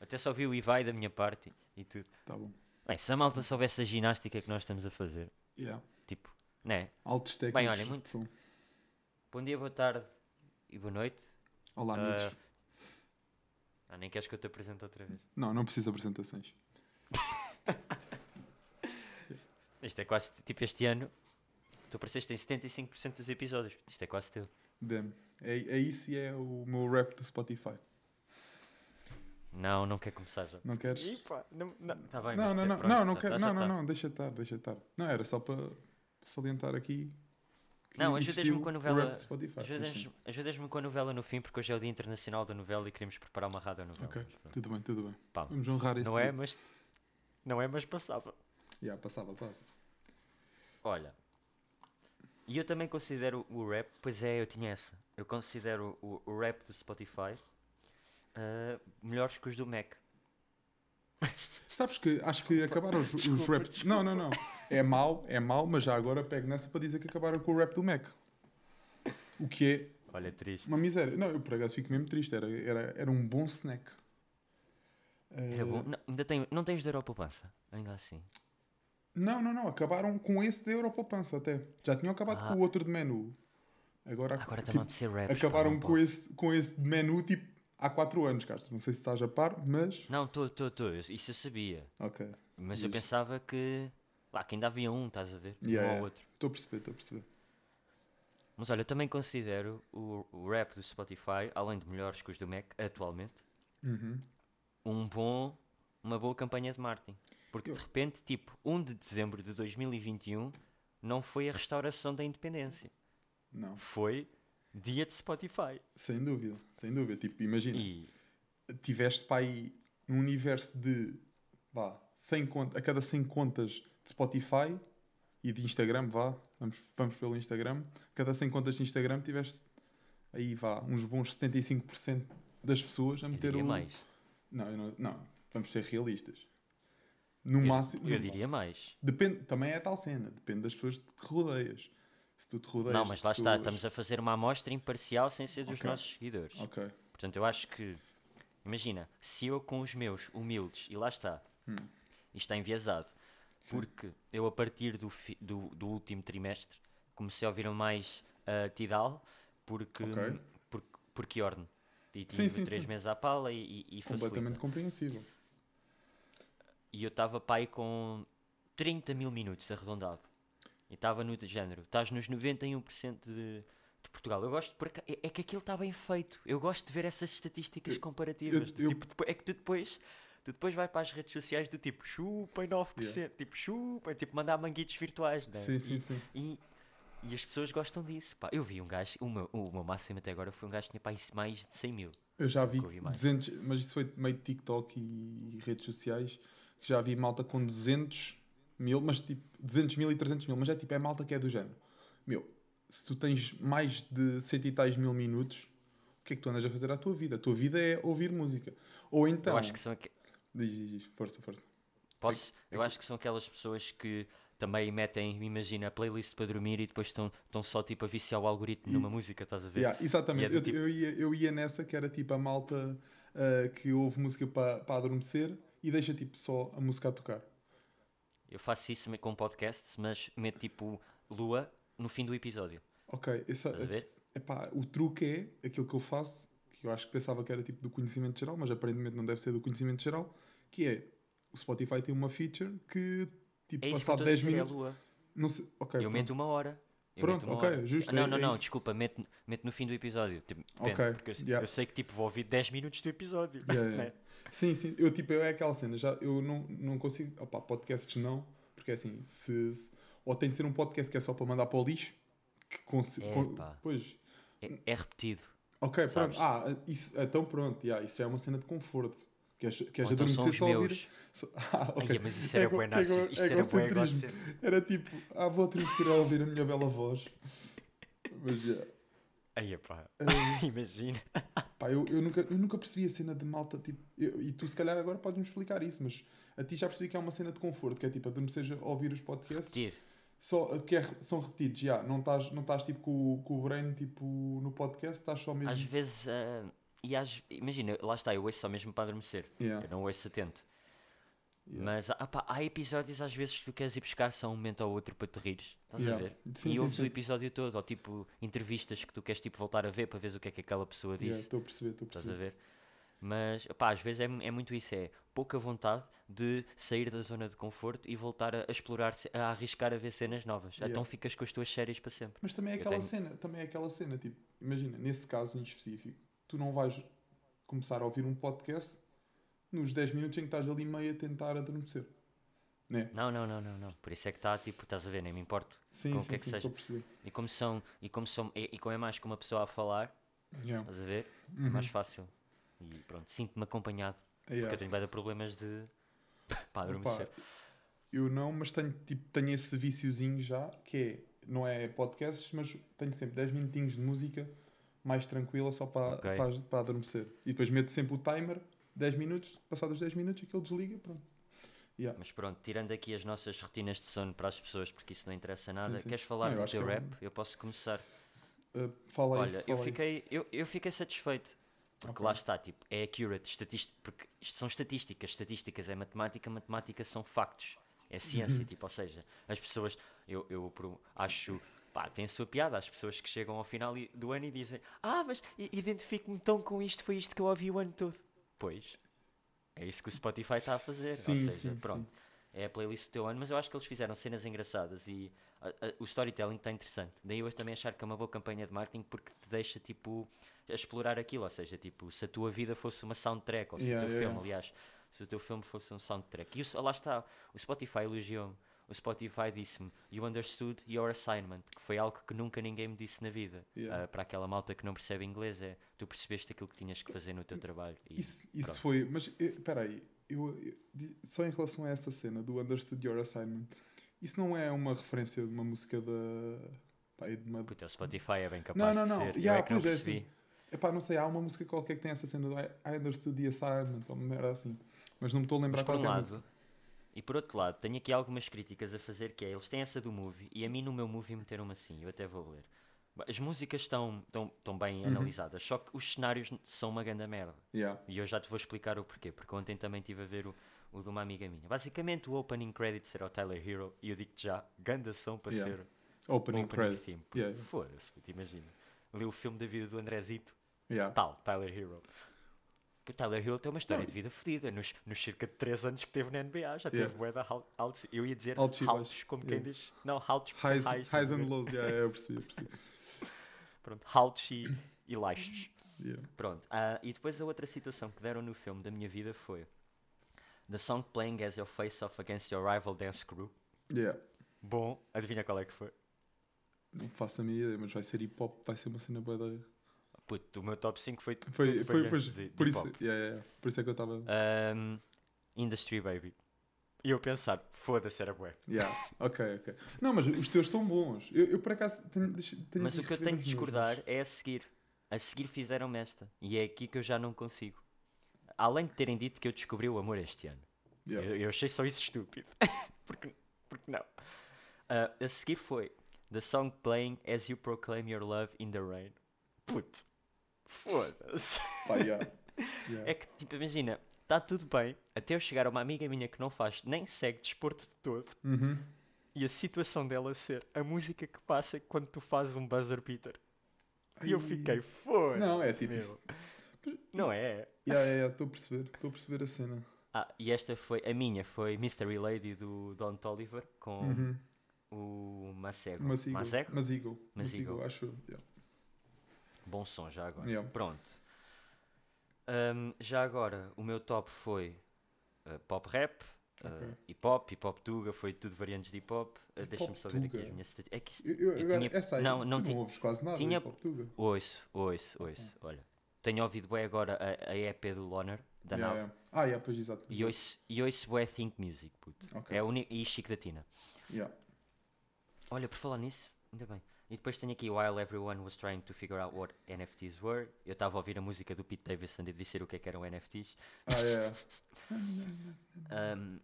Até só vi o Ivai da minha parte e tudo. Tá bom. Bem, se a malta soubesse a ginástica que nós estamos a fazer, Yeah. tipo, né? Altos técnicos. olha, muito- são- Bom dia, boa tarde e boa noite. Olá, Ah, amigos. Ah, nem queres que eu te apresente outra vez? Não, não preciso de apresentações. Isto é quase, tipo, este ano, tu apareceste em 75% dos episódios. Isto é quase teu. Damn. É, é isso e é o meu rap do Spotify. Não, não quer começar já. Não queres? Ipá, não, não, tá bem, Não, mas não, pronto, não, já não, não tá, quero. já Não, não, tá. não, deixa estar, deixa estar. Não, era só para salientar aqui. Não, ajudas-me com a novela. Ajudas- Ajudas-me com a novela no fim, porque hoje é o Dia Internacional da Novela e queremos preparar uma rádio novela. Ok, tudo bem, tudo bem. Pá, Vamos honrar esse não é, dia. mas. Não é, mas passava. Yeah, passava quase. Olha. E eu também considero o rap, pois é, eu tinha essa. Eu considero o, o rap do Spotify ah, melhores que os do Mac. Sabes que acho que acabaram os, os Desculpa, raps. Não, não, não. É mau, é mau, mas já agora pego nessa para dizer que acabaram com o rap do Mac. O que é Olha, triste. uma miséria. Não, eu por acaso fico mesmo triste. Era, era, era um bom snack. Era Eh, bom. Não, ainda tem, não tens de Europa Pança? Ainda assim. Não, não, não. Acabaram com esse da Europoupança até. Já tinham acabado Ah. com o outro de menu. Agora, Agora tipo, está-me a ser rap. acabaram com esse, com esse de menu tipo há 4 anos, Carlos. Não sei se estás a par, mas. Não, estou, estou, estou. Isso eu sabia. Ok. Mas eu Diz. pensava que. Lá, que ainda havia um, estás a ver? Yeah, um yeah. outro. Estou a perceber, estou a perceber. Mas olha, eu também considero o, o rap do Spotify, além de melhores que os do Mac atualmente, Uhum. um bom, uma boa campanha de marketing. Porque de Eu- repente, tipo, 1 de dezembro de 2021 não foi a restauração da independência, Não, foi dia de Spotify. sem dúvida, sem dúvida. Tipo, imagina, E tiveste para aí num universo de vá, 100 contas, a cada 100 contas de Spotify e de Instagram, vá, vamos, vamos pelo Instagram, a cada 100 contas de Instagram tiveste aí vá, uns bons 75% das pessoas a meter o. mais. Não, não, não, vamos ser realistas. No Eu, máximo. eu diria mais. Depende, também é tal cena, depende das pessoas que rodeias. Se tu te rodeias. Não, mas lá está, pessoas- estamos a fazer uma amostra imparcial sem ser dos Ok. nossos seguidores. Ok. Portanto, eu acho que, imagina, se eu com os meus humildes, e lá está, Hum. isto está enviesado, porque eu a partir do, fi- do, do último trimestre comecei a ouvir mais uh, Tidal, porque, Ok. porque, porque Orne. E Sim, tive sim, três sim. meses à pala e, e, e. Completamente compreensível. E eu estava pai com 30 mil minutos arredondado. E estava no de género. Estás nos 91% de, de Portugal. Eu gosto, por é, é que aquilo está bem feito. Eu gosto de ver essas estatísticas comparativas. eu- eu- tipo, é que tu depois, tu depois vai para as redes sociais do tipo chupem 9%, tipo chupem, tipo mandar manguitos virtuais. Né? Sim, sim, e, sim. E, e as pessoas gostam disso. Pá. Eu vi um gajo, o meu, o meu máximo até agora foi um gajo que tinha pá, mais de 100 mil. Eu já vi que ouvi mais. 200, mas isso foi meio de TikTok e redes sociais, que já vi malta com 200 mil, mas tipo 200 mil e 300 mil, mas é tipo, é malta que é do género. Meu, se tu tens mais de cento e tais mil minutos, o que é que tu andas a fazer à tua vida? A tua vida é ouvir música. Ou então. Eu acho que são aque- Diz, diz, diz, força, força. Posso? é eu que- acho que são aquelas pessoas que também metem, imagina, a playlist para dormir e depois estão, estão só tipo a viciar o algoritmo E- numa música, estás a ver? Yeah, exatamente, é eu, tipo- eu ia, eu ia nessa que era tipo a malta ah, que ouve música para para adormecer e deixa tipo só a música a tocar. Eu faço isso com podcasts, mas meto tipo lua no fim do episódio. Ok, essa, Estás a ver? epá, o truque é aquilo que eu faço, que eu acho que pensava que era tipo do conhecimento geral, mas aparentemente não deve ser do conhecimento geral, que é o Spotify tem uma feature que tipo É passado estou a 10 dizer, é minutos. lua. Não sei, ok, eu pronto. meto uma hora. Eu Pronto, uma ok, hora. justo, Ah, Não, é- não, é não, isso. desculpa, meto, meto no fim do episódio. Tipo, depende, Ok, porque eu, yeah. eu sei que tipo vou ouvir 10 minutos do episódio. Yeah, yeah. Sim, sim, eu tipo, eu é aquela cena, já, eu não, não consigo, opá, podcasts não, porque assim, se, se- ou tem de ser um podcast que é só para mandar para o lixo, que consi- con- Epá. pois, É, é repetido. ok, Sabes? pronto, ah, isso, então pronto, yeah, isso já é uma cena de conforto, queres, queres Ou então adormecer só ouvir, meus. só- ah, ok, Ai, mas isso era Ego- bué narcis- isso era bué egocentrismo. era tipo, ah, vou adormecer a ouvir a minha bela voz, mas, yeah. Aí, pá, imagina. Pá, eu, eu, nunca, eu nunca percebi a cena de malta, tipo, eu- e tu se calhar agora podes-me explicar isso, mas a ti já percebi que é uma cena de conforto, que é tipo, adormecer a ouvir os podcasts, Repetir. só, que é- são repetidos, já, não estás não estás tipo com, o- com o brain tipo, no podcast, estás só mesmo... Às vezes, ah, e às, imagina, lá está, eu ouço só mesmo para adormecer. Yeah. Eu não ouço atento. Yeah. Mas ah, há episódios às vezes que tu queres ir buscar só um momento ou outro para te rires. Estás Yeah. a ver? Sim, e ouves sim. o episódio todo, ou tipo entrevistas que tu queres tipo voltar a ver para ver o que é que aquela pessoa Yeah, disse. Estou a perceber, estou a Estás a perceber. ver? Mas pá, às vezes é, é muito isso, é pouca vontade de sair da zona de conforto e voltar a, a explorar, a arriscar a ver cenas novas. Yeah. Então ficas com as tuas séries para sempre. Mas também é aquela tenho- cena, também é aquela cena, tipo, imagina, nesse caso em específico, tu não vais começar a ouvir um podcast nos 10 minutos em que estás ali meio a tentar adormecer. Né? Não, não, não, não, não. Por isso é que está, tipo, estás a ver, nem me importo. Sim, Com o sim, que é que sim, seja. estou a perceber. E como são, e como são, e, e como é mais que uma pessoa a falar, Yeah. estás a ver? É Uhum. mais fácil. E pronto, sinto-me acompanhado. Yeah. Porque eu tenho bem de problemas de. pá, adormecer. Opa, eu não, mas tenho, tipo, tenho esse viciozinho já, que é, não é podcasts, mas tenho sempre 10 minutinhos de música mais tranquila só para, Ok. para, para adormecer. E depois meto sempre o timer, 10 minutos, passados os 10 minutos aquilo desliga, pronto. Yeah. Mas pronto, tirando aqui as nossas rotinas de sono para as pessoas, porque isso não interessa nada, sim. queres falar Não, eu do teu é rap? um- Eu posso começar. Uh, fala aí, Olha, eu fala aí. fiquei, eu, eu fiquei satisfeito. Porque Ok. lá está, tipo, é accurate, estatística, porque isto são estatísticas, estatísticas é matemática, matemática são factos, é ciência, tipo, ou seja, as pessoas, eu, eu acho, pá, tem a sua piada, as pessoas que chegam ao final do ano e dizem, ah, mas identifico-me tão com isto, foi isto que eu ouvi o ano todo. Pois, é isso que o Spotify está a fazer, Sim, ou seja, sim, pronto, sim. é a playlist do teu ano, mas eu acho que eles fizeram cenas engraçadas e a- a- o storytelling está interessante. Daí eu também achar que é uma boa campanha de marketing porque te deixa tipo a explorar aquilo, ou seja, tipo, se a tua vida fosse uma soundtrack, ou se Yeah, o teu yeah, filme, aliás, se o teu filme fosse um soundtrack. E lá está, o Spotify elogiou-me. O Spotify disse-me, You understood your assignment, que foi algo que nunca ninguém me disse na vida. Yeah. Ah, para aquela malta que não percebe inglês, é tu percebeste aquilo que tinhas que fazer no teu trabalho. Isso, isso foi, mas eh, espera aí, eu, eu- só em relação a essa cena do Understood Your Assignment, isso não é uma referência de uma música da. Pá, é de uma, Puta, o Spotify é bem não, capaz não, de não, ser. eu yeah, é que não é percebi. assim. Epá, não sei, há uma música qualquer que tem essa cena do I, Understood the Assignment, ou uma merda assim, mas não me estou a lembrar Mas um é a lado, música. E por outro lado, tenho aqui algumas críticas a fazer, que é, eles têm essa do movie, e a mim no meu movie meteram assim, eu até vou ler. As músicas estão, estão, estão bem Uhum. analisadas, só que os cenários são uma grande merda. Yeah. E eu já te vou explicar o porquê, porque ontem também estive a ver o, o de uma amiga minha. Basicamente o opening credits era o Tyler Hero, e eu digo-te já, ganda som para Yeah. ser Opening, opening credit. theme. Yeah. Foda-se, imagina. Ali o filme da vida do Andrezito, Yeah. tal, Tyler Hero. O Tyler Hero tem uma história de vida fodida. Nos, nos cerca de 3 anos que teve na NBA, já teve al- altos. Eu ia dizer Altos altos, como yeah. quem diz. Não, altos Highs, highs, highs and lows, yeah, eu percebi, eu percebi. Pronto, altos e, e baixos. Yeah. Pronto. ah, e depois a outra situação que deram no filme da minha vida foi The song playing as your face off against your rival dance crew. Yeah. Bom, adivinha qual é que foi? Não faço a minha ideia, mas vai ser hip hop, vai ser uma cena boa da. Puto, o meu top 5 foi, Foi, foi, pois, de, de por, isso, yeah, yeah, por isso é que eu estava. Ahm, Industry Baby. E eu pensar, foda-se, era bué. Yeah. Ok, ok. Não, mas os teus estão bons. Eu, eu por acaso tenho, tenho Mas o que eu tenho de meus, discordar mas- é a seguir. A seguir fizeram-me esta. E é aqui que eu já não consigo. Além de terem dito que eu descobri o amor este ano. Yeah. Eu, eu achei só isso estúpido. porque, porque não? Ah, a seguir foi The song playing as you proclaim your love in the rain. Puto. Foda-se. Yeah. Yeah. É que, tipo, imagina, está tudo bem até eu chegar a uma amiga minha que não faz nem segue desporto de todo Uhum. e a situação dela ser a música que passa quando tu fazes um buzzer beater. E eu fiquei, foda Não, é tipo meu. isso. Não é? Yeah, yeah, yeah, Estou a perceber. Estou a perceber a cena. Ah, e esta foi, a minha foi Mystery Lady do Don Toliver com Uhum. o Macego. Mas Eagle. Macego? Mas Eagle. Mas Mas Eagle, Eagle. acho eu. Yeah. Bom som já agora. Yeah. Pronto. Ahm, já agora, o meu top foi ah, pop rap, ah, Ok. hip hop, hip hop tuga, foi tudo variantes de hip hop. Hip Deixa-me só ver aqui as minhas estatísticas. É que isto, Eu, eu, eu tinha- essa aí, não, não tu não ouves quase nada. tinha- hip hop tuga. Ouço, ouço, ouço. Olha, tenho ouvido bem agora a, a EP do Loner, da Yeah, nave. yeah. Ah, yeah, pois exato. E ouço, e ouço bué Think Music, puto. Ok. É a uni- e Chico da Tina. Yeah. Olha, por falar nisso, ainda bem. E depois tenho aqui While Everyone Was Trying to Figure Out What NFTs Were. Eu estava a ouvir a música do Pete Davidson e dizer o que é que eram NFTs. Ah, yeah. Ahm,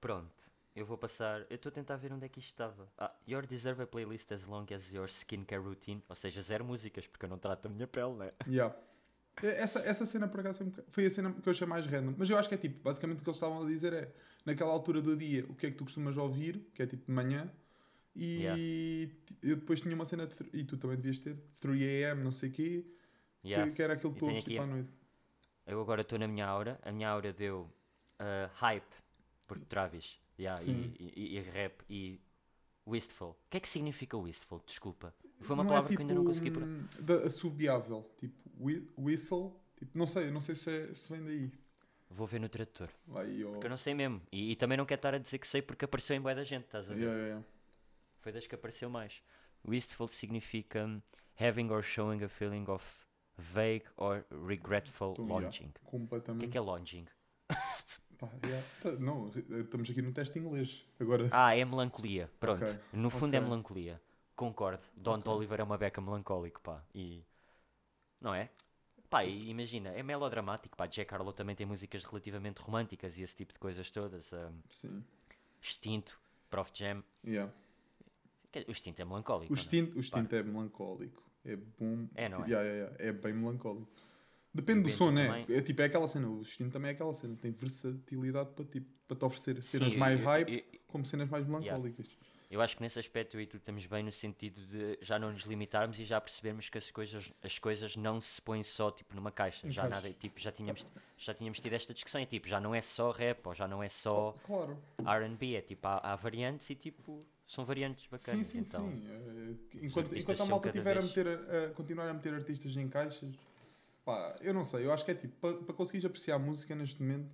pronto, eu vou passar. Eu estou a tentar ver onde é que isto estava. Ah, Your Deserve a Playlist as Long as Your Skincare Routine. Ou seja, zero músicas, porque eu não trato a minha pele, né? yeah. Essa, essa cena por acaso um foi a cena que eu achei mais random. Mas eu acho que é tipo, basicamente o que eles estavam a dizer é naquela altura do dia o que é que tu costumas ouvir, que é tipo de manhã. E ti- eu depois tinha uma cena de, e tu também devias ter 3am, não sei o quê, Yeah. que, que era aquilo que tu ouves tipo à noite. Eu agora estou na minha aura. A minha aura deu ah, hype, porque Travis. Yeah, e, e, e- rap e wistful. O que é que significa wistful? Desculpa. Foi uma Não palavra é, que eu ainda não consegui tipo, por. hum, da- assobiável, tipo whi- whistle, tipo, não sei, não sei se, é- se vem daí. Vou ver no tradutor. Vai, ó. Porque eu não sei mesmo. E, e também não quero estar a dizer que sei porque apareceu em boa da gente, estás a ver? Yeah, yeah, yeah. Foi das que apareceu mais. Wistful significa hum, having or showing a feeling of vague or regretful Então, yeah, longing. O que é Completamente. que é longing? Pá, yeah. Tá, Não, estamos aqui no teste inglês. Agora, Ah, é melancolia. Pronto. Ok, No fundo é ok. melancolia. Concordo. Don Ok. Oliver é uma beca melancólico, pá. E. Não é? Pá, e imagina, é melodramático, pá. Jack Harlow também tem músicas relativamente românticas e esse tipo de coisas todas. hum, sim. Extinto, Prof Jam. Yeah. O Extinto é melancólico. O extinto, o extinto é melancólico. É bom. É, não é? Yeah, yeah, yeah. É bem melancólico. Depende do Bento som, né? É, tipo, é aquela cena. O extinto também é aquela cena. Tem versatilidade para, tipo, para te oferecer cenas Sim, mais eu- hype eu- como cenas mais melancólicas. Eu acho que nesse aspecto eu e tu estamos bem no sentido de já não nos limitarmos e já percebermos que as coisas, as coisas não se põem só tipo numa caixa. Em Já nada, tipo, já tínhamos, já tínhamos tido esta discussão, é tipo, já não é só rap ou já não é só Claro. R&B, é tipo, há, há variantes e tipo, são variantes Sim, bacanas. sim, então, sim. É, enquanto, enquanto a malta cada tiver a vez- meter, a, continuar a meter artistas em caixas, pá, eu não sei. Eu acho que é tipo, para, para conseguires apreciar a música neste momento,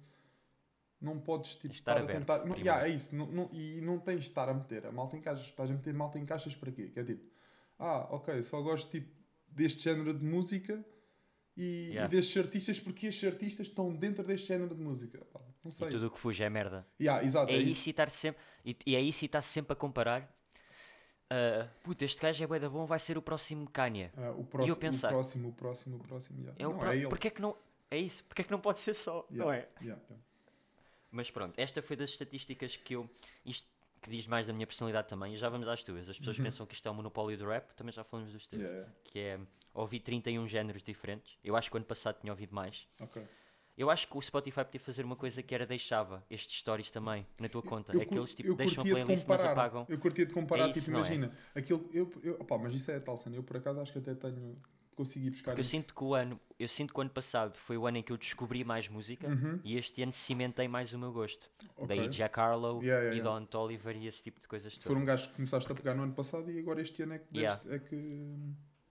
não podes tipo, estar estar a tentar. Não, yeah, é isso. Não, não- e não tens de estar a meter a malta em caixas. Estás a meter malta em caixas para quê? Que é tipo, ah, ok, só gosto tipo, deste género de música e, Yeah. e destes artistas porque estes artistas estão dentro deste género de música. Pá, não sei. e tudo o que fuja é merda. Yeah, exato, É isso e estar sempre, e, e é isso e estar sempre a comparar. ah, puta, este gajo é bué da bom, vai ser o próximo Kanye. Ah, o, próximo, pensar- o próximo, o próximo, o próximo. yeah. É o não, pró- é. Porque é que não, é isso, porque é que não pode ser só, Yeah, não é? yeah. Mas pronto, esta foi das estatísticas que eu. Isto que diz mais da minha personalidade também, e já vamos às tuas. As pessoas pensam que isto é um monopólio do rap, também já falamos dos teus. Uhum. Yeah. Que é. Ouvi 31 géneros diferentes. Eu acho que o ano passado tinha ouvido mais. Ok. Eu acho que o Spotify podia fazer uma coisa que era deixava estes stories também na tua conta. Eu, Aqueles tipo eu deixam a curtia de playlist mas comparar. apagam. Eu curtia de comparar, É isso, tipo, é? imagina, aquilo, eu, eu, opá, mas isso é tal cena, eu por acaso acho que até tenho, consegui buscar Porque eu isso. sinto que o ano, eu sinto que o ano passado foi o ano em que eu descobri mais música Uhum. e este ano cimentei mais o meu gosto. Ok. Daí Jack Harlow Yeah, yeah, e yeah. Don Toliver e esse tipo de coisas todas. Foram gajos que começaste a pegar no ano passado e agora este ano é que, deste- é que...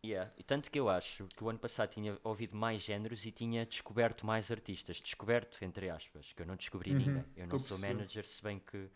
Yeah. E tanto que eu acho que o ano passado tinha ouvido mais géneros e tinha descoberto mais artistas. Descoberto, entre aspas, que eu não descobri Uhum, ninguém. Eu não sou perceber. manager, se bem que.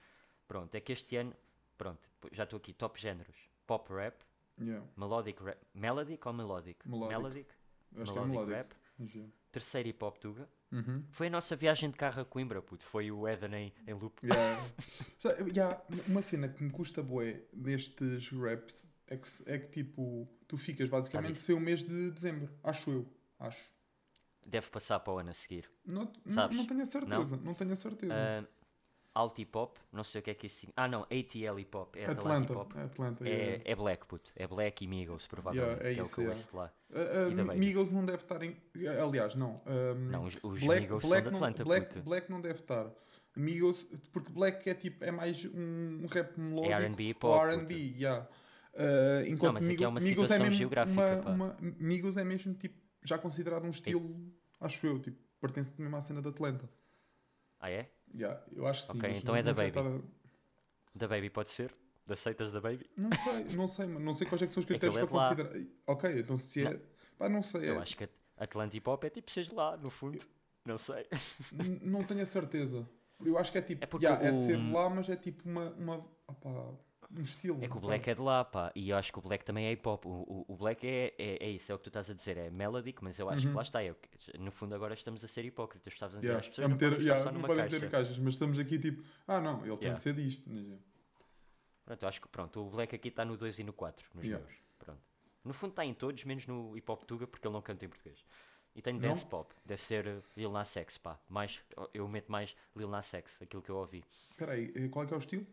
Pronto, é que este ano. Pronto, já estou aqui. Top géneros: pop rap, Yeah. melodic rap. Melodic ou melodic? Melodic. Acho que é Melodic rap. Yeah. Terceiro hip hop tuga. Uhum. Foi a nossa viagem de carro a Coimbra, puto. Foi o Eden em, em loop. Yeah. Já- yeah, uma cena que me custa bué destes raps é que, é que tipo, tu ficas basicamente visto. sem o mês de dezembro, acho eu, acho. Deve passar para o ano a seguir. Não, não, Sabes? não tenho a certeza, não, tenho a certeza. Ah, alt hip hop, não sei o que é que isso significa. Ah, não, ATL hip hop. É Atlanta hop. é Atlanta, É, yeah. é Black, puto. É Black e Migos, provavelmente. é que é o isso, que eu yeah. ouço lá. Uh, uh. Migos não deve estar em. Aliás, não. um, Não, os, os Black, Migos Black, são de não, Atlanta, Black, puto. Black não deve estar. Migos, porque Black é tipo, é mais um, rap melódico. R&B hip hop, R&B, yeah. Uh, enquanto mas aqui Migos, é uma Migos situação mesmo geográfica, uma- uma- Migos é mesmo tipo, já considerado um estilo, acho eu, tipo, pertence mesmo à cena de Atlanta. Ah, é? Yeah, eu acho que sim. Ok, então não- é da não Baby. Da Baby pode ser? Da Aceitas da Baby? Não sei, não sei, mano. Não sei quais é que são os ele critérios é para lá. considerar. Ok, então se é. Pá, não sei. Eu é- acho que Atlanta hip hop é tipo seja lá, no fundo. Não sei. N- Não tenho a certeza. Eu acho que é tipo. É porque yeah, é de ser o- lá, mas é tipo uma. uma opá, estilo. É que o opá. Black é de lá, pá. E eu acho que o Black também é hip hop. O, o, o Black é, é, é isso, é o que tu estás a dizer. É melodic, mas eu acho Uhum. que lá está. Eu, no fundo, agora estamos a ser hipócritas. Estavas a dizer Yeah, às pessoas a não meter, podem yeah, não podem caixa. meter caixas, mas estamos aqui tipo. Ah, não, ele tem Yeah. de ser disto. Pronto, eu acho que pronto, o Black aqui está no 2 e no 4, nos Yeah. meus. Pronto. No fundo está em todos, menos no hip hop tuga, porque ele não canta em português. E tenho Não? dance pop, deve ser uh, Lil Nas X, pá. Mais, eu meto mais Lil Nas X, aquilo que eu ouvi. Espera aí, eh, qual é que é o estilo?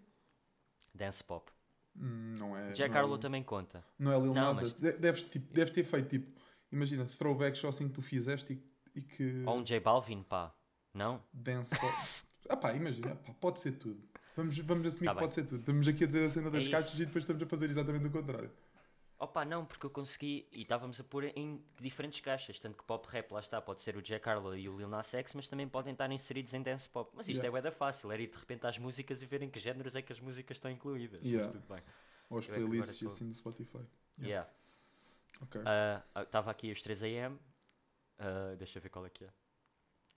Dance pop. Hum, Não é. Jack é- Harlow também conta. Não é Lil Não, Nas mas-. De- Deves, tipo, deve ter feito tipo. imagina, throwbacks só assim que tu fizeste e, e que Ou um J Balvin, pá. Não? dance pop. ah pá, imagina, pá, pode ser tudo. Vamos, vamos assumir Tá que bem. pode ser tudo. Estamos aqui a dizer a cena das É caixas e depois estamos a fazer exatamente o contrário. Opa, não, porque eu consegui e estávamos a pôr em diferentes caixas, tanto que pop rap lá está, pode ser o Jack Harlow e o Lil Nas X, mas também podem estar inseridos em dance pop. Mas isto Yeah. é bué fácil, era ir de repente às músicas e verem que géneros é que as músicas estão incluídas. Yeah. Mas tudo bem. Ou as é playlists tô- assim do Spotify. Yeah. Yeah. Ok. Estava aqui os 3 AM. ah, deixa eu ver qual é que é.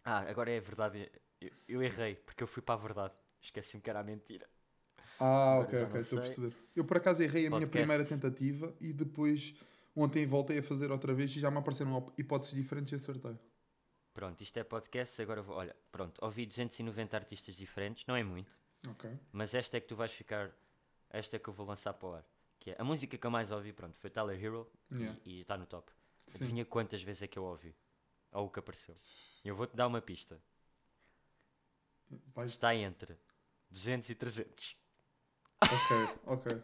Ah, agora é verdade. Eu, eu errei, porque eu fui para a verdade. Esqueci-me que era a mentira. Ah, ok, ok, estou a perceber. Eu por acaso errei a minha Podcast. primeira tentativa e depois ontem voltei a fazer outra vez e já me apareceram hipóteses diferentes e acertei. Pronto, isto é podcast. Agora vou. Olha, pronto, ouvi 290 artistas diferentes, não é muito. Ok. Mas esta é que tu vais ficar. Esta é que eu vou lançar para o ar. Que é a música que eu mais ouvi, pronto, foi Tyler Hero e- Yeah. e está no top. Sim. Adivinha quantas vezes é que eu ouvi? Ou o que apareceu? Eu vou-te dar uma pista. Vai- Está entre 200 e 300. Ok, ok.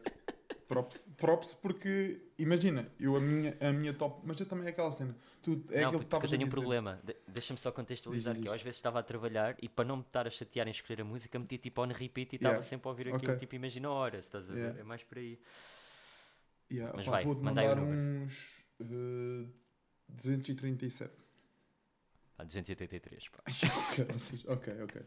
Props, props porque, imagina, eu a minha, a minha top, mas eu também é aquela cena. Tu, é não, porque, porque eu tenho um problema. De- Deixa-me só contextualizar Diz, que eu diz. às vezes estava a trabalhar e para não me estar a chatear em escolher a música, meti tipo on repeat e estava Yeah. sempre a ouvir aquilo, Ok. tipo, imagina horas, estás a ver? Yeah. É mais por aí. Yeah, Mas pá, vai, vou-te mandar uns eh, 237. Pá, 283, pá. Ok, ok.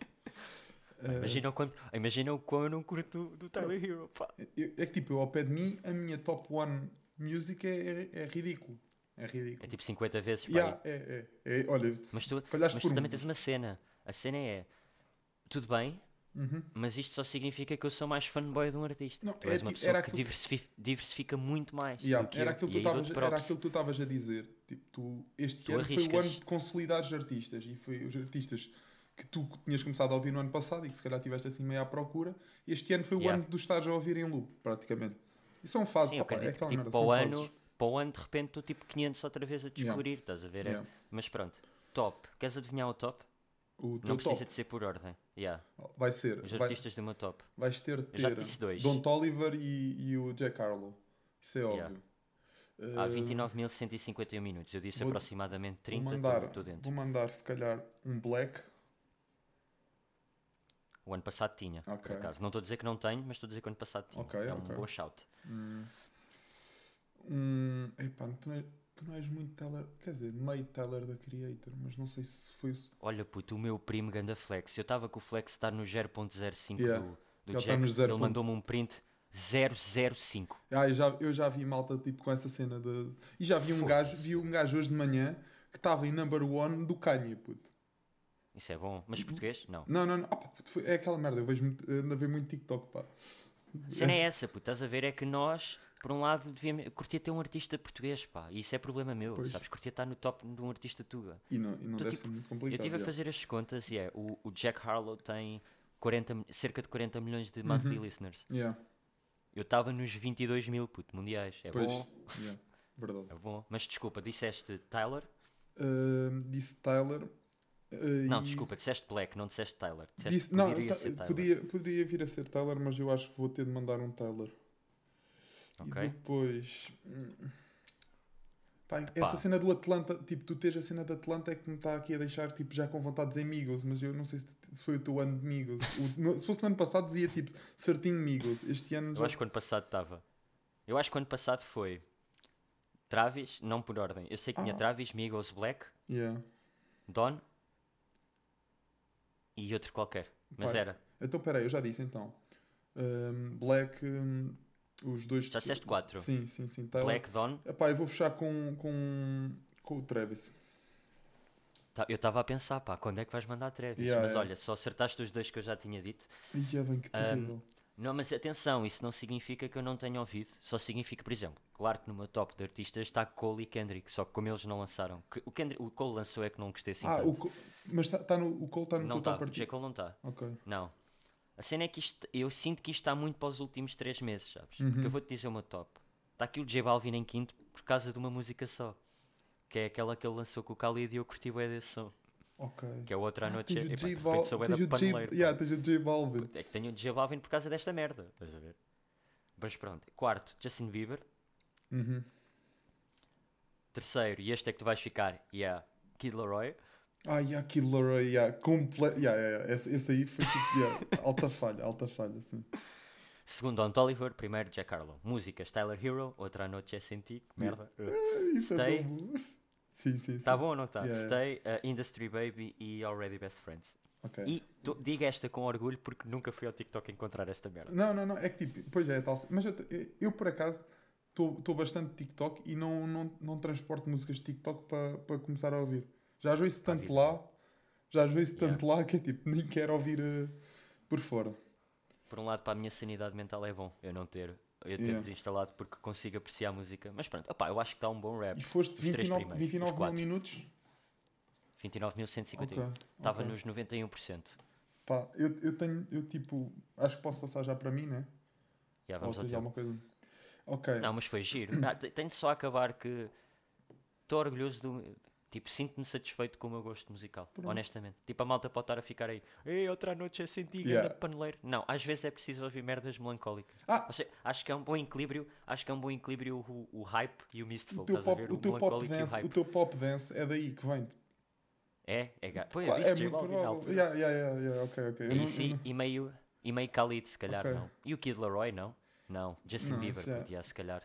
Imagina o, quanto, imagina o quão eu não curto do, Tyler Hero, pá. é que tipo, eu ao pé de mim, a minha top one music é, é, é ridículo. É ridículo. É tipo 50 vezes. Yeah, é, é, é, olha, Mas tu, mas tu um. também tens uma cena. A cena é, tudo bem, Uhum. mas isto só significa que eu sou mais fanboy de um artista. Não, tu é és uma tipo- pessoa era que aquilo- diversifi- diversifica muito mais Yeah, era, eu. aquilo que tu aí estavas- dou-te era aquilo que tu estavas a dizer. Tipo, tu, este Tu ano foi o arriscas. ano de consolidar os artistas e foi os artistas que tu tinhas começado a ouvir no ano passado e que se calhar tiveste assim meio à procura. Este ano foi o Yeah. ano dos estares a ouvir em loop, praticamente. E são fases, Sim, eu é acredito que aquela tipo, para, o fases. ano, para o ano de repente estou tipo 500 outra vez a descobrir, estás a ver? É- Yeah. Mas pronto, top. Queres adivinhar o top? O Não precisa top de ser por ordem. Yeah. vai ser, Os vai, artistas do meu top. vais ter Eu já te ter disse dois. Don Toliver e, e o Jack Harlow. Isso é Yeah. óbvio. Há Eh, 29.151 minutos. Eu disse vou- aproximadamente vou 30, mandar, estou dentro. vou mandar se calhar um Black. O ano passado tinha, por Ok. acaso. Não estou a dizer que não tenho, mas estou a dizer que o ano passado tinha. Ok, é um ok. bom shout. Hum, um, epá, tu não, és, tu não és muito Teller, quer dizer, meio Teller da Creator, mas não sei se foi. Olha, puto, o meu primo ganda flex. Eu estava com o flex estar no 0.05 Yeah. do, do Ele tá Jack. Ele 0. mandou-me um print 005. Ah, eu já, eu já vi malta tipo com essa cena de. E já vi um gajo, vi um gajo hoje de manhã que estava em number one do Kanye, puto. Isso é bom. Mas português? Não. Não, não, não. Pá, é aquela merda, eu vejo ando a ver muito TikTok, pá. A cena é essa, puto. Estás a ver? É que nós, por um lado, devíamos... eu curtia ter um artista português, pá. E isso é problema meu, Pois. sabes? Curtia estar no top de um artista tuga. E não, e não deve tipo, ser muito Eu complicado. estive a fazer as contas e é, o, o Jack Harlow tem 40, mi- cerca de 40 milhões de monthly Uhum. listeners. Yeah, Eu estava nos 22 mil, puto, mundiais. É pois, bom, yeah, verdade. é bom. Mas desculpa, disseste Tyler? Uh, disse Tyler. Uh, Não, e- desculpa, disseste Black, não disseste Tyler. Disseste Disse, não, poderia ta- ser Tyler. podia, poderia vir a ser Tyler, mas eu acho que vou ter de mandar um Tyler. Ok. E depois. hum, pá, Epá. essa cena do Atlanta, tipo, tu tens a cena de Atlanta é que me está aqui a deixar tipo, já com vontade de dizer Migos, mas eu não sei se, foi o teu ano de Migos. O- no- se fosse no ano passado dizia tipo certinho Migos. Este ano Eu já. acho que o ano passado estava. Eu acho que o ano passado foi Travis, não por ordem. Eu sei que tinha Ah. Travis, Migos, Black, Yeah. Don e outro qualquer. Mas Pá, era. Então peraí, eu já disse então. Hum, Black, hum, os dois. Já disseste quatro. Sim, sim, sim. Tyler. Black, Don. Epá, eu vou fechar com, com, com o Travis. Tá, eu estava a pensar, pá, quando é que vais mandar Travis? Yeah, Mas yeah. olha, só acertaste os dois que eu já tinha dito. É bem que terrível. Não, mas atenção, isso não significa que eu não tenha ouvido. Só significa, por exemplo, claro que no meu top de artistas está Cole e Kendrick, só que como eles não lançaram. O, Kendrick, o Cole lançou é que não gostei assim ah, tanto. o Co- mas tá, tá no, o Cole está no não teu está, top o arti- J. Cole não está. Ok. Não. A cena é que isto, eu sinto que isto está muito para os últimos três meses, sabes? Uhum. Porque eu vou-te dizer o meu top. Está aqui o J Balvin em quinto por causa de uma música só. Que é aquela que ele lançou com o Khalid e eu curti o desse som. Ok. Que é o outra à Ah, noite. tens o epá, J de repente tens o J- paneleiro, pá. yeah, tens o J Balvin. É que tenho o J Balvin por causa desta merda, estás a ver? Mas pronto. Quarto, Justin Bieber. Uhum. Terceiro, e este é que tu vais ficar, yeah, Kid Laroi. Ah, yeah, Kid Laroi, yeah, comple... yeah, yeah, yeah. Esse, esse aí foi tipo, yeah, alta falha, alta falha, sim. Segundo, Don't Oliver. Primeiro, Jack Harlow. Músicas, Tyler Hero. Outra noite é Senti. Que merda. Isso Stay. é tão bom. Sim, sim, sim. Está bom ou não está? Yeah, Stay, uh, Industry Baby e Already Best Friends. Ok. E tu, diga esta com orgulho porque nunca fui ao TikTok encontrar esta merda. Não, não, não, é que tipo, pois é, é tal. Mas eu, eu, por acaso, estou bastante TikTok e não, não, não transporto músicas de TikTok para começar a ouvir. Já ouço Para tanto lá, já ouço Yeah. tanto lá que é tipo, nem quero ouvir eh, por fora. Por um lado, para a minha sanidade mental é bom eu não ter, eu ter Yeah. desinstalado porque consigo apreciar a música. Mas pronto, opá, eu acho que está um bom rap. E foste Os três 29, primeiros, 29 os mil minutos? 29.151. Ok, Estava ok. nos 91%. Pá, eu, eu tenho, eu tipo, acho que posso passar já para mim, né? Já Ou vamos ao alguma coisa? Ok. Não, mas foi giro. Ah, te- tenho só a acabar que estou orgulhoso do. Tipo, sinto-me satisfeito com o meu gosto musical, Pronto. honestamente. Tipo, a malta pode estar a ficar aí, ei, outra noite é sentir Yeah. paneleiro. Não, às vezes é preciso ouvir merdas melancólicas. Ah! Ou seja, acho que é um bom equilíbrio, acho que é um bom equilíbrio o, o hype e o mistful, O teu, estás a pop, ver? o, O, teu pop melancólico e o dance, o hype. teu pop dance é daí que vem. É, é gato. Pô, eu disse é J muito Balvin na altura. Yeah, yeah, yeah, E, sim, não- e meio, e meio Khalid, se calhar Ok. não. E o Kid Laroi, não? Não. Justin Não, Bieber, isso é- podia, se calhar.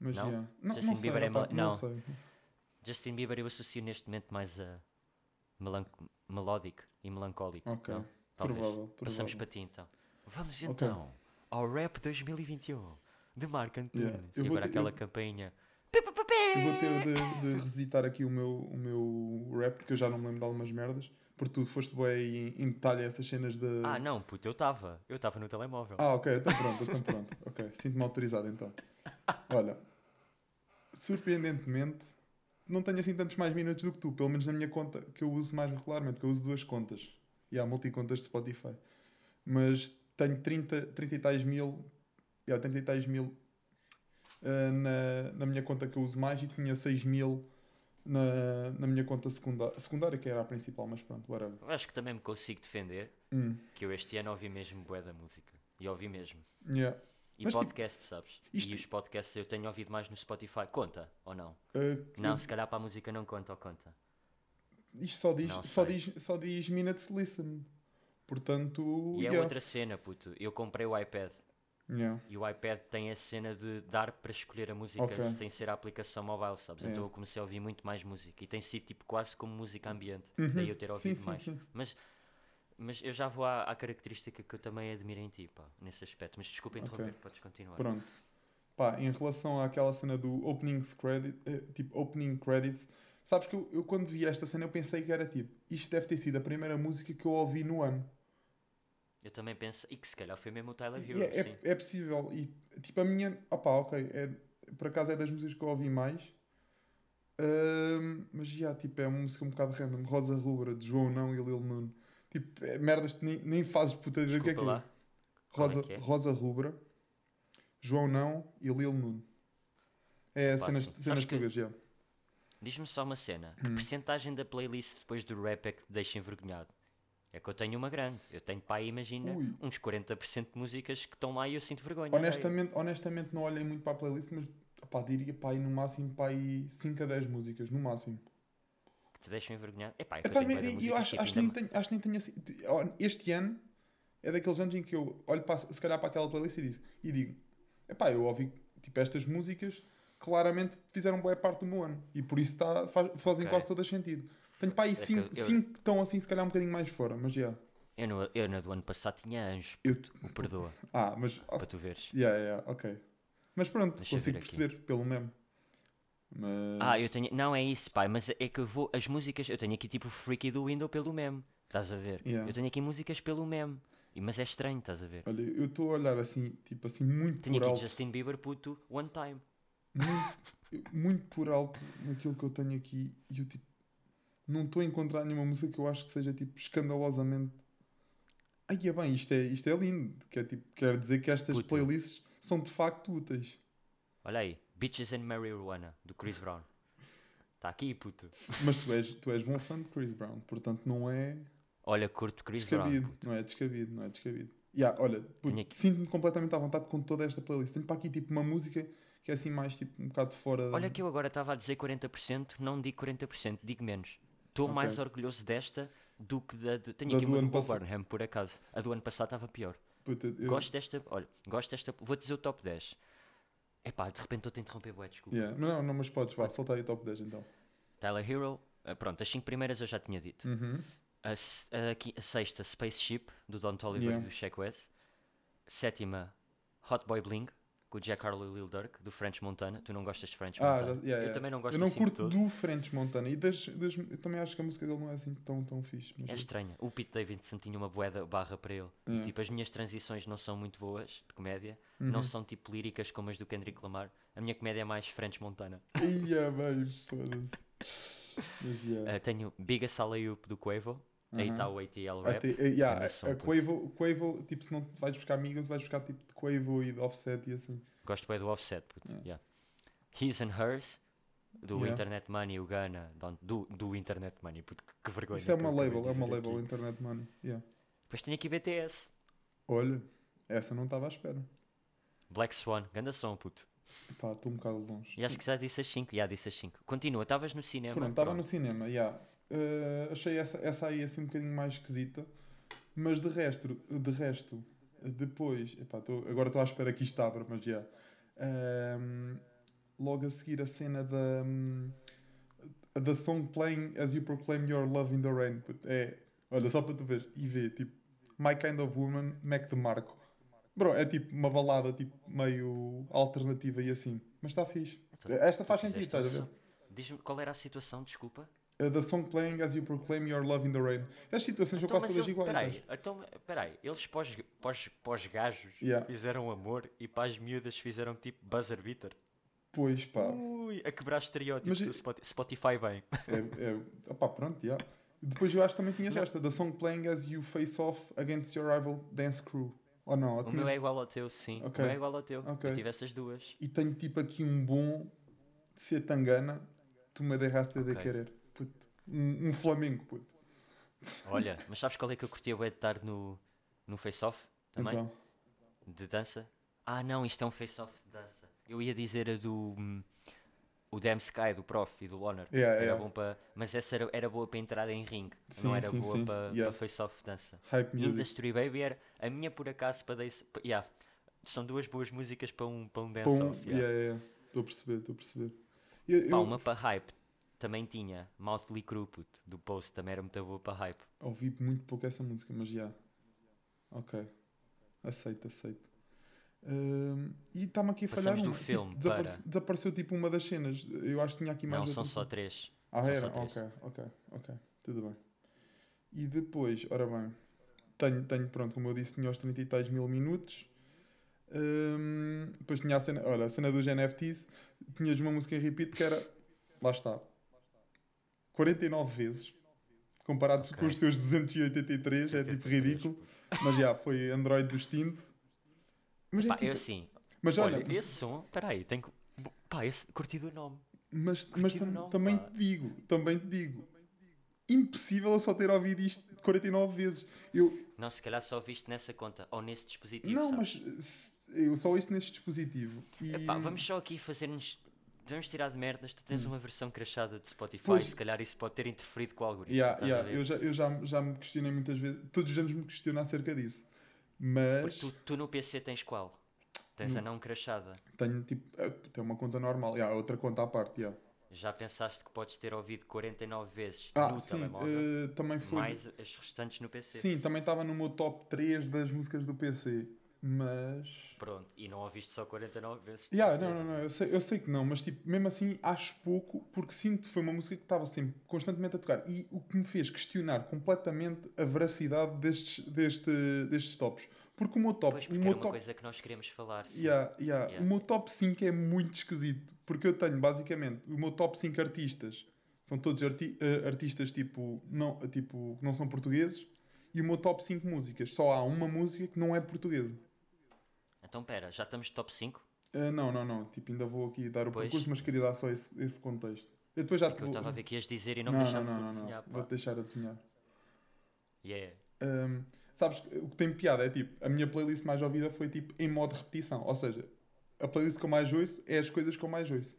Mas Não? yeah. não, Justin não sei, Bieber é não não. sei. Justin Bieber eu associo neste momento mais a melódico e melancólico. Ok, não? Talvez. provável, Passamos provável. para ti então. Vamos então ao Rap 2021 de Marco Antunes. Yeah, E agora ter- aquela eu- campainha. Eu vou ter de, de aqui o meu, o meu rap, porque eu já não me lembro de algumas merdas. Porque tu foste bem em, em detalhe a essas cenas de. Ah, não, puto, eu estava. Eu estava no telemóvel. Ah, ok, então pronto, então pronto. Ok, sinto-me autorizado então. Olha, surpreendentemente, não tenho assim tantos mais minutos do que tu, pelo menos na minha conta, que eu uso mais regularmente, porque eu uso duas contas. E há multicontas de Spotify. Mas tenho 30, 30 e tais mil, yeah, 30 e tais mil ah, na, na minha conta que eu uso mais e tinha 6 mil na, na minha conta secundária, secundária, que era a principal, mas pronto, whatever. Eu acho que também me consigo defender Hum, que eu este ano ouvi mesmo bué da música. E ouvi mesmo. yeah. E Mas, tipo, podcast, sabes? isto- E os podcasts eu tenho ouvido mais no Spotify. Conta ou não? Ah, Não, se calhar para a música não conta ou conta. Isto só diz, só diz, só diz minutes listen. Portanto, E é yeah. outra cena, puto. Eu comprei o iPad Yeah. e o iPad tem a cena de dar para escolher a música Ok. sem ser a aplicação mobile, sabes? É. Então eu comecei a ouvir muito mais música e tem sido tipo quase como música ambiente. Uhum. Daí eu ter Sim, ouvido sim, mais. sim. Mas, mas eu já vou à, à característica que eu também admiro em ti, pá, nesse aspecto. Mas desculpa interromper, podes continuar. Pronto. Pá, em relação àquela cena do opening credit, eh, tipo opening credits, sabes que eu, eu quando vi esta cena eu pensei que era tipo, isto deve ter sido a primeira música que eu ouvi no ano. Eu também penso, e que se calhar foi mesmo o Tyler Hero, é, sim. é, é possível. E tipo, a minha, opá, ok, é, por acaso é das músicas que eu ouvi mais. Mas já, tipo, é uma música um bocado random. Rosa Rubra, de João Não e Lil Nun. Tipo, é merdas que nem, nem fazes puta ideia do que é aquilo. lá. É Rosa, que é? Rosa Rubra, João Não e Lil Nun. É cenas, cenas Sabes que- tugas, já. Diz-me só uma cena. Que Hum. percentagem da playlist depois do rap é que te deixa envergonhado? É que eu tenho uma grande. Eu tenho, pá, imagina, Ui. uns 40% de músicas que estão lá e eu sinto vergonha. Honestamente, honestamente não olhei muito para a playlist, mas opá, diria pá, no máximo aí 5 a 10 músicas, no máximo. Que te deixam envergonhado. É pá, é que Epá, eu tenho eu acho, tipo, acho, que nem tenho, acho que nem tenho assim. Este ano é daqueles anos em que eu olho para, se calhar para aquela playlist e, diz, e digo: epá, eu ouvi tipo, estas músicas claramente fizeram boa parte do meu ano e por isso tá, faz- fazem Ok. quase todo sentido. Tenho para aí É que 5 eu- que estão assim, se calhar um bocadinho mais fora, mas já. Eu, no, eu na do ano passado tinha anjos, Eu, o perdoa, ah, mas. para tu veres. yeah, yeah, ok. Mas pronto, Deixa consigo perceber pelo meme. Mas. Ah, eu tenho. Não é isso, pai, mas é que eu vou. As músicas. Eu tenho aqui tipo Freaky do Window pelo meme. Estás a ver? Yeah. Eu tenho aqui músicas pelo meme. Mas é estranho, estás a ver? Olha, eu estou a olhar assim, tipo assim, muito Tenho por aqui alto. Justin Bieber, puto, One Time. muito, muito por alto naquilo que eu tenho aqui e eu tipo não estou a encontrar nenhuma música que eu acho que seja tipo escandalosamente ai é bem, isto é, isto é lindo que é, tipo, quer dizer que estas Puto. playlists são de facto úteis Olha aí, Bitches and Marijuana, do Chris Brown. Está aqui, puto. mas tu és, tu és bom fã de Chris Brown portanto não é Olha, curto Chris Brown. descabido puto. não é descabido, não é descabido yeah, olha, sinto-me completamente à vontade com toda esta playlist tenho para aqui tipo uma música que é assim mais tipo um bocado fora. Olha que eu agora estava a dizer 40%, não digo 40%, digo menos. Estou Ok. mais orgulhoso desta do que da de... Tenho Da aqui uma do Bob. Burnham, por acaso. A do ano passado estava pior. Puta, eu- Gosto desta, olha, gosto desta, vou dizer o top 10. Epá, de repente estou a te interromper, bué, desculpa. Yeah. Não, não, mas podes, vá, solta aí top 10 então. Tyler Hero, ah, pronto, as 5 primeiras eu já tinha dito. Uhum. A, se- a qui- a sexta, Spaceship, do Don Toliver Yeah. e do Shaq West. Sétima, Hot Boy Bling, com o Jack Harlow e Lil Durk, do French Montana. Tu não gostas de French Ah, Montana? já- yeah, Eu yeah. também não gosto Eu não assim curto do French Montana e das, das, eu também acho que a música dele não é assim tão, tão fixe. É estranha. O Pete Davidson tinha uma boeda barra para ele. E Yeah. tipo, as minhas transições não são muito boas de comédia. Uhum. Não são tipo líricas como as do Kendrick Lamar. A minha comédia é mais French Montana. Ia bem, foda-se. Mas yeah. Ah, tenho Biggest Alley-Oop do Quavo. Aí Uhum. está o ATL Rap. Yeah, grande som, a. Quavo, Quavo, tipo, se não vais buscar amigas, vais buscar tipo de Quavo e de Offset e assim. Gosto bem do Offset. Puto. Yeah. Yeah. His and Hers. Do Yeah. Internet Money, o Ghana. Do, do Internet Money. Puto, que- vergonha. Isso é que uma label, é uma label aqui. Internet Money. Yeah. Depois tenho aqui BTS. Olha, essa não estava à espera. Black Swan. Ganda som, puto. Pá, estou um bocado longe. E acho que já disse as 5. Já disse as 5. Continua. Estavas no cinema. Pronto, estava no cinema, yeah. Uh, achei essa, essa aí assim um bocadinho mais esquisita, mas de resto, de resto depois, epá, tô- agora estou à espera que isto abra, mas já. Um, logo a seguir a cena da um, da song playing as you proclaim your love in the rain. É, olha, só para tu ver e ver, tipo, My Kind of Woman, Mac DeMarco. Bro, é tipo uma balada tipo meio alternativa e assim, mas está fixe. Então, Esta faz sentido, estás a ver? Diz-me qual era a situação, desculpa. Uh, the song playing as you proclaim your love in the rain. As situações Então, quase mas todas iguais. peraí, então, peraí, eles pós, pós, pós gajos Yeah. fizeram amor e para as miúdas fizeram tipo buzzer beater. Pois pá. Ui, a quebrar estereótipos Mas do Spoti- Spotify bem. É, é, opá, pronto, já. Depois eu acho que também tinhas Não. esta. The song playing as you face off against your rival dance crew. Ou não? Ou O tinhas- meu é igual ao teu, sim. Ok. O meu é igual ao teu. Ok. Eu tive essas duas. E tenho tipo aqui um bom de ser tangana. Tu me derraste de Ok. querer. Um, um flamengo, puto. Olha, mas sabes qual é que eu curtia bué de estar no, no face-off também? Então. De dança? Ah não, isto é um face-off de dança. Eu ia dizer a do... hum, o Damn Sky, do Prof e do Loner. Yeah, era yeah. bom para... Mas essa era, era boa para entrada em ringue. Sim, não era sim, boa sim. para, Yeah. face-off de dança. Hype music. Industry Baby era a minha por acaso para dance. pa- Yeah. São duas boas músicas para um, para um dance-off. yeah, yeah. yeah, yeah. Estou a perceber, estou a perceber. Eu, Pá, eu uma para hype também tinha. Mouthly Crew, puto, do Post, também era muito boa para hype. ouvi muito pouco essa música, mas já. Ok. Aceito, aceito. Hum, e está-me aqui a falhar Passamos do uma. Tipo, filme desaparece- para- Desapareceu tipo uma das cenas. Eu acho que tinha aqui mais Não, são só três. Ah, são era? três. Ok, ok, ok. Tudo bem. E depois, ora bem, tenho, tenho pronto, como eu disse, tinha os 30 e tais mil minutos. Hum, depois tinha a cena, olha, a cena dos NFTs. Tinhas uma música em repeat que era, lá está, 49 vezes. Comparados Ok. com os teus 283, é tipo 283, ridículo. Mas já, foi Android do extinto. Mas é Pá, tipo, eu assim, mas olha, olha, esse som, peraí, tenho que. Pá, esse curti do nome. Mas, mas Curti o tam- nome, também pá. te digo, também te digo, impossível eu só ter ouvido isto 49 vezes. Eu, Não, se calhar só viste nessa conta ou nesse dispositivo. não, sabes? mas eu só ouço neste dispositivo. E, Epá, vamos só aqui fazer-nos. Vamos tirar de merdas. Tu tens uma versão crachada de Spotify. Hum. Pois. Se calhar isso pode ter interferido com o algoritmo. Yeah, yeah, eu já, eu já, já me questionei muitas vezes, todos os anos me questiono acerca disso. Mas Tu, tu no PC tens qual? Tens a não crachada. tenho tipo, eh, tenho uma conta normal, yeah, outra conta à parte. yeah. Já pensaste que podes ter ouvido 49 vezes Ah, no sim, telemóvel, eh, também foi. mais as restantes no PC. Sim, também estava no meu top 3 das músicas do PC. Mas. Pronto, e não ouviste só 49 vezes. Yeah, não, não, não, eu sei, eu sei que não, mas tipo, mesmo assim acho pouco, porque sinto que foi uma música que estava sempre constantemente a tocar. E o que me fez questionar completamente a veracidade destes, deste, destes tops. Porque o meu top. Pois, o porque meu era uma top coisa que nós queremos falar. Sim. Yeah, yeah. Yeah. O meu top 5 é muito esquisito, porque eu tenho basicamente o meu top 5 artistas são todos arti- eh, artistas tipo, não, tipo, que não são portugueses, e o meu top 5 músicas. Só há uma música que não é portuguesa. Então, pera, já estamos top 5? Eh, não, não, não. Tipo, ainda vou aqui dar o Pois. percurso, mas queria dar só esse, esse contexto. Eu depois já É te que eu vou... estava a ver que ias dizer e não, não, me deixavas não, não, adivinhar. não. Vou-te deixar adivinhar. Yeah. Ahm, sabes, o que tem piada é tipo, a minha playlist mais ouvida foi tipo em modo repetição. Ou seja, a playlist que eu mais ouço é as coisas que eu mais ouço.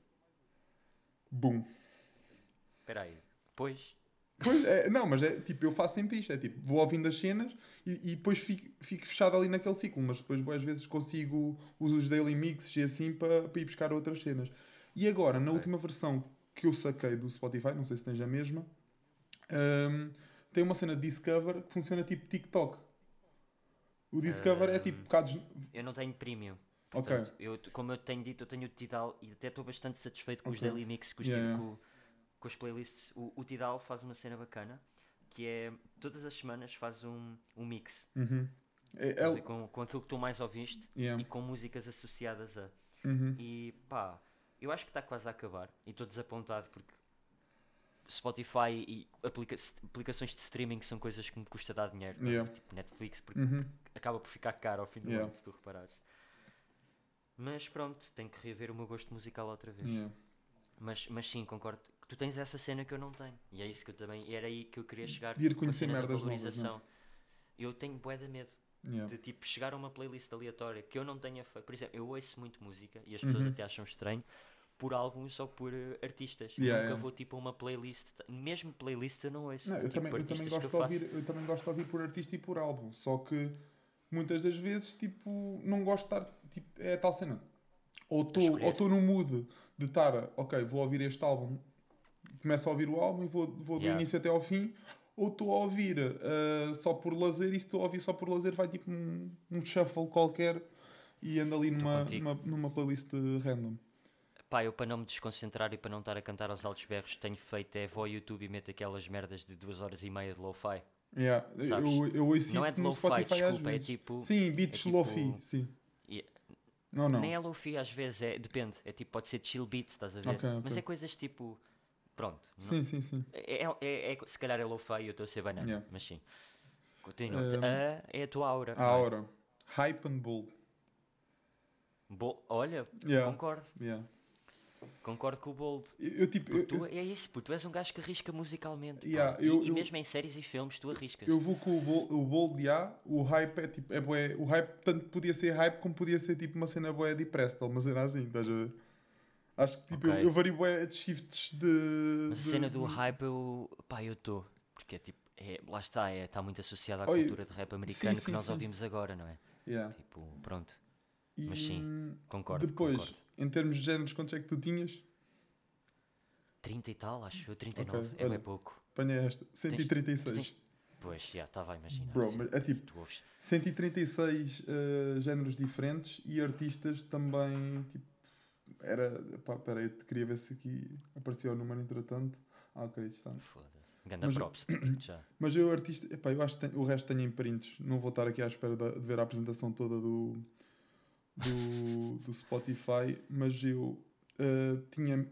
Boom. Espera aí. Pois. Pois, é, não, mas é tipo, eu faço sempre isto. É tipo, vou ouvindo as cenas e, e depois fico, fico fechado ali naquele ciclo. Mas depois, às vezes, consigo uso os daily mixes e assim para, para ir buscar outras cenas. E agora, na última versão que eu saquei do Spotify, não sei se tens a mesma, hum, tem uma cena de Discover que funciona tipo TikTok. O Discover é tipo Hum. bocados. Eu não tenho premium. Portanto, eu, como eu tenho dito, eu tenho o Tidal e até estou bastante satisfeito com os Ok. daily mix, com, os, yeah. com, com as playlists. O, o Tidal faz uma cena bacana que é todas as semanas faz um, um mix Uhum. É, é, com, com aquilo que tu mais ouviste yeah. e com músicas associadas a. Uhum. E pá, eu acho que está quase a acabar e estou desapontado porque Spotify e aplica- aplicações de streaming são coisas que me custa dar dinheiro? Yeah. tipo Netflix, porque Uhum. acaba por ficar caro ao fim do Yeah. ano, se tu reparares. Mas pronto, tenho que rever o meu gosto musical outra vez. Yeah. Mas, mas sim, concordo tu tens essa cena que eu não tenho. E é isso que eu também. Era aí que eu queria chegar De ir com a conhecer cena da merdas novas, valorização. Eu tenho bué de medo Yeah. de tipo chegar a uma playlist aleatória que eu não tenha feito. Por exemplo, eu ouço muito música e as pessoas Uhum. até acham estranho por álbuns ou por eh, artistas. Yeah, nunca vou tipo a uma playlist, mesmo playlist eu não ouço. Não, eu, tipo, também, eu, também artistas gosto de faço. ouvir, eu também gosto de ouvir por artista e por álbum. Só que muitas das vezes, tipo, não gosto de estar. Tipo, é a tal cena. Ou estou no mood de estar, ok, vou ouvir este álbum, começo a ouvir o álbum e vou, vou do Yeah. início até ao fim. Ou estou a ouvir ah, só por lazer, e se estou a ouvir só por lazer, vai tipo um, um shuffle qualquer e ando ali numa, numa, numa playlist random. Pá, eu para não me desconcentrar e para não estar a cantar aos altos berros, tenho feito é vou ao YouTube e meto aquelas merdas de duas horas e meia de lo-fi. Yeah. Eu, eu ouço Não isso é de no Spotify desculpa, é tipo. Sim, beats tipo- lofi, sim. e- Não, não. Nem é lo-fi às vezes, é, depende. É tipo, pode ser chill beats, estás a ver? Ok, ok. Mas é coisas tipo. Pronto. não- Sim, sim, sim. É, é- é- é- se calhar é lo-fi e eu estou a ser banana, Yeah. mas sim. Continua. Um, A é a tua aura. A é? hora. Hype and bold. Bo- Olha, Yeah. concordo. Yeah. Concordo com o Bold. Eu, tipo, eu, Tu, eu, é isso, puto, tu és um gajo que arrisca musicalmente. Yeah, E- e, mesmo em séries e filmes tu arriscas. eu vou com o bold, o bold yeah, o hype é tipo, é bué, o hype tanto podia ser hype como podia ser tipo uma cena boa de Prestel, uma cena assim, estás a ver? Acho que tipo, eu, Ok. eu vario bué de shifts de... Mas a cena do hype eu. pá, eu estou. Porque é tipo. É, lá está, é, está muito associada à Oi, cultura de rap americano sim, que nós sim. ouvimos agora, não é? Yeah. Tipo, pronto, E, mas sim, concordo. Depois, concordo. em termos de géneros, quantos é que tu tinhas? 30 e tal, acho eu, 39. Ok, é olha. bem pouco. Apanhei esta. 136. tens- Pois, já, estava a imaginar. Bro, sim. mas é tipo, Tu ouves. 136 eh, géneros diferentes e artistas também, tipo, era, pá, peraí, eu queria ver se aqui aparecia o número entretanto. Ah, ok, está. Foda-se. Ganda Mas- props. Mas eu, artista, epá, eu acho que tem- o resto tenho em prints. Não vou estar aqui à espera de, de ver a apresentação toda do, do, do Spotify, mas eu eh, tinha.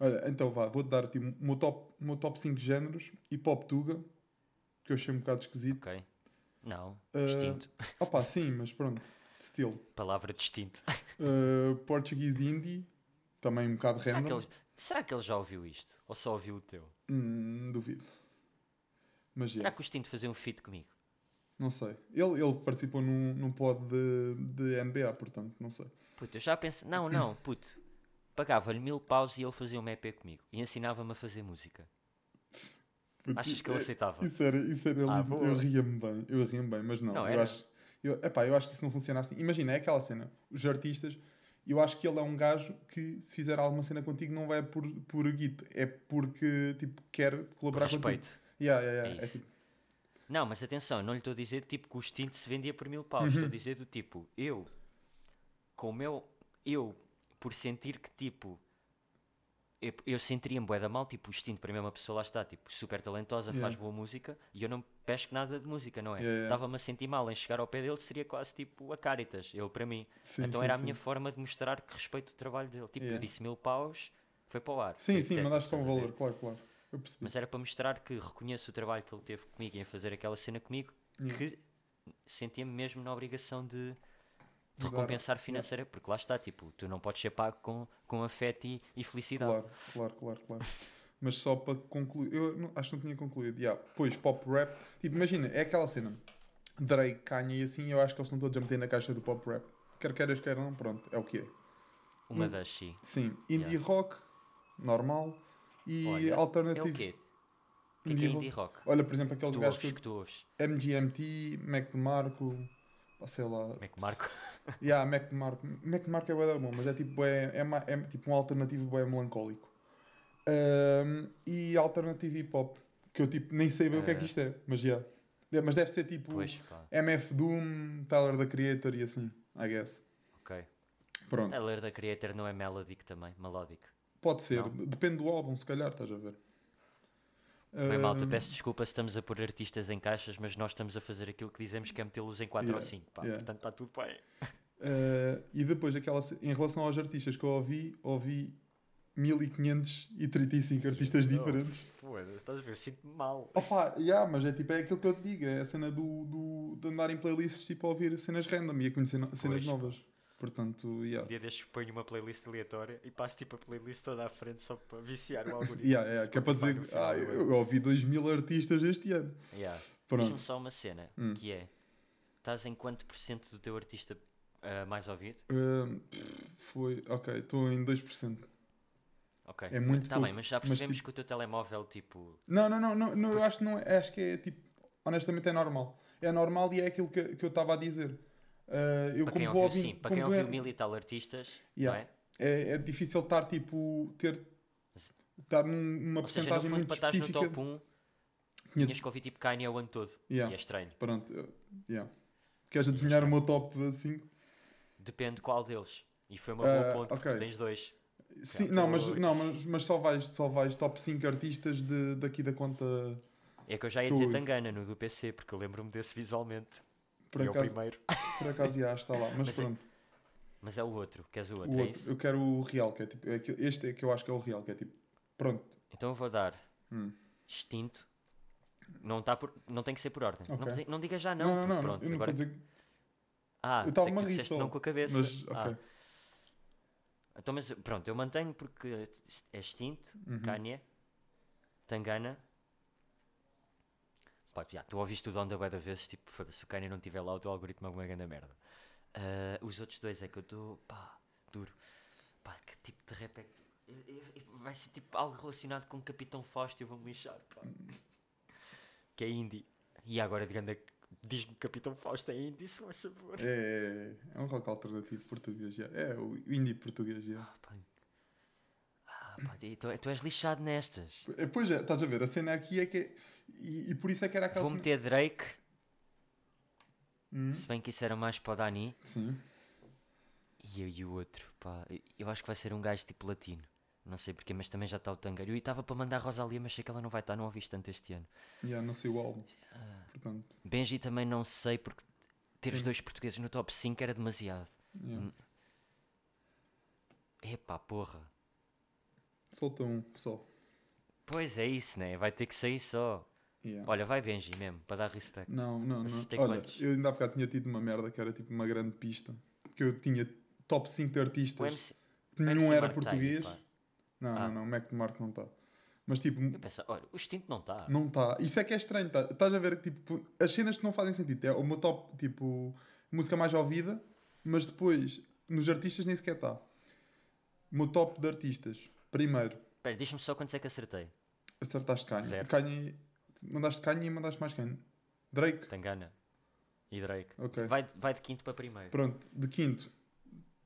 Olha, então vá, vou-te dar tipo, o meu top, meu top 5 géneros e pop tuga, que eu achei um bocado esquisito. Ok. Não, Eh, distinto. Opa, sim, mas pronto, still. Palavra distinto. Uh, Portuguese Indie, também um bocado Será que, random. ele, será que ele já ouviu isto? Ou só ouviu o teu? Hum, duvido. Mas Será é, que o Distinto fazer um feat comigo? não sei. Ele, ele participou num, num pod de, de NBA, portanto, não sei. Puto, eu já pensei. Não, não, puto. Pagava-lhe mil paus e ele fazia um EP comigo. E ensinava-me a fazer música. Porque Achas que ele é- aceitava? Isso era, isso era Ah, boa. eu ria-me bem, eu ria-me bem, mas não, Não eu era? acho. Eu, epá, eu acho que isso não funciona assim. Imagina, é aquela cena, os artistas, eu acho que ele é um gajo que se fizer alguma cena contigo não vai por, por guito, é porque tipo, quer Por colaborar contigo. respeito. Yeah, yeah, yeah, É é isso. tipo, Não, mas atenção, não lhe estou a dizer tipo que o extinto se vendia por mil paus. Estou a dizer do tipo, eu, como eu, eu, por sentir que tipo, eu, eu sentiria-me bué da mal, tipo, o extinto para mim é uma pessoa lá está, tipo, super talentosa, faz Yeah. boa música e eu não pesco nada de música, não é? Yeah, yeah. Estava-me a sentir mal em chegar ao pé dele, seria quase tipo a Caritas, ele para mim. sim, então sim, era a sim. minha forma de mostrar que respeito o trabalho dele. Tipo, eu Yeah. disse mil paus, foi para o ar. Sim, sim, mandaste só um valor, claro, claro. Eu. Mas era para mostrar que reconheço o trabalho que ele teve comigo em fazer aquela cena comigo, que sentia-me mesmo na obrigação de, de recompensar financeira, porque lá está, tipo, tu não podes ser pago com, com afeto e, e felicidade. Claro, claro, claro, claro. Mas só para concluir, eu não- acho que não tinha concluído. Yeah. Pois, pop rap, tipo, imagina, é aquela cena. Drake, Kanye e assim, eu acho que eles estão todos a meter na caixa do pop rap. Quer queiras, quer não, pronto, é o que é. Uma Hum. das, sim. Sim, indie Yeah. rock, normal, e Olha, É alternative. o quê? Que é que é indie rock? Olha, por exemplo, aquele Tu gajo que que tu ouves. MGMT, Mac DeMarco, ou sei lá. É que Marco? Yeah, Mac DeMarco. Mac DeMarco é bué da bom, mas é tipo, é, ma- é tipo um alternativo bem melancólico. Ahm, e alternativo hip hop, que eu tipo nem sei bem o que é que Ah. isto é, mas já. É, Mas deve ser tipo Pois, pá. MF Doom, Tyler the Creator e assim, I guess. Ok. Pronto, Tyler da Creator não é melodic também, melodic. pode ser, Não. depende do álbum, se calhar, estás a ver. Bem, malta, peço desculpa se estamos a pôr artistas em caixas, mas nós estamos a fazer aquilo que dizemos que é metê-los em 4 ou Yeah, 5, pá. yeah. Portanto, está tudo bem. Uh, e depois, aquela, em relação aos artistas que eu ouvi, ouvi 1535 artistas diferentes. Foda-se, estás a ver? Eu sinto-me mal. Opa, yeah, mas é tipo, é aquilo que eu te digo, é a cena do, do, de andar em playlists, tipo, a ouvir cenas random e a conhecer no- cenas Pois. novas. Portanto, Um yeah. dia destes ponho uma playlist aleatória e passo tipo a playlist toda à frente só para viciar o algoritmo. Yeah, yeah, que é para dizer, ah, eu, eu ouvi 2000 artistas este ano. Yeah. Diz-me só uma cena, Hum. que é, estás em quanto por cento do teu artista ah, mais ouvido? Um, foi, ok, estou em 2%. Ok. É muito Tá pouco, bem, mas já mas, percebemos tipo- que o teu telemóvel, tipo... Não, não, não, não, não, eu acho que não é, acho que é tipo, honestamente é normal. É normal e é aquilo que, que eu estava a dizer. Uh, eu Para como quem ouviu, ouvindo, sim, para quem ouviu mil e tal artistas, Yeah. não é? é, é difícil estar tipo, ter, estar num- numa Ou seja, no porcentagem fundo, muito para estás no específica. top 1, Tinha- tinhas que ouvir tipo Kanye o ano todo. Yeah. E é estranho. Pronto, yeah. Queres adivinhar o meu top 5? Depende qual deles. E foi uma boa Ah, ponto, porque ok. tu tens dois. Sim, não, mas, não mas, mas só, vais, só vais top 5 artistas de, daqui da conta. É que eu já ia dizer. Tangana no do PC, porque eu lembro-me desse visualmente. Por e é o acaso, primeiro. por acaso já está lá, mas, Mas é- pronto. Mas é o outro, queres o outro, O é outro, isso? eu quero o real, que é tipo. é este é que eu acho que é o real, que é tipo. Pronto. Então eu vou dar Hum. extinto. Não, tá por... não tem que ser por ordem. Não, Ok. tem- não diga já Não, não, não, porque não, pronto. eu não agora... dizer. Ah, eu estava a rir não com a cabeça. Mas, Ah, ok. Então, mas pronto, eu mantenho porque é extinto, Uhum. Kanye, Tangana. Pá, já, tu ouviste o Down da bué da vez, tipo, foda-se, se o Kanye não estiver lá, o teu algoritmo é uma grande merda. Ah, os outros dois é que eu estou, pá, duro. Pá, que tipo de rap é que... Vai ser tipo algo relacionado com o Capitão Fausto e eu vou-me lixar, pá. que é indie. E agora de grande... Diz-me Capitão Fausto é indie, se faz favor. É, é um rock alternativo português, já. É o indie português, já. Ah, pá. Ah, pá, tu, tu és lixado nestas. É, Pois é, estás a ver, a cena aqui é que é. E, e por isso é que era aquela Vou cena- meter Drake, Hum, se bem que isso era mais para o Dani. Sim. E, e o outro, pá, eu acho que vai ser um gajo tipo latino. Não sei porquê, mas também já está o Tangueiro. E estava para mandar a Rosalia, mas sei que ela não vai estar, não a ouviste tanto este ano. Já não sei o álbum. Ah, Portanto. Benji também não sei, porque ter os Sim. dois portugueses no top 5 era demasiado. já. Hum. Epá, porra. Solta um só. Pois é isso, né? Vai ter que sair só. Já. Olha, vai Benji mesmo, para dar respeito. Não, não, não. Olha, quantos? eu ainda há bocado tinha tido uma merda que era tipo uma grande pista. Que eu tinha top 5 de artistas. MC, que o Nenhum MC era Mark português. Não, Ah. não, não. Mac DeMarco não está. Mas tipo, Eu penso, olha, o extinto não está. não está. Isso é que é estranho. tá- Estás a ver que tipo, as cenas que não fazem sentido. É o meu top, tipo, música mais ouvida. Mas depois, nos artistas nem sequer está. O meu top de artistas. Primeiro, Espera, diz-me só quantos é que acertei. acertaste Kanye. Kanye. Mandaste Kanye e mandaste mais quem? Drake. Tangana e Drake. Vai, vai de quinto para primeiro. Pronto, de quinto,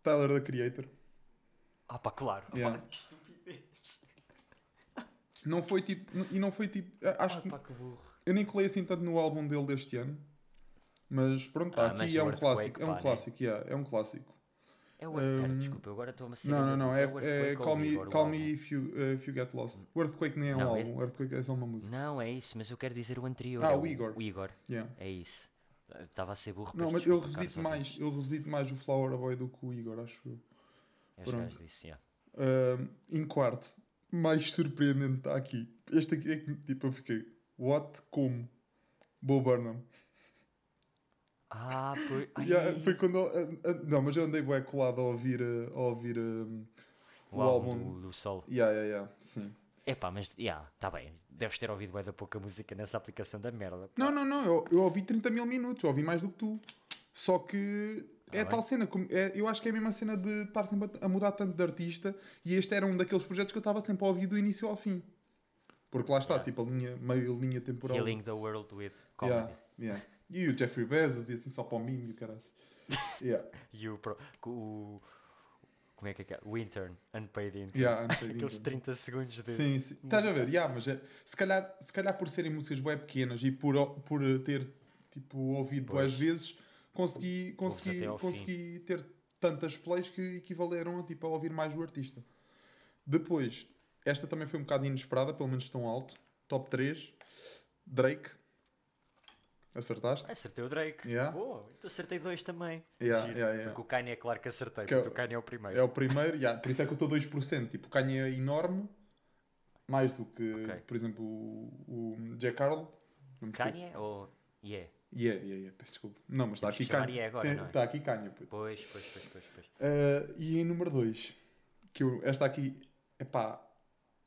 Tyler the Creator. Ah, pá, claro. Yeah. Que estupidez. Não foi tipo. E não foi tipo. Acho Ah, que pá, que burro. eu nem colei assim tanto no álbum dele deste ano. Mas pronto, tá Ah, aqui é o um clássico. É pá, um né? clássico, yeah, é um clássico. É o Earthquake. Hum, Desculpa, eu agora estou uma Não, não, não. É, o é ou Call o Me, Igor, o call me if, you, uh, if You Get Lost. O Earthquake nem é um Não, álbum, o Earthquake é só uma música. Não, é isso, mas eu quero dizer o anterior. Ah, é o Igor. O Igor, Yeah. é isso. Estava a ser burro. Não, mas eu revisito mais, eu revisito mais o Flower Boy do que o Igor, acho eu. Pronto. gajo disso, yeah. Ahm, em quarto, mais surpreendente está aqui. Este aqui é que tipo eu fiquei. What? Como? Bo Burnham. Ah. Ai, Yeah, foi quando. eu- ah, ah, não, mas eu andei bem colado a ouvir, ah, a ouvir o, o álbum, álbum. do, do Sol. Yeah, yeah, yeah, sim. Epá, mas, yeah, tá bem. Deves ter ouvido bué da pouca música nessa aplicação da merda. pá. Não, não, não, eu, eu ouvi 30 mil minutos, eu ouvi mais do que tu. Só que é a bem. tal cena, como- é- eu acho que é a mesma cena de estar sempre a mudar tanto de artista e este era um daqueles projetos que eu estava sempre a ouvir do início ao fim. Porque lá está, Yeah. tipo, a linha, meio linha temporal. Healing the world with comedy. Yeah, yeah. E o Jeffrey Bezos e assim só para o mimo e o caralho. Yeah, E o, o. Como é que é que é? O intern, unpaid intern. yeah, unpaid Aqueles intern. 30 segundos de. Sim, sim. Estás a ver? Yeah, mas é, se, calhar, se calhar por serem músicas bem pequenas e por, por ter tipo, ouvido Pois. às vezes, consegui, consegui, fim. consegui ter tantas plays que equivaleram a, tipo, a ouvir mais do artista. Depois, esta também foi um bocado inesperada, pelo menos tão alto. Top 3, Drake. Acertaste? Acertei o Drake. Yeah. Boa, então acertei dois também. Yeah, Giro. yeah, yeah. Porque o Kanye é claro que acertei, Que é porque o- o Kanye é o primeiro. É o primeiro, yeah, por isso é que eu estou 2%. Tipo, o Kanye é enorme, mais do que, Ok. por exemplo, o, o Jack Harlow. Kanye ou. Yeah. Yeah, yeah, yeah, peço desculpa. Não, mas está aqui yeah agora, não é? Está aqui Kanye. puto. Pois, pois, pois, pois, pois. Uh, e em número 2, que eu, esta aqui, epá,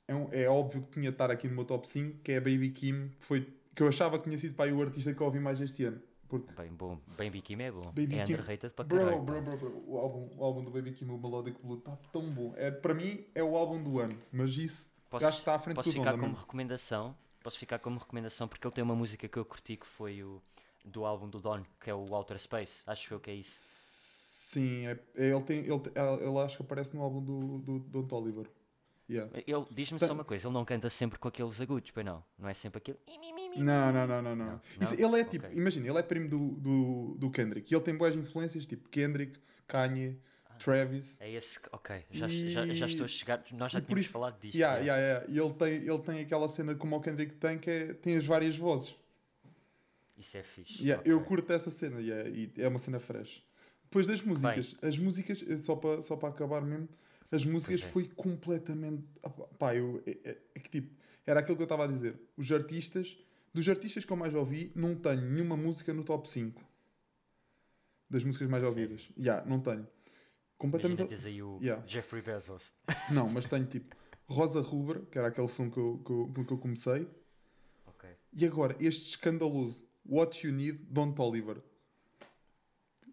é, um- é óbvio que tinha de estar aqui no meu top 5, que é a Baby Kim, que, foi, que eu achava que tinha sido aí o artista que eu ouvi mais este ano. Porque, Bem bom. Baby Kim é bom. Baby é Kim- underrated para bro, caralho. bro, bro, bro, o álbum, o álbum do Baby Kim, o Melodic Blue, está tão bom. É, para mim, é o álbum do ano, mas isso, Posso, acho que está à frente posso do ficar Donda como mesmo. recomendação. Posso ficar como recomendação porque ele tem uma música que eu curti que foi o do álbum do Don, que é o Outer Space. Acho eu que é isso. Sim, é, é- ele, tem, ele, tem- ele acho que aparece no álbum do, do, do Don Oliver. Yeah. Ele diz-me só uma coisa, ele não canta sempre com aqueles agudos, pois não? Não é sempre aquele. Não, não, não, não, não. Não, ele é tipo, imagina, ele é primo do, do, do Kendrick e ele tem boas influências tipo Kendrick, Kanye, Travis. É esse. que- Ok, já, já, já E- estou a chegar. Nós já e tínhamos isso- falado disto. Yeah, yeah. yeah, yeah. E ele tem, ele tem aquela cena como o Kendrick tem, que é, tem as várias vozes. Isso é fixe. Yeah, ok. Eu curto essa cena yeah, e é uma cena fresh. Depois das músicas, as músicas, eh, só para só para acabar mesmo, as músicas é. foi completamente. ah, Pá, eu, é, é- é que tipo, era aquilo que eu estava a dizer. Os artistas, dos artistas que eu mais ouvi, não tenho nenhuma música no top 5 das músicas mais ouvidas. Yeah, não tenho. Completamente. Imagina tens aí o Yeah. Jeffrey Bezos. Não, mas tenho tipo Rosa Rubra, que era aquele som que eu, que eu, com que eu comecei. Ok. E agora, este escandaloso What You Need, Don Toliver.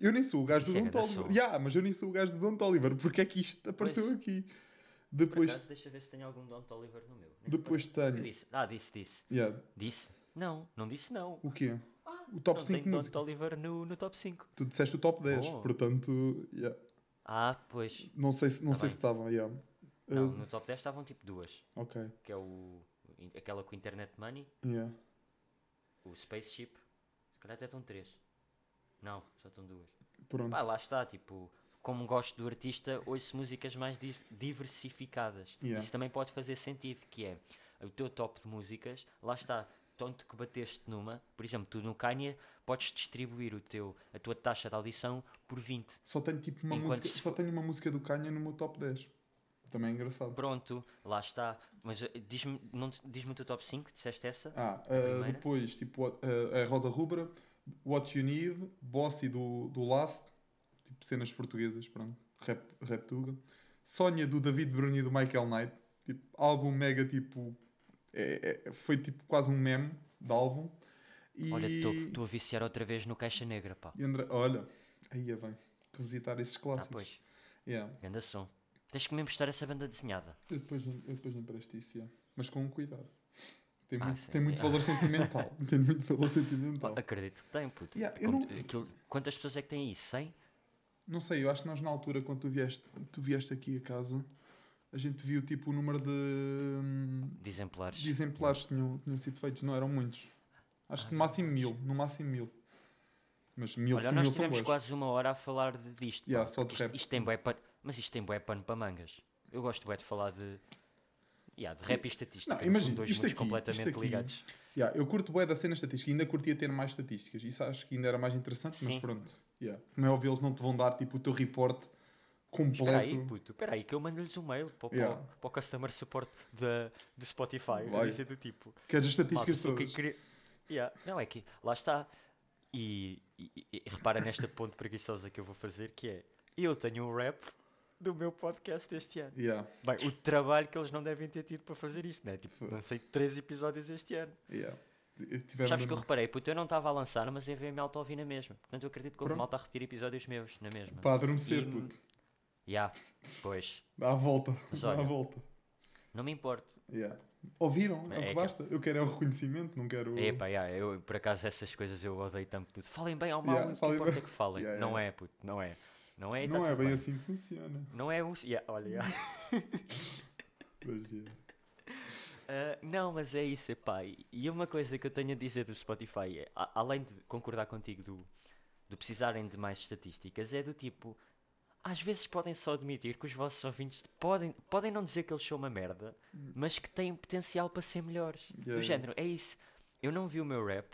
Eu nem sou o gajo Isso do é Don Toliver. Yeah, mas eu nem sou o gajo do Don Toliver. Porque é que isto apareceu Pois. aqui? Por Depois, acaso, deixa ver se tem algum Don Toliver no meu. Nem depois. Eu tenho. disse. Ah, disse, disse. Yeah. Disse? Não, não disse não. O quê? Ah, O top não 5 tem Don música. Toliver no, no top 5. Tu disseste o top 10, Boa. portanto, yeah. Ah, pois. não sei se, não Tá sei bem. se estavam. Yeah. Não, Uh, no top 10 estavam tipo duas. ok. Que é o. Aquela com Internet Money, Yeah. o Spaceship. Calhar até estão três. Não, só estão duas. Pronto. Pá, lá está, tipo, como gosto do artista, ouço músicas mais di- diversificadas. Yeah. Isso também pode fazer sentido, que é o teu top de músicas, lá está, tanto que bateste numa, por exemplo, tu no Kanye podes distribuir o teu, a tua taxa de audição por 20. Só tenho tipo uma música. Só tenho uma música do Kanye no meu top 10. Também é engraçado. Pronto, lá está. Mas eh, diz-me diz-me o teu top 5, disseste essa? Ah, uh, depois, tipo, uh, a Rosa Rubra, What You Need, Bossy do, do Last, tipo cenas portuguesas, pronto, rap, rap tuga. Sónia do David Bruni e do Michael Knight, tipo, álbum mega, tipo, é- é- foi tipo quase um meme de álbum. E, Olha, estou a viciar outra vez no Caixa Negra, pá. André, olha, aí é bem, revisitar esses Ah, clássicos. pois, Yeah. grande som. Tens que me emprestar essa banda desenhada. Eu depois, eu depois empresto isso, yeah. mas com cuidado. Tem Ah, muito, tem muito Ah. valor sentimental. tem muito valor sentimental. Acredito que tem, puto. Yeah, Como não- aquilo- quantas pessoas é que têm isso? 100? Não sei, eu acho que nós na altura, quando tu vieste, tu vieste aqui a casa, a gente viu tipo o número de, hum, De exemplares. de exemplares que tinham, tinham sido feitos, não eram muitos. Acho Ah, que no máximo mil, no máximo mil. Mas mil, Olha, nós mil tivemos quase uma hora a falar disto. Yeah, pá, só de isto, rap. isto tem bué pano, mas isto tem bué pano para mangas. Eu gosto bué de falar de, yeah, de rap e estatística. Não, imagina, dois isto aqui- completamente isto aqui- ligados. Yeah, eu curto bué da cena estatística, ainda curtia ter mais estatísticas. Isso acho que ainda era mais interessante, mas Sim. pronto. Yeah. Como é óbvio, eles não te vão dar tipo o teu report completo. Espera aí, puto, espera aí, que eu mando-lhes um mail para, o- Yeah. para, para o customer support da, do Spotify. A Vai. dizer do tipo. Queres as estatísticas todas. queria- Yeah, Não, é que lá está. E, e- e repara nesta ponte preguiçosa que eu vou fazer, que é eu tenho um rap do meu podcast este ano. Yeah, Bem, o trabalho que eles não devem ter tido para fazer isto, né? Tipo, lancei três episódios este ano. yeah. tiveram Sabes que eu reparei, puto, eu não estava a lançar, mas ia ver malta a ouvir na mesma. Portanto, eu acredito que houve malta a repetir episódios meus na mesma. Para adormecer, E- puto. Ya, pois. Dá a volta. Mas Dá a olha, volta. Não me importo. Yeah. Ouviram? É, É que que- basta. Eu quero é o reconhecimento, não quero. Epá, ya, eu, por acaso essas coisas eu odeio tanto tudo. Falem bem ou mal, Yeah, o que falem importa bem. é que falem. Yeah, não yeah. é, puto, não é. Não é, não é bem assim que funciona. Não é um. ya, olha, yeah. Ah, não, mas é isso, epá. E e uma coisa que eu tenho a dizer do Spotify, é, a- além de concordar contigo do, do precisarem de mais estatísticas, é do tipo. Às vezes podem só admitir que os vossos ouvintes podem, podem não dizer que eles são uma merda, mas que têm potencial para ser melhores. Yeah, do yeah. género, é isso. Eu não vi o meu rap,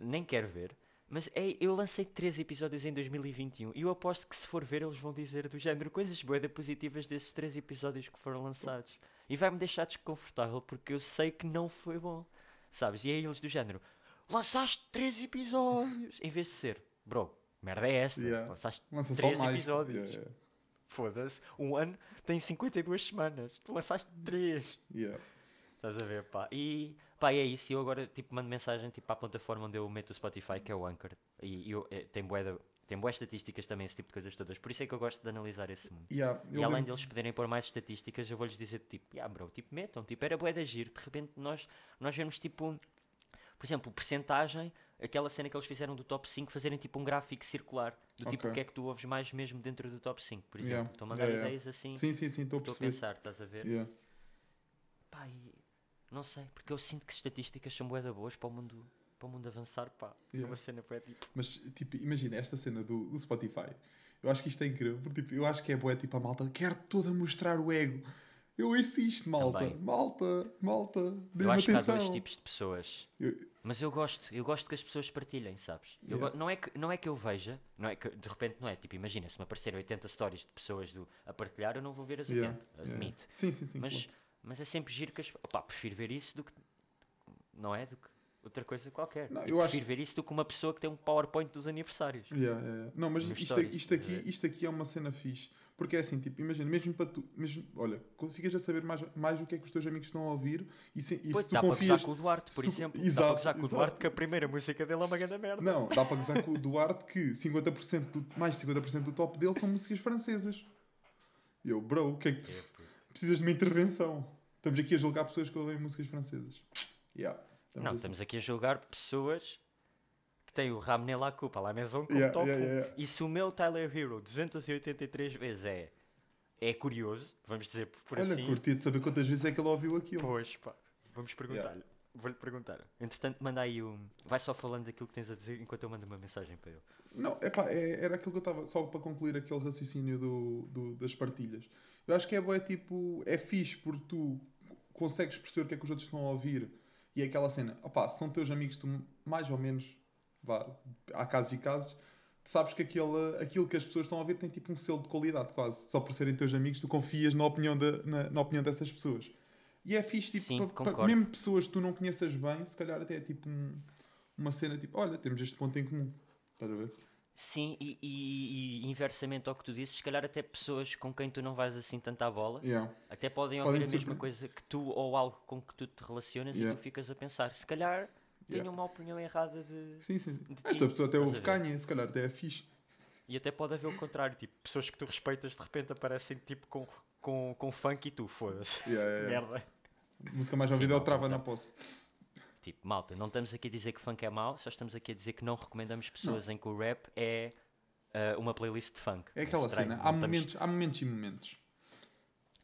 nem quero ver, mas é, eu lancei três episódios em 2021 e eu aposto que se for ver eles vão dizer do género coisas boas positivas desses três episódios que foram lançados. E vai-me deixar desconfortável porque eu sei que não foi bom. Sabes? E é eles do género: lançaste três episódios! Em vez de ser, bro, merda é esta? Yeah. Lançaste Lança três episódios. Yeah, yeah. Foda-se, um ano tem 52 semanas. Tu lançaste três. Yeah. Estás a ver, pá. E pá, é isso. Eu agora tipo, mando mensagem tipo, à plataforma onde eu meto o Spotify, que é o Anchor. E eu, eh, tem bué de- tem boas estatísticas também, esse tipo de coisas todas. Por isso é que eu gosto de analisar esse mundo. Yeah, E além deles poderem pôr mais estatísticas, eu vou-lhes dizer tipo, yeah, bro, tipo, metam, tipo, era bué de agir. De repente nós, nós vemos tipo, por exemplo, percentagem, aquela cena que eles fizeram do top 5, fazerem tipo um gráfico circular, do tipo, Ok. o que é que tu ouves mais mesmo dentro do top 5, por Yeah, exemplo. Estou a mandar yeah, yeah. ideias assim, Sim, sim, sim, estou a estou a perceber. pensar, estás a ver? Yeah. Pá, e não sei, porque eu sinto que estatísticas são bué da boas para o mundo, para o mundo avançar, pá. É Yeah. uma cena bué tipo... Mas, tipo, imagina esta cena do, do Spotify. Eu acho que isto é incrível. Porque, tipo, eu acho que é boa, tipo, a malta quer toda mostrar o ego. Eu ouço isto, malta. Também. Malta, malta, Eu dê-me acho que há atenção. dois tipos de pessoas. Eu- Mas eu gosto, eu gosto que as pessoas partilhem, sabes? Eu Yeah. go- não, é que, não é que eu veja, não é que de repente não é, tipo, imagina, se me aparecerem 80 stories de pessoas do, a partilhar, eu não vou ver as 80, Yeah, yeah. admito. Sim, sim, sim. Mas, claro. Mas é sempre giro que as. Pá, prefiro ver isso do que. Não é? Do que outra coisa qualquer. Não, Tipo, eu acho- prefiro ver isso do que uma pessoa que tem um PowerPoint dos aniversários. Yeah, yeah. Não, mas isto, stories, isto, aqui, isto aqui é uma cena fixe. Porque é assim, tipo, imagina, mesmo para tu. Mesmo, olha, quando ficas a saber mais, mais o que é que os teus amigos estão a ouvir e se, e Pois, se tu dá para confias. gozar com o Duarte, por se- exemplo. dá Exato, para gozar com o. Duarte que a primeira música dele é uma grande merda. Não, dá para gozar com o Duarte que 50% do, mais de 50% do top dele são músicas francesas. E eu, bro, o que é que tu É. precisas de uma intervenção? Estamos aqui a julgar pessoas que ouvem músicas francesas. Yeah, estamos Não, assim. estamos aqui a julgar pessoas que têm o Ramener La Coupe à la maison como Yeah, top yeah, 1. yeah, yeah. E se o meu Tyler Hero 283 vezes é, é curioso, vamos dizer por Olha, assim, curtia de saber quantas vezes é que ele ouviu aquilo. pois pá, vamos perguntar-lhe. Vou-lhe perguntar. Entretanto, manda aí o. Vai só falando daquilo que tens a dizer enquanto eu mando uma mensagem para ele. Não, epá, é, era aquilo que eu estava, só para concluir aquele raciocínio do, do- das partilhas. Eu acho que é bom, é tipo, é fixe porque tu consegues perceber o que é que os outros estão a ouvir e é aquela cena, opá, são teus amigos, tu mais ou menos, vá, há casos e casos, tu sabes que aquele, aquilo que as pessoas estão a ouvir tem tipo um selo de qualidade quase, só por serem teus amigos, tu confias na opinião, da, na, na opinião dessas pessoas. E é fixe, tipo, Sim, mesmo pessoas que tu não conheças bem, se calhar até é tipo um- uma cena tipo, olha, temos este ponto em comum. Estás a ver? Sim, e, e- e inversamente ao que tu dizes, se calhar até pessoas com quem tu não vais assim tanto à bola, Yeah. até podem Podem ouvir a te mesma coisa que tu ou algo com que tu te relacionas Yeah. e tu ficas a pensar, se calhar tenho Yeah. uma opinião errada de. Sim, sim. de Esta ti, pessoa até ouve a canha, se calhar até é fixe. E até pode haver o contrário, tipo, pessoas que tu respeitas de repente aparecem tipo com, com, com funk e tu, foda-se. Yeah, merda. A música mais ouvida é o Trava na Posse. Tipo, malta, não estamos aqui a dizer que funk é mau, só estamos aqui a dizer que não recomendamos pessoas em que o rap é ah, uma playlist de funk. É aquela Estranho, cena. não Há estamos- momentos, há momentos e momentos.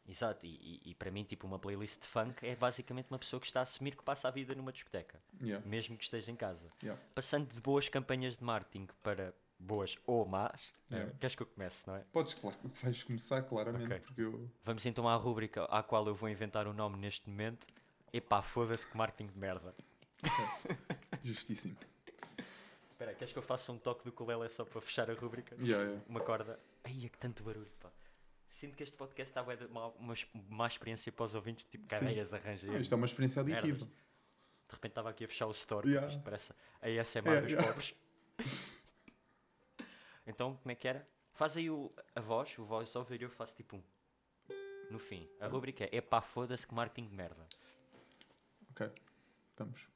Exato, e, e- e para mim, tipo, uma playlist de funk é basicamente uma pessoa que está a assumir que passa a vida numa discoteca, Yeah, mesmo que esteja em casa. yeah. Passando de boas campanhas de marketing para boas ou más, ah, Yeah. queres que eu comece, não é? Podes, claro, vais começar claramente, Ok. porque eu. Vamos então à rúbrica à qual eu vou inventar o nome neste momento. Epá, foda-se que marketing de merda. Justíssimo. Espera, aí, queres que eu faça um toque do ukulele só para fechar a rúbrica? Yeah, yeah. Uma corda. Ai, é que tanto barulho, pá. Sinto que este podcast dar uma, uma, uma experiência para os ouvintes, tipo cadeiras, arranjeiros. Ah, isto é uma experiência Merdas. auditiva. De repente estava aqui a fechar o store, Yeah. isto parece a ASMR Yeah, dos yeah. pobres. então, como é que era? Faz aí o, a voz, o voice over e eu faço tipo um. No fim, a rúbrica é epá, foda-se que marketing de merda. Ok. Estamos.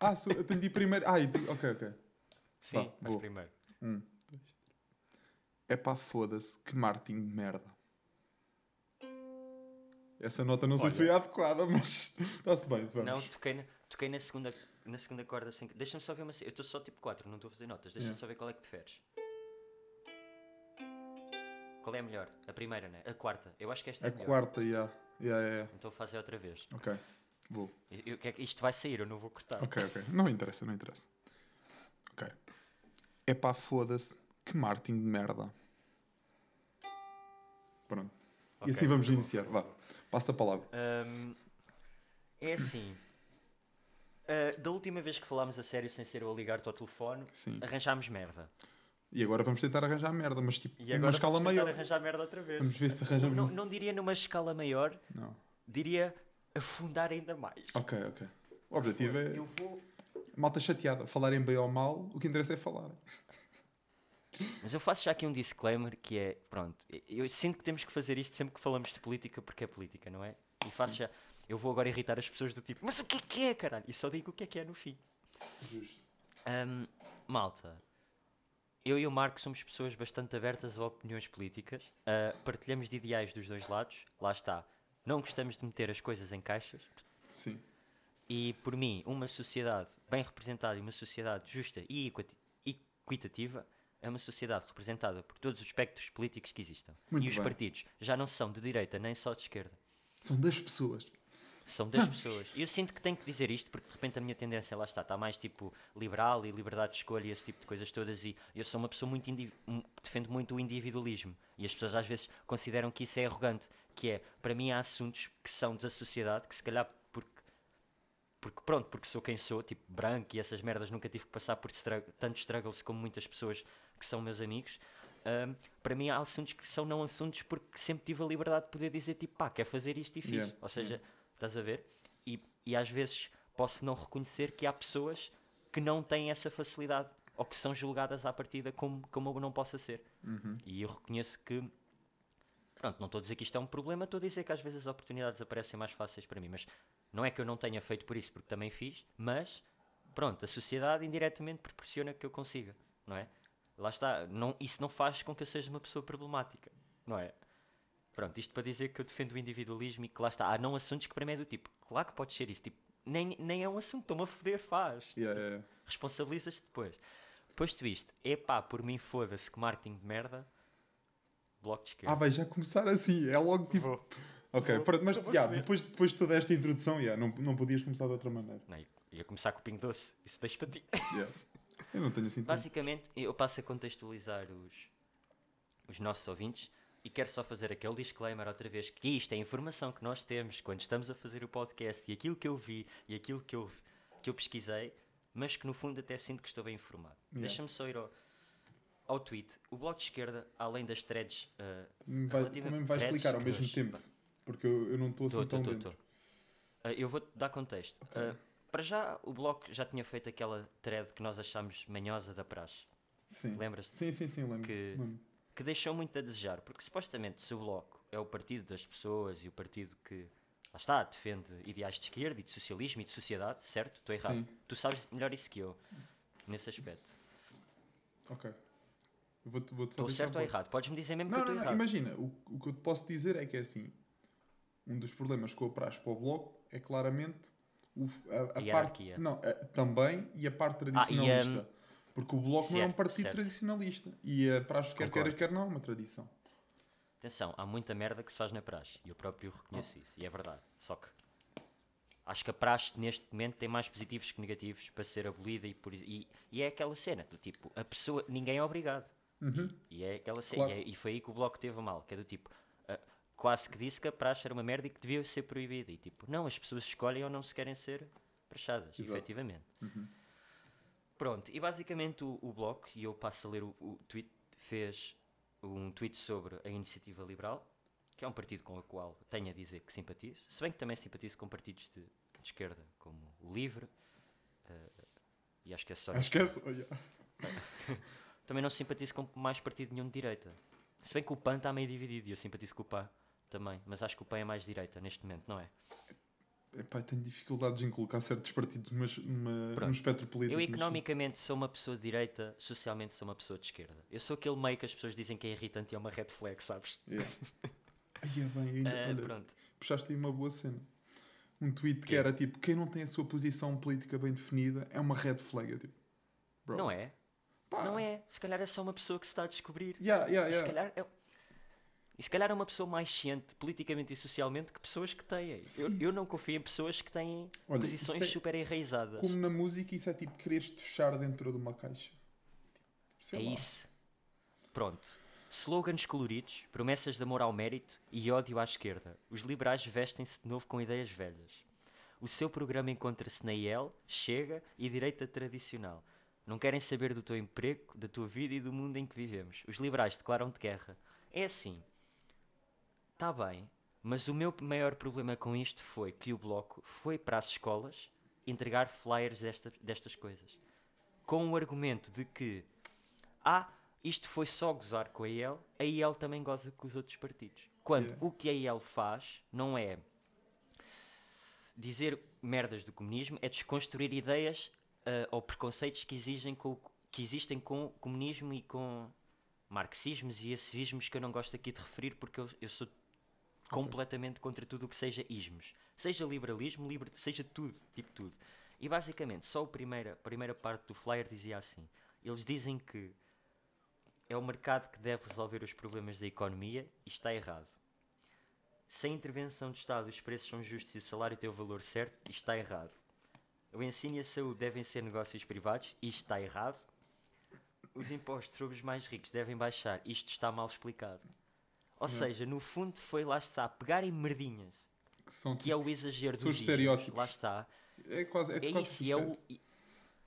Ah, sou, atendi primeiro. Ah, tu- ok, ok. Sim, Vá, mas vou. primeiro. Um, dois, três. É pá, foda-se, que marketing de merda. Essa nota não sei se foi Olha. adequada, mas está-se bem, vamos. Não, toquei na, toquei na segunda na segunda corda assim. Deixa-me só ver uma. Eu estou só tipo 4, não estou a fazer notas. Deixa-me Yeah. só ver qual é que preferes. Qual é a melhor? A primeira, né? A quarta. Eu acho que esta é a a melhor. quarta, já. Yeah, yeah, Então faz outra vez. yeah. Ok, vou. Eu- é isto vai sair, eu não vou cortar. Ok, ok. Não interessa, não interessa. Ok. É pá, foda-se, que marketing de merda. Pronto. E Ok, assim vamos iniciar. Vá, passa a palavra. Hum, é assim. ah, da última vez que falámos a sério sem ser eu a ligar-te ao telefone, Sim. arranjámos merda. E agora vamos tentar arranjar merda, mas tipo, E numa escala vamos maior. arranjar merda outra vez. Vamos ver se arranjamos. não, não diria numa escala maior, Não. diria afundar ainda mais. Ok, ok. O objetivo é Eu vou. malta chateada. Falarem bem ou mal, o que interessa é falar. Mas eu faço já aqui um disclaimer que é, pronto, eu sinto que temos que fazer isto sempre que falamos de política porque é política, não é? E faço já, eu vou agora irritar as pessoas do tipo, mas o que é que é, caralho? E só digo o que é que é no fim. Justo. Ahm, malta, eu e o Marco somos pessoas bastante abertas a opiniões políticas, ah, partilhamos de ideais dos dois lados, lá está. Não gostamos de meter as coisas em caixas, Sim. e por mim, uma sociedade bem representada e uma sociedade justa e equitativa é uma sociedade representada por todos os espectros políticos que existam. Muito e os bem. partidos já não são de direita nem só de esquerda. São das pessoas. São das pessoas. E eu sinto que tenho que dizer isto porque de repente a minha tendência lá está, está mais tipo liberal e liberdade de escolha e esse tipo de coisas todas. E eu sou uma pessoa muito um- que defende muito o individualismo. E as pessoas às vezes consideram que isso é arrogante. Que é, para mim, há assuntos que são da sociedade que se calhar porque. Porque pronto, porque sou quem sou, tipo branco e essas merdas, nunca tive que passar por strugg- tantos struggles como muitas pessoas que são meus amigos. Ahm, para mim há assuntos que são não assuntos porque sempre tive a liberdade de poder dizer tipo pá, quer fazer isto e fiz. Yeah, Ou seja, estás a ver? E, e às vezes posso não reconhecer que há pessoas que não têm essa facilidade ou que são julgadas à partida como, como eu não possa ser. Uhum. E eu reconheço que Pronto, não estou a dizer que isto é um problema, estou a dizer que às vezes as oportunidades aparecem mais fáceis para mim, mas não é que eu não tenha feito por isso, porque também fiz, mas pronto, a sociedade indiretamente proporciona que eu consiga, não é? Lá está, não, isso não faz com que eu seja uma pessoa problemática, não é? Pronto, isto para dizer que eu defendo o individualismo e que lá está, há não assuntos que para mim é do tipo, claro que pode ser isso, tipo, nem, nem é um assunto, estou-me a foder, faz. Yeah, yeah, yeah. Responsabilizas-te depois. Posto isto, epá, por mim foda-se que marketing de merda, bloco de esquerda. Ah, vai já começar assim. É logo tipo. Vou. Ok, Vou. pronto, mas yeah, depois, depois de toda esta introdução, yeah, não, não podias começar de outra maneira. Não, ia começar com o pingo doce, isso deixa para ti. Yeah. Eu não tenho assim. Basicamente, eu passo a contextualizar os, os nossos ouvintes e quero só fazer aquele disclaimer outra vez que isto é informação que nós temos quando estamos a fazer o podcast e aquilo que eu vi e aquilo que eu, que eu pesquisei, mas que no fundo até sinto que estou bem informado. Yeah. Deixa-me só ir ao, ao tweet. O Bloco de Esquerda, além das threads... Me vai- também me vais explicar ao mesmo nós- tempo. Porque eu, eu não estou assim Tô, tão tô, dentro. tô. Ah, eu vou dar contexto. Ah, para já, o Bloco já tinha feito aquela thread que nós achámos manhosa da praxe, Sim. Lembras-te? Sim, sim, sim, lembro. Que- lembro. Que deixou muito a desejar, porque supostamente se o Bloco é o partido das pessoas e o partido que, lá está, defende ideais de esquerda e de socialismo e de sociedade, certo? Estou errado. Sim. Tu sabes melhor isso que eu, nesse aspecto. Ok. Eu vou-te vou Estou certo ou errado? Podes-me dizer mesmo Não, que eu não, estou não, errado. imagina, o, o que eu te posso dizer é que é assim, um dos problemas com a praxe para o bloco é claramente o, a, a parte, hierarquia. não, a- também e a parte Ah, tradicionalista. hum, porque o bloco não é um certo, partido certo. tradicionalista e a praxe quer queira quer não é uma tradição. Atenção, há muita merda que se faz na praxe e eu próprio reconheço Oh. isso, e é verdade. Só que acho que a praxe neste momento tem mais positivos que negativos para ser abolida e, por, e, e é aquela cena do tipo, a pessoa, ninguém é obrigado. Uhum. E é aquela cena, Claro. e, é- e foi aí que o bloco teve mal, que é do tipo, ah, quase que disse que a praxe era uma merda e que devia ser proibida. E tipo, não, as pessoas escolhem ou não se querem ser praxadas, Exato. efetivamente. Uhum. Pronto, e basicamente o, o bloco, e eu passo a ler o, o tweet, fez um tweet sobre a Iniciativa Liberal, que é um partido com o qual tenho a dizer que simpatizo, se bem que também simpatizo com partidos de, de esquerda, como o Livre, eh, e acho que é só. Acho que é só, yeah. Também não simpatizo com mais partido nenhum de direita. Se bem que o PAN está meio dividido e eu simpatizo com o PAN também, mas acho que o PAN é mais direita neste momento, não é? Epá, tenho dificuldades em colocar certos partidos Pronto. num espectro político. Eu mas economicamente sou uma pessoa de direita, socialmente sou uma pessoa de esquerda. Eu sou aquele meio que as pessoas dizem que é irritante e é uma red flag, sabes? Yeah. Ai, é bem, ainda, Ah, olha, pronto. puxaste aí uma boa cena. Um tweet que Quê? era tipo: quem não tem a sua posição política bem definida é uma red flag. Eu, tipo, bro, Não é? pá, Não é. Se calhar é só uma pessoa que se está a descobrir. Yeah, yeah, E se yeah. calhar é... E se calhar é uma pessoa mais ciente politicamente e socialmente que pessoas que têm. Eu, eu não confio em pessoas que têm Olha, posições é- super enraizadas. Como na música, isso é tipo quereres-te fechar dentro de uma caixa. Tipo, sei É lá. isso. Pronto. Slogans coloridos, promessas de amor ao mérito e ódio à esquerda. Os liberais vestem-se de novo com ideias velhas. O seu programa encontra-se na IEL, Chega e Direita Tradicional. Não querem saber do teu emprego, da tua vida e do mundo em que vivemos. Os liberais declaram-te guerra. É assim. Está bem, mas o meu maior problema com isto foi que o Bloco foi para as escolas entregar flyers desta, destas coisas. Com o argumento de que ah, isto foi só gozar com a IEL, a IEL também goza com os outros partidos. Quando Yeah. o que a IEL faz não é dizer merdas do comunismo, é desconstruir ideias ah, ou preconceitos que, exigem com, que existem com o comunismo e com marxismos e esses ismos que eu não gosto aqui de referir porque eu, eu sou completamente contra tudo o que seja ismos. Seja liberalismo, liber, seja tudo, tipo tudo. E basicamente, só a primeira, primeira parte do flyer dizia assim: eles dizem que é o mercado que deve resolver os problemas da economia e está errado. Sem intervenção do Estado, os preços são justos e o salário tem o valor certo e está errado. O ensino e a saúde devem ser negócios privados e está errado. Os impostos sobre os mais ricos devem baixar isto está mal explicado. Ou seja, no fundo foi lá está, pegarem merdinhas, Que são que é o exagero dos estereótipos. lá está. É quase. É, É quase isso, e é o, suspeito. e-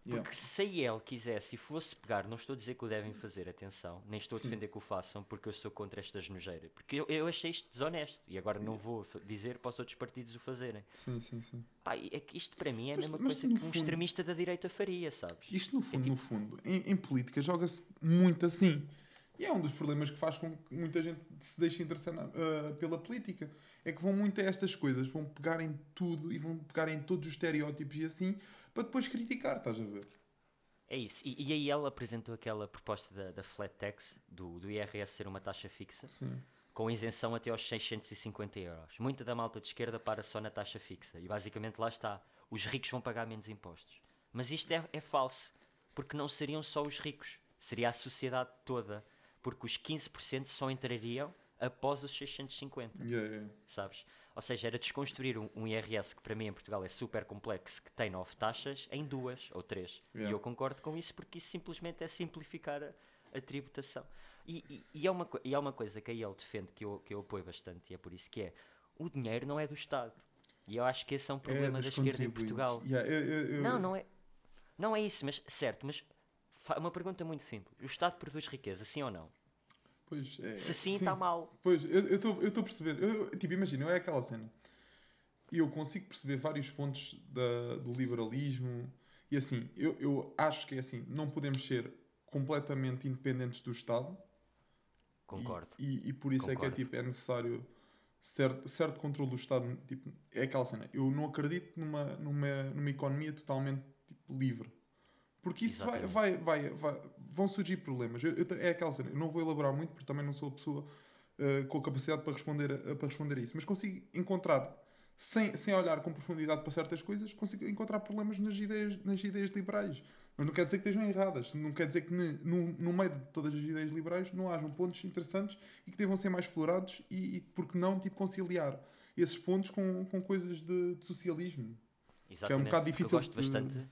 Yeah. porque se a IEL quisesse e fosse pegar, não estou a dizer que o devem fazer, atenção, nem estou a Sim. defender que o façam, porque eu sou contra estas nojeiras. Porque eu, eu achei isto desonesto e agora não vou dizer para os outros partidos o fazerem. Sim, sim, sim. Pá, é que isto para mim é a Mas- mesma mas coisa que um fundo- extremista da direita faria, sabes? Isto, no fundo, tipo- no fundo, em, em política joga-se muito assim. E é um dos problemas que faz com que muita gente se deixe interessar na- ah, pela política. É que vão muito a estas coisas, vão pegar em tudo e vão pegar em todos os estereótipos e assim, para depois criticar, estás a ver? É isso. E, e aí ela apresentou aquela proposta da, da flat tax, do, do IRS ser uma taxa fixa, Sim. com isenção até aos 650 euros. Muita da malta de esquerda para só na taxa fixa. E basicamente lá está. Os ricos vão pagar menos impostos. Mas isto é, é falso. Porque não seriam só os ricos. Seria a sociedade toda. Porque os 15% só entrariam após os 650 Yeah, yeah. sabes? Ou seja, era desconstruir um, um IRS que para mim em Portugal é super complexo, que tem nove taxas, em duas ou três. E Yeah. eu concordo com isso porque isso simplesmente é simplificar a, a tributação. E, e- e é uma, e é uma coisa que a ele defende que eu, que eu apoio bastante, e é por isso que é: o dinheiro não é do Estado. E eu acho que esse é um problema É da esquerda em. Portugal. Eu- eu- eu- Não, não é. Não é isso, mas certo, mas uma pergunta muito simples: o Estado produz riqueza, sim ou não? Pois, é, Se sim, está mal. Pois, eu estou a perceber. Eu, tipo, imagina, é aquela cena. E eu consigo perceber vários pontos da, do liberalismo. E assim, eu, eu acho que é assim, não podemos ser completamente independentes do Estado. E- Concordo. E, e por isso é Concordo. que é, tipo, é necessário certo, certo controle do Estado. Tipo, é aquela cena. Eu não acredito numa, numa, numa economia totalmente tipo, livre. Porque isso vai, vai, vai, vai- vão surgir problemas. Eu- eu é aquela cena. Eu não vou elaborar muito porque também não sou a pessoa eh, com a capacidade para responder, a, para responder a isso. Mas consigo encontrar, sem, sem olhar com profundidade para certas coisas, consigo encontrar problemas nas ideias, nas ideias liberais. Mas não quer dizer que estejam erradas. Não quer dizer que ne- no, no meio de todas as ideias liberais não hajam pontos interessantes e que devam ser mais explorados e, e porque não, tipo, conciliar esses pontos com, com coisas de, de socialismo. Exatamente. bocado porque difícil Eu gosto de- bastante.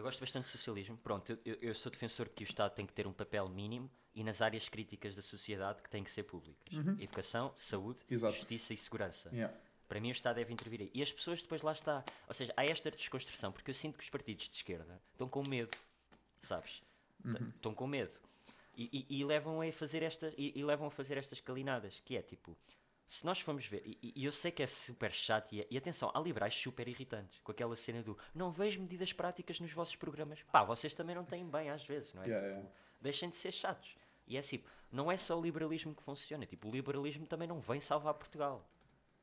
Eu gosto bastante de socialismo. Pronto, eu- eu, sou defensor que o Estado tem que ter um papel mínimo e nas áreas críticas da sociedade que têm que ser públicas. Educação, saúde, Uhum. Exato. justiça e segurança. Yeah. Para mim o Estado deve intervir aí. E as pessoas depois lá está. Ou seja, há esta desconstrução, porque eu sinto que os partidos de esquerda estão com medo, sabes? T- Estão com medo. E, e- e levam a fazer estas e, e levam a fazer estas calinadas, que é tipo, se nós formos ver, e, e eu sei que é super chato, e, e atenção, há liberais super irritantes, com aquela cena do não vejo medidas práticas nos vossos programas. Pá, vocês também não têm bem às vezes, não é? Yeah, Tipo, yeah. Deixem de ser chatos. E é assim, não é só o liberalismo que funciona, tipo, o liberalismo também não vem salvar Portugal.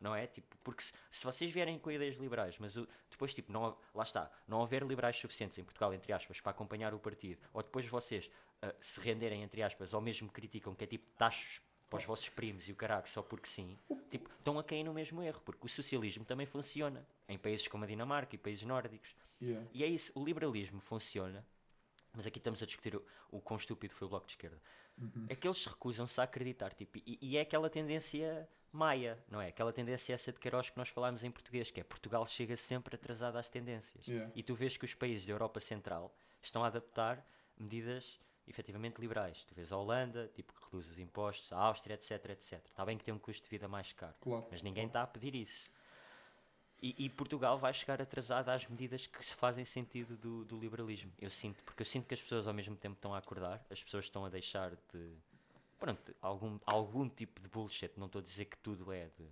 não é? Tipo, porque se, se vocês vierem com ideias liberais, mas o- depois, tipo, não, lá está, não houver liberais suficientes em Portugal, entre aspas, para acompanhar o partido, ou depois vocês ah, se renderem, entre aspas, ou mesmo criticam que é tipo taxos para os vossos primos e o caraca só porque sim, tipo, estão a cair no mesmo erro, porque o socialismo também funciona em países como a Dinamarca e países nórdicos. Yeah. E é isso, o liberalismo funciona, mas aqui estamos a discutir o, o quão estúpido foi o Bloco de Esquerda. É que eles recusam-se a acreditar, tipo, e, e é aquela tendência maia, não é? Aquela tendência essa de Queiroz que nós falámos em português, que é Portugal chega sempre atrasado às tendências. Yeah. E tu vês que os países da Europa Central estão a adaptar medidas efetivamente liberais. Tu vês a Holanda, tipo, que reduz os impostos, a Áustria, etc, etc. Está bem que tem um custo de vida mais caro, Claro. mas ninguém está a pedir isso. E, e Portugal vai chegar atrasado às medidas que se fazem sentido do, do liberalismo. Eu sinto, porque eu sinto que as pessoas ao mesmo tempo estão a acordar, as pessoas estão a deixar de. Pronto, algum, algum tipo de bullshit. Não estou a dizer que tudo é de,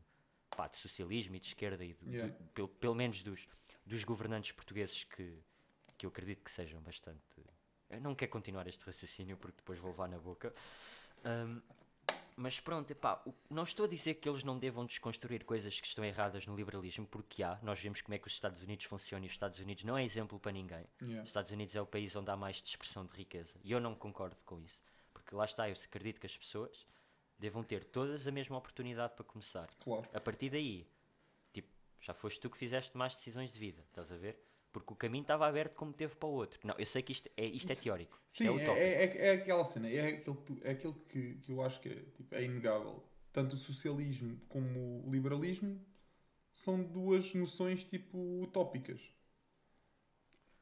pá, de socialismo e de esquerda, e de- Yeah. de- pelo, pelo menos dos, dos governantes portugueses que, que eu acredito que sejam bastante. Eu não quero continuar este raciocínio porque depois vou levar na boca. Ahm, mas pronto, epá, o- não estou a dizer que eles não devam desconstruir coisas que estão erradas no liberalismo, porque há. Nós vemos como é que os Estados Unidos funcionam e os Estados Unidos não é exemplo para ninguém. Yeah. Os Estados Unidos é o país onde há mais dispersão de riqueza. E eu não concordo com isso. Porque lá está, eu acredito que as pessoas devam ter todas a mesma oportunidade para começar. Claro. A partir daí, tipo, já foste tu que fizeste mais decisões de vida, estás a ver? Porque o caminho estava aberto como teve para o outro. Não, eu sei que isto é, isto é teórico. Isto Sim, é é, é, é, é aquela cena, é aquilo, é aquilo que, que eu acho que é, tipo, é inegável. Tanto o socialismo como o liberalismo são duas noções tipo utópicas.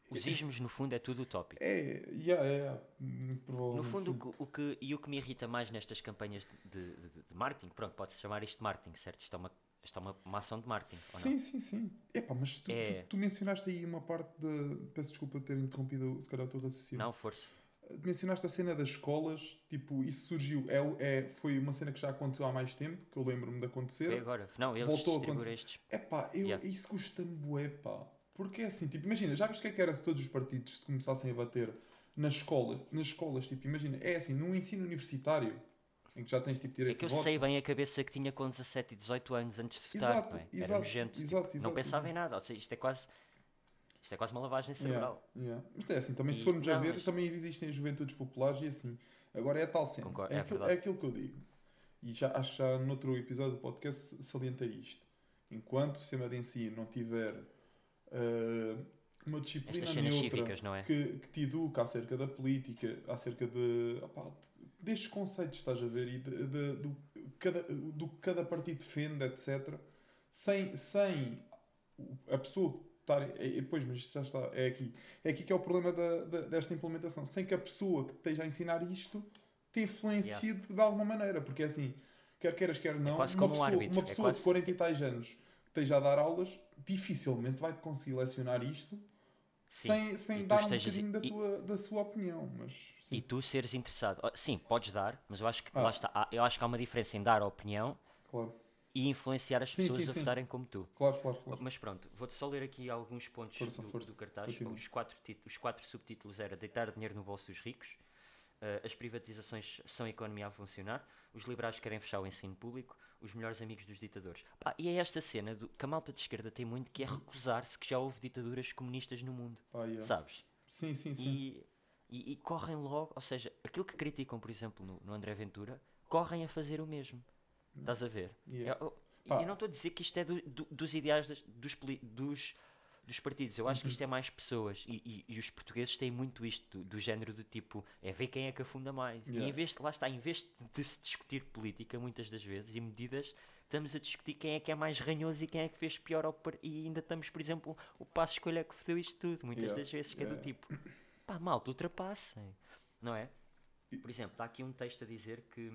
Os ismos, no fundo, é tudo utópico. É, yeah, é, muito No fundo, o que, o que- e o que me irrita mais nestas campanhas de, de, de marketing, pronto, pode-se chamar isto de marketing, certo? Isto é uma, isto é uma, uma ação de marketing? Sim, sim, sim. Epá, mas tu, É. tu, tu mencionaste aí uma parte de. Peço desculpa ter interrompido se calhar o teu raciocínio. Não, força. Mencionaste a cena das escolas, tipo, isso surgiu, é, é, foi uma cena que já aconteceu há mais tempo, que eu lembro-me de acontecer. Foi agora. Não, eles Voltou distribuíram acontecer. estes. Epá, eu, Yeah. isso custa-me bué, pá. Porque é assim, tipo, imagina, já viste o que é que era se todos os partidos se começassem a bater nas escolas, nas escolas, tipo, imagina, é assim, num ensino universitário, em que já tens, tipo, É direito que eu de voto. sei bem a cabeça que tinha com 17 e 18 anos antes de votar, Exato, não é? Era exato, nojento. tipo, exato, não exato, pensava exato. em nada. Ou seja, isto é quase. Isto é quase uma lavagem cerebral. Yeah, yeah. Mas é assim, também se E- formos a não, ver, mas- também existem juventudes populares e assim. Agora é a tal cena. Concordo, é, é aquilo, é aquilo que eu digo. E já, acho que já noutro episódio do podcast salientei isto. Enquanto o sistema de ensino não tiver eh, uma disciplina neutra cívicas, é? que, que te educa acerca da política, acerca de, opá, destes conceitos, estás a ver, e de, de- do, cada, do que cada partido defende, etc. Sem, sem a pessoa estar. É, é, pois, mas isto já está. É aqui. É aqui que é o problema da, da- desta implementação. Sem que a pessoa que esteja a ensinar isto te influencie de, de alguma maneira. Porque é assim, quer queiras, quer não, quase uma um pessoa, árbitro, uma é pessoa quase- de 40 e tais anos que esteja a dar aulas, dificilmente vai conseguir lecionar isto Sim. sem, sem dar um bocadinho da, e- tua, da sua opinião. Mas sim. E tu seres interessado. Oh, Sim, podes dar, mas eu acho que Ah. lá está. há- Eu acho que há uma diferença em dar a opinião Claro, e influenciar as Sim, pessoas a votarem como tu. claro, claro. claro. Mas pronto, vou-te só ler aqui alguns pontos Força, do, força. do cartaz. Continua. Os quatro, tit- os quatro subtítulos era Deitar dinheiro no bolso dos ricos, eh, as privatizações são a economia a funcionar, os liberais querem fechar o ensino público, os melhores amigos dos ditadores. Pá, e é esta cena do, que a malta de esquerda tem muito, que é recusar-se que já houve ditaduras comunistas no mundo. Pá, yeah. Sabes? Sim, sim, sim. E, e, e correm logo, ou seja, aquilo que criticam, por exemplo, no, no André Ventura, correm a fazer o mesmo. Estás a ver? Yeah. Eu, eu- Pá. eu não estou a dizer que isto é do- do- dos ideais das- dos, dos, dos partidos. Eu acho Uhum. que isto é mais pessoas. E, e- e os portugueses têm muito isto, do, do género do tipo, é ver quem é que afunda mais. E Yeah. em vez, de- lá está, em vez de se discutir política, muitas das vezes, e medidas, estamos a discutir quem é que é mais ranhoso e quem é que fez pior ao E ainda estamos, por exemplo, o passo escolha que fodeu isto tudo. Muitas Yeah. das vezes, que é do Yeah. tipo, pá, malta, ultrapassem. Não é? Por exemplo, está aqui um texto a dizer que,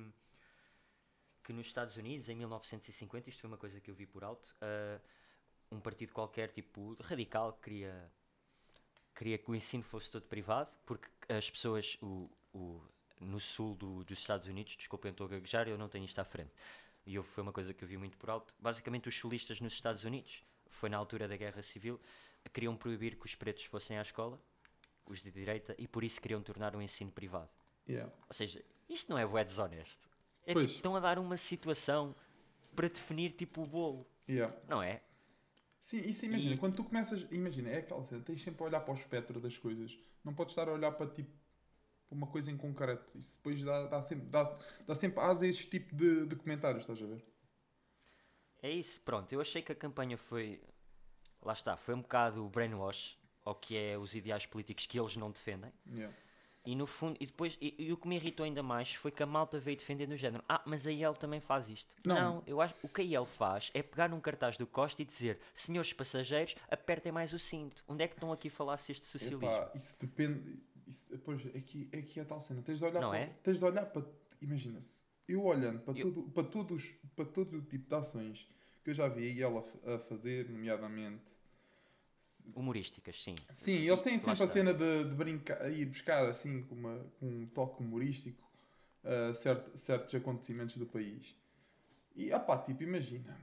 que nos Estados Unidos, em 1950, isto foi uma coisa que eu vi por alto, ah, um partido qualquer, tipo radical, queria, queria que o ensino fosse todo privado, porque as pessoas o, o- no sul do- dos Estados Unidos, desculpem, estou a gaguejar, eu não tenho isto à frente. E eu, foi uma coisa que eu vi muito por alto. Basicamente, os sulistas nos Estados Unidos, foi na altura da Guerra Civil, queriam proibir que os pretos fossem à escola, os de direita, e por isso queriam tornar o ensino privado. Yeah. Ou seja, isto não é bué desonesto. É tipo, estão a dar uma situação para definir tipo o bolo, Yeah. não é? Sim, isso imagina, E- quando tu começas, imagina, é aquela cena, tens sempre a olhar para o espectro das coisas, não podes estar a olhar para tipo uma coisa em concreto. Isso depois dá, dá sempre, dá, dá sempre asa a este tipo de, de comentários, estás a ver? É isso, pronto. Eu achei que a campanha foi. Lá está, foi um bocado brainwash ao que é os ideais políticos que eles não defendem. Yeah. E no fundo, e depois, e, e o que me irritou ainda mais foi que a malta veio defender no género. Ah, mas a IEL também faz isto. Não. Não, eu acho o que a IEL faz é pegar num cartaz do Costa e dizer: Senhores passageiros, apertem mais o cinto. Onde é que estão aqui a falar se este socialismo? Epá, isso depende. Isso, pois, é que, é que é tal cena. Tens de olhar Não para. é? Tens de olhar para. Imagina-se. Eu olhando para, Eu- Todo, para, todos, para todo o tipo de ações que eu já vi ela a fazer, nomeadamente. Humorísticas, sim. Sim, eles têm sempre a cena de, de brincar e buscar assim com, uma- com um toque humorístico uh, certo- certos acontecimentos do país. E opá, tipo, imagina.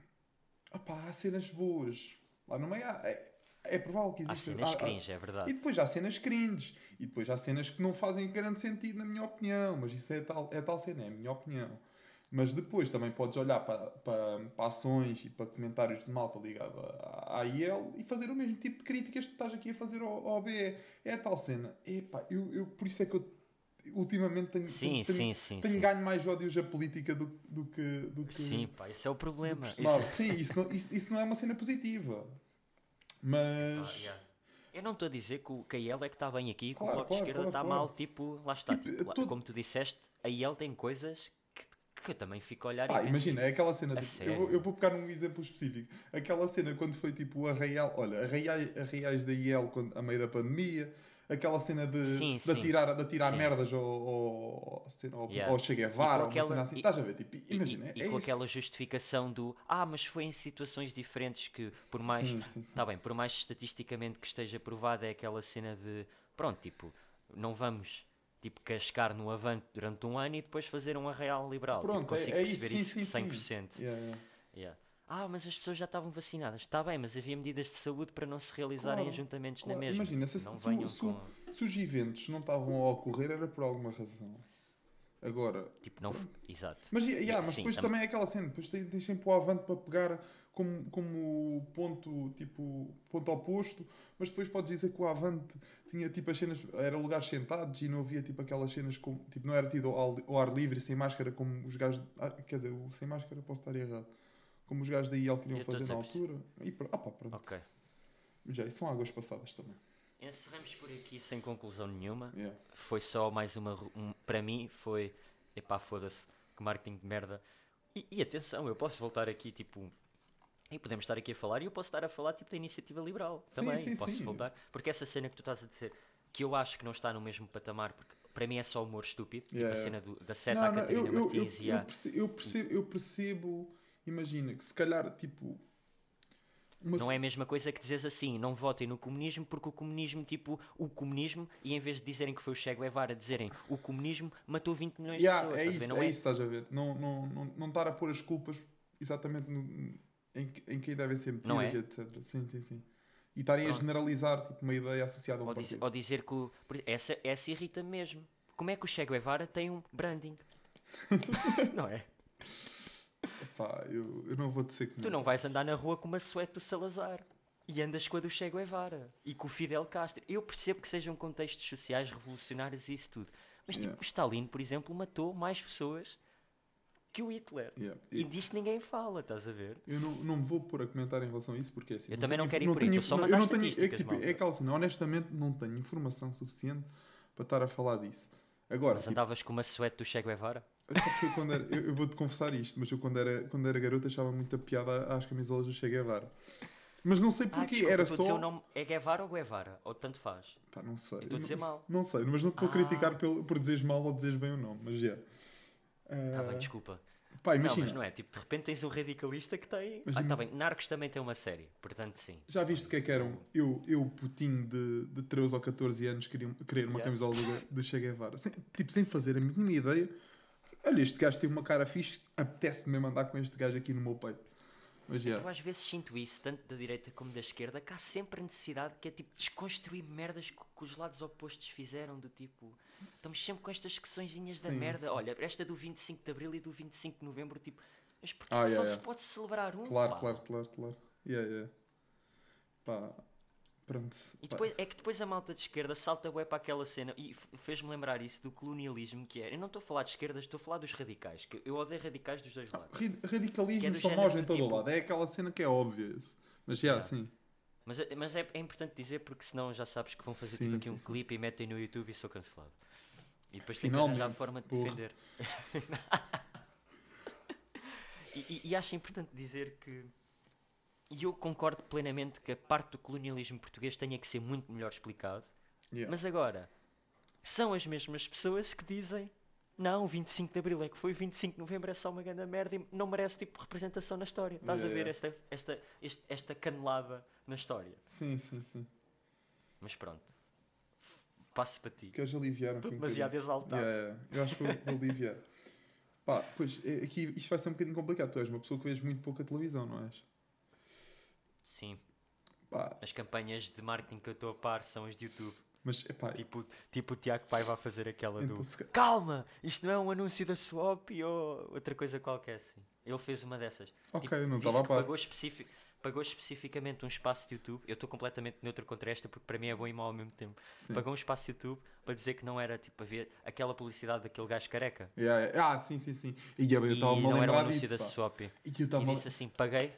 Opá, há cenas boas. Lá no meio há, é, é provável que Há exista. cenas há- há- cringe, é e verdade. depois há cenas cringes. E depois há cenas que não fazem grande sentido, na minha opinião. Mas isso é tal, é tal cena, é a minha opinião. Mas depois também podes olhar para, para, para ações e para comentários de malta ligada à à IEL e fazer o mesmo tipo de críticas que estás aqui a fazer ao, ao BE. É a tal cena. Epá, eu, eu, por isso é que eu ultimamente tenho, Sim, tenho, sim, sim. tenho ganho mais ódios à política do, do que. Do que Sim, pá, isso é o problema. Isso- Sim, isso não, isso, isso não é uma cena positiva. Mas. yeah. Eu não estou a dizer que o IEL é que está bem aqui e que Claro, o Bloco claro, de Esquerda está claro. mal, tipo, lá está. Tipo, tipo, Como tu disseste, a IEL tem coisas que, eu também fico a olhar Ah, e imagina, é aquela cena. tipo, eu, vou, eu vou pegar um exemplo específico. Aquela cena quando foi tipo o arraial. Olha, arraiais, arraiais da IEL quando, a meio da pandemia. Aquela cena de, Sim, de atirar, de atirar Sim. merdas ao, ao, ao, Yeah. ao Che Guevara, ou aquela- cena assim. e- Estás a ver? Tipo, E- imagina, e, é e com isso. aquela justificação do ah, mas foi em situações diferentes que por mais Sim, sim, sim. tá bem, por mais estatisticamente que esteja provado é aquela cena de pronto, tipo, não vamos tipo cascar no avante durante um ano e depois fazer um arraial liberal. tipo, Pronto, é- consigo é isso, perceber sim, isso sim, sim. 100%. Yeah, yeah. Yeah. Ah, mas as pessoas já estavam vacinadas. Está bem, mas havia medidas de saúde para não se realizarem Claro, ajuntamentos claro. na mesma. Imagina, se- não se- venham se- com. Se os eventos não estavam a ocorrer era por alguma razão. Agora, Tipo, não. Exato. Mas, yeah, mas Sim, depois tam- também é aquela cena, depois tens, tens sempre o avante para pegar como, como ponto, tipo, ponto oposto, mas depois podes dizer que o avante tinha tipo as cenas, era lugares sentados e não havia tipo aquelas cenas como, tipo, não era tido ao, ao ar livre e sem máscara como os gajos, ah, quer dizer, sem máscara posso estar errado, como os gajos da IEL queriam Eu fazer na altura. E ah, pá, pronto. Ok. Já, isso são águas passadas também. Encerramos por aqui sem conclusão nenhuma. Yeah. Foi só mais uma. Um, para mim, foi. Epá, foda-se. Que marketing de merda. E, e atenção, eu posso voltar aqui, tipo. E podemos estar aqui a falar e eu posso estar a falar tipo da iniciativa liberal Sim, também. sim, posso sim. voltar. Porque essa cena que tu estás a dizer, que eu acho que não está no mesmo patamar, porque para mim é só humor estúpido. Tipo Yeah, a yeah. cena do- da seta à Catarina eu, eu, eu, Martins e eu à. percebo, eu, percebo, eu percebo, imagina, que se calhar, tipo... uma Não é a mesma coisa que dizes assim, não votem no comunismo porque o comunismo, tipo, o comunismo, e em vez de dizerem que foi o Che Guevara, dizerem o comunismo matou 20 milhões Yeah, de pessoas. é a isso? Não é é? isso, estás a ver? Não, não, não, não estar a pôr as culpas exatamente no- em, que- em quem devem ser metidas, Não é? etc. Sim, sim, sim. E estarem a generalizar tipo, uma ideia associada a um Ou, diz- partido. ou dizer que o, essa, essa irrita mesmo. Como é que o Che Guevara tem um branding? não é? Pá, eu, eu não vou dizer que Tu não vais andar na rua com uma suéte do Salazar. E andas com a do Che Guevara. E com o Fidel Castro. Eu percebo que sejam contextos sociais revolucionários e isso tudo. Mas tipo, Yeah. o Stalin, por exemplo, matou mais pessoas que o Hitler. Yeah. E Eu, disto ninguém fala, estás a ver? eu não, não me vou pôr a comentar em relação a isso porque é assim. Eu também não quero ir por aí, só não- mandar eu não tenho- é, tipo, é honestamente não tenho informação suficiente para estar a falar disso. Agora, Mas tipo, andavas com uma suéte do Che Guevara? Eu, era, eu, eu vou-te confessar isto, mas eu quando era, quando era garoto achava muita piada às camisolas do Che Guevara. Mas não sei Ah, porquê, desculpa, era a dizer só. o nome. É Guevara ou Guevara? Ou tanto faz? Pá, não sei. Eu estou a dizer não, mal. não sei, mas não te vou Ah. criticar pelo, por dizeres mal ou dizeres bem o nome, mas já. Tá Ah, bem, desculpa. pá, Não, imagina, mas não é. Tipo, de repente tens um radicalista que tem. Mas ah, tá bem. Narcos também tem uma série, portanto, sim. já viste o que é que eram? Eu, eu putinho de, de 13 ou 14 anos, queria, querer uma Yeah. camisola do Che Guevara. Sem- tipo, sem fazer a mínima ideia. Olha, este gajo tem uma cara fixe, apetece-me mesmo andar com este gajo aqui no meu peito. Mas já. Eu às vezes sinto isso, tanto da direita como da esquerda, que há sempre a necessidade que é tipo desconstruir merdas que, que os lados opostos fizeram, do tipo. Estamos sempre com estas questõezinhas da Sim, merda. sim. Olha, esta do 25 de Abril e do 25 de Novembro, tipo. Mas porque Ah, só yeah, se yeah. pode celebrar um, Claro, pá. claro, claro, claro. Yeah, yeah. Pá, pronto. E depois, é que depois a malta de esquerda salta bué para aquela cena e fez-me lembrar isso do colonialismo que é. Eu não estou a falar de esquerdas, estou a falar dos radicais. Que eu odeio radicais dos dois lados. ri- radicalismo é são nós em do todo tipo- lado. É aquela cena que é óbvia. Mas, yeah, Yeah. sim. Mas, é- mas é, é importante dizer porque senão já sabes que vão fazer Sim, tipo aqui sim, um sim. clipe e metem no YouTube e sou cancelado. E depois tem que arranjar forma de porra. defender. e, e- e acho importante dizer que. E eu concordo plenamente que a parte do colonialismo português tenha que ser muito melhor explicado. Yeah. Mas agora, são as mesmas pessoas que dizem não, 25 de Abril é que foi, 25 de Novembro é só uma grande merda e não merece tipo representação na história. Estás a Yeah, ver yeah. esta, esta, este- esta canelada na história. Sim, sim, sim. Mas pronto, passo para ti. Queres aliviar um Estou demasiado exaltado. Yeah. Eu acho que vou vou aliviar. Pá, pois, é- aqui isto vai ser um bocadinho complicado. Tu és uma pessoa que vês muito pouca televisão, não és? Sim, Pá, as campanhas de marketing que eu estou a par são as de YouTube. mas, epá, Tipo, tipo o Tiago Pai vai fazer aquela então, do se ca- Calma, isto não é um anúncio da Swap ou outra coisa qualquer assim. Ele fez uma dessas. Ok, Tipo, não estava a que par. pagou, especifi- pagou especificamente um espaço de YouTube. Eu estou completamente neutro contra esta porque para mim é bom e mau ao mesmo tempo. Sim. Pagou um espaço de YouTube para dizer que não era tipo a ver aquela publicidade daquele gajo careca. Yeah, yeah. Ah, sim, sim, sim. E eu E estava-me a não era um anúncio disso, da. Swap. E eu E estava disse assim: paguei.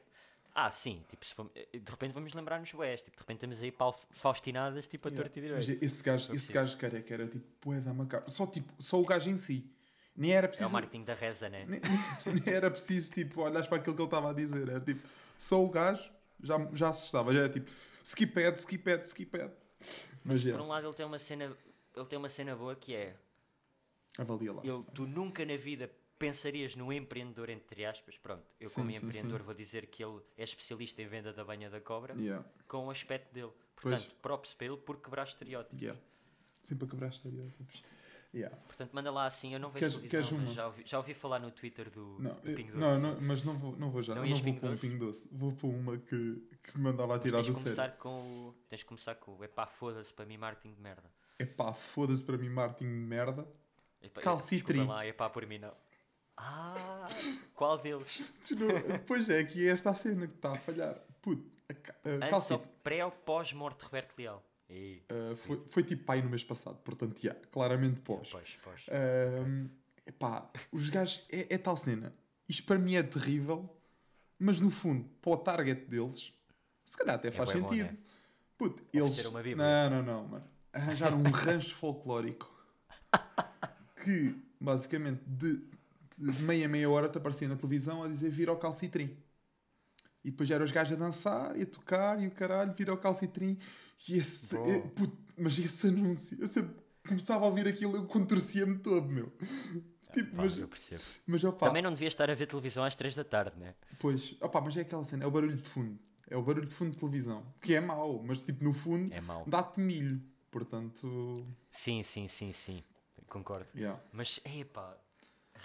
Ah, sim, tipo, fomos- de repente vamos lembrar-nos West, tipo, de repente estamos aí para faustinadas, tipo, a Yeah. torta e Mas direito. esse gajo, esse gajo careca era tipo, bué da macabra. Só, tipo, só o gajo em si. Nem era É preciso. o marketing da reza, né? nem, nem era preciso, tipo, olhares para aquilo que ele estava a dizer. Era tipo, só o gajo já, já assustava. Já era tipo, skip ad, skip ad, skip ad. Mas Mas, por um lado ele tem uma cena, ele tem uma cena boa que é avalia lá. ele, tu nunca na vida pensarias no empreendedor, entre aspas, pronto, eu como Sim, sim, empreendedor sim. vou dizer que ele é especialista em venda da banha da cobra, Yeah, com o aspecto dele. Pois. Portanto, props para ele por quebrar estereótipos. yeah. Sempre a quebrar estereótipos. Yeah. Portanto, manda lá assim, eu não vejo Queres- televisão, queres já ouvi, já ouvi falar no Twitter do, Não, do Pingo Doce. não, não, mas não vou, não vou já. Não Não, ias vou para um pingo doce. Vou para uma que, que me Mas tirar do sério. com o. Tens de começar com o epá, foda-se para mim marketing de merda. Epá, foda-se para mim, Martin de merda. Epá, Calcitrim. Desculpa lá, epá, por mim não. Ah, qual deles? Pois é, aqui é esta a cena que está a falhar. Puto, a, ca- a Antes ou calcite. pré ou pós-morte de Roberto Leal? Ei, Uh, foi, foi tipo pai no mês passado, portanto, já, claramente pós. pós, pós. Um, epá, os gajos, é, é tal cena. Isto para mim é terrível, mas no fundo, para o target deles, se calhar até É faz bom, sentido. né? Puto, eles. Não, não, não, mano. Arranjaram um rancho folclórico que, basicamente, de, de meia a meia hora te aparecia na televisão a dizer vira ao calcitrim. E depois eram os gajos a dançar e a tocar e o caralho, vira ao calcitrim. E esse. Eh, puto, mas esse anúncio, eu sempre começava a ouvir aquilo, eu contorcia-me todo, meu. Tipo, Pá, mas, eu percebo. mas opá, Também não devias estar a ver televisão às 3 da tarde, né? pois, opá, mas é aquela cena, é o barulho de fundo. É o barulho de fundo de televisão. Que é mau, mas tipo, no fundo, É dá-te milho. Portanto, Sim, sim, sim, sim. Concordo. yeah. Mas, epá,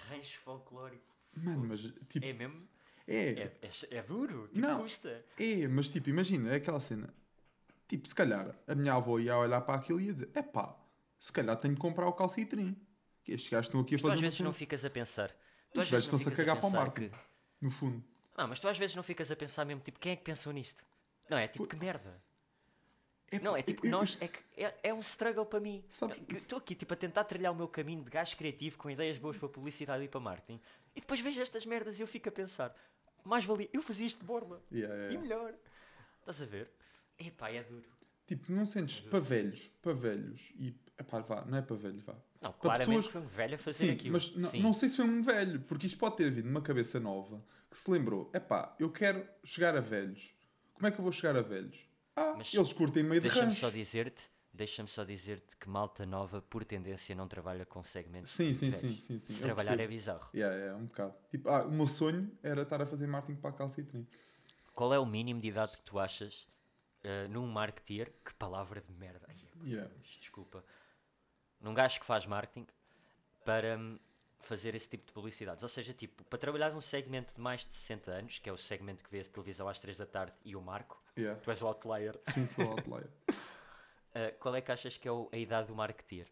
rancho folclórico. Mano, mas tipo, É mesmo? é, É, é, é duro? Tipo, Não. custa. é, mas tipo, imagina, é aquela cena. Tipo, se calhar a minha avó ia olhar para aquilo e ia dizer: epá, se calhar tenho que comprar o calcitrim. Que estes gajos estão aqui a Mas tu fazer às vezes cena. não ficas a pensar. Tu Os às gajos estão-se a cagar para o marketing. que- No fundo. Não, mas tu às vezes não ficas a pensar mesmo, tipo, quem é que pensou nisto? Não é? Tipo, que merda. Epá, Não, é tipo, eu- eu- nós, é, que é, é um struggle para mim. Estou aqui, tipo, a tentar trilhar o meu caminho de gajo criativo com ideias boas para publicidade e para marketing. E depois vejo estas merdas e eu fico a pensar, mais valia, eu fazia isto de borla. Yeah, yeah, E melhor. Estás a ver? Epá, é duro. Tipo, não sentes para velhos, para velhos e. Epá, vá, não é para velhos, vá. Não, Para claramente pessoas- foi um velho a fazer Sim, aquilo. mas Sim. não sei se foi um velho, porque isto pode ter vindo numa cabeça nova que se lembrou: epá, eu quero chegar a velhos. Como é que eu vou chegar a velhos? Ah, Mas eles curtem meio de Deixa-me só dizer-te, deixa-me só dizer-te que malta nova, por tendência, não trabalha com segmentos. Sim, sim, sim, sim, sim. Se eu trabalhar é percebo. bizarro. Yeah, yeah, um bocado. Tipo, ah, o meu sonho era estar a fazer marketing para a calcitrim. Qual é o mínimo de idade que tu achas eh, num marketeer? Que palavra de merda. Ai, Yeah. Desculpa. Num gajo que faz marketing para hum, fazer esse tipo de publicidades. Ou seja, tipo, para trabalhar num segmento de mais de 60 anos, que é o segmento que vê a televisão às 3 da tarde e o Marco, Yeah. tu és o outlier, Sim, sou outlier. eh, qual é que achas que é o- a idade do marketeer?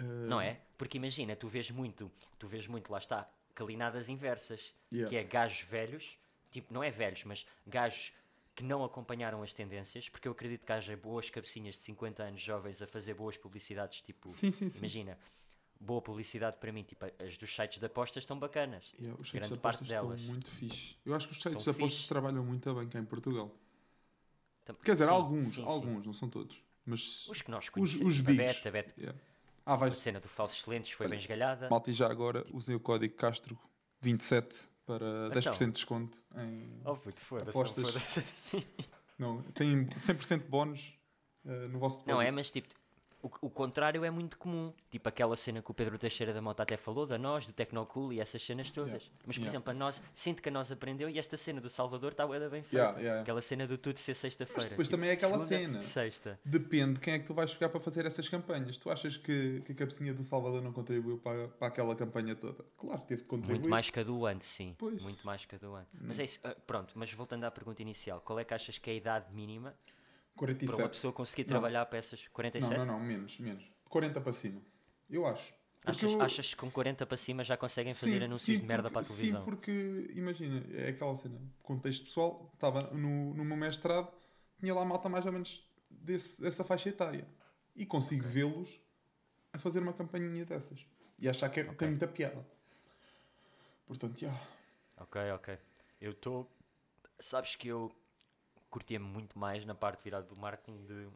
Uh, Não é? Porque imagina, tu vês muito, tu vês muito, lá está, calinadas inversas, Yeah. que é gajos velhos, tipo, não é velhos, mas gajos que não acompanharam as tendências, porque eu acredito que haja boas cabecinhas de 50 anos jovens a fazer boas publicidades, tipo, Sim, sim, sim. imagina, boa publicidade para mim, tipo, as dos sites de apostas estão bacanas. Yeah, os sites grande de parte apostas estão delas. muito fixe. Eu acho que os sites Estão de apostas fixe. trabalham muito bem cá em Portugal. Tam- Quer dizer, sim, alguns, sim, sim. alguns, não são todos. Mas Os que nós os, conhecemos, os tipo, a bigs. Bet, a Bet, yeah. Ah, a vais, cena do falsos excelentes foi Olha, bem esgalhada. malta, e já agora usem o código Castro27 para 10% Então. de desconto em... Oh puto, foda-se, não Apostas. assim. Não, tem 100% de bónus eh, no vosso Não é, depósito. mas tipo, o, o contrário é muito comum. Tipo aquela cena que o Pedro Teixeira da Mota até falou, da nós, do Tecnocool e essas cenas todas. Yeah, Mas, por yeah. exemplo, a nós, sinto que a nós aprendeu e esta cena do Salvador está bem feita. Yeah. Aquela cena do tudo ser sexta-feira. Mas depois Tipo, também é aquela segunda, cena. Sexta. Depende de quem é que tu vais pegar para fazer essas campanhas. Tu achas que, que a cabecinha do Salvador não contribuiu para, para aquela campanha toda? Claro que teve de contribuir. Muito mais que a do ano, sim. Pois. Hum. Muito mais que a do ano. Mas é isso, ah, pronto, mas voltando à pergunta inicial, qual é que achas que é a idade mínima para uma 47. pessoa conseguir Não. trabalhar para essas 47? Não, não, não, menos, menos. De 40 para cima. Eu acho. Achas, eu- achas que com 40 para cima já conseguem fazer Sim, anúncios sim, de merda porque- para a televisão? Sim, porque, imagina, é aquela cena. Contexto pessoal, estava no, no meu mestrado, tinha lá malta mais ou menos desse, dessa faixa etária. E consigo vê-los a fazer uma campanhinha dessas. E achar que é- Ok. tem muita piada. Portanto, já. Ok, ok. Eu estou. Sabes que eu curtia muito mais na parte virada do marketing de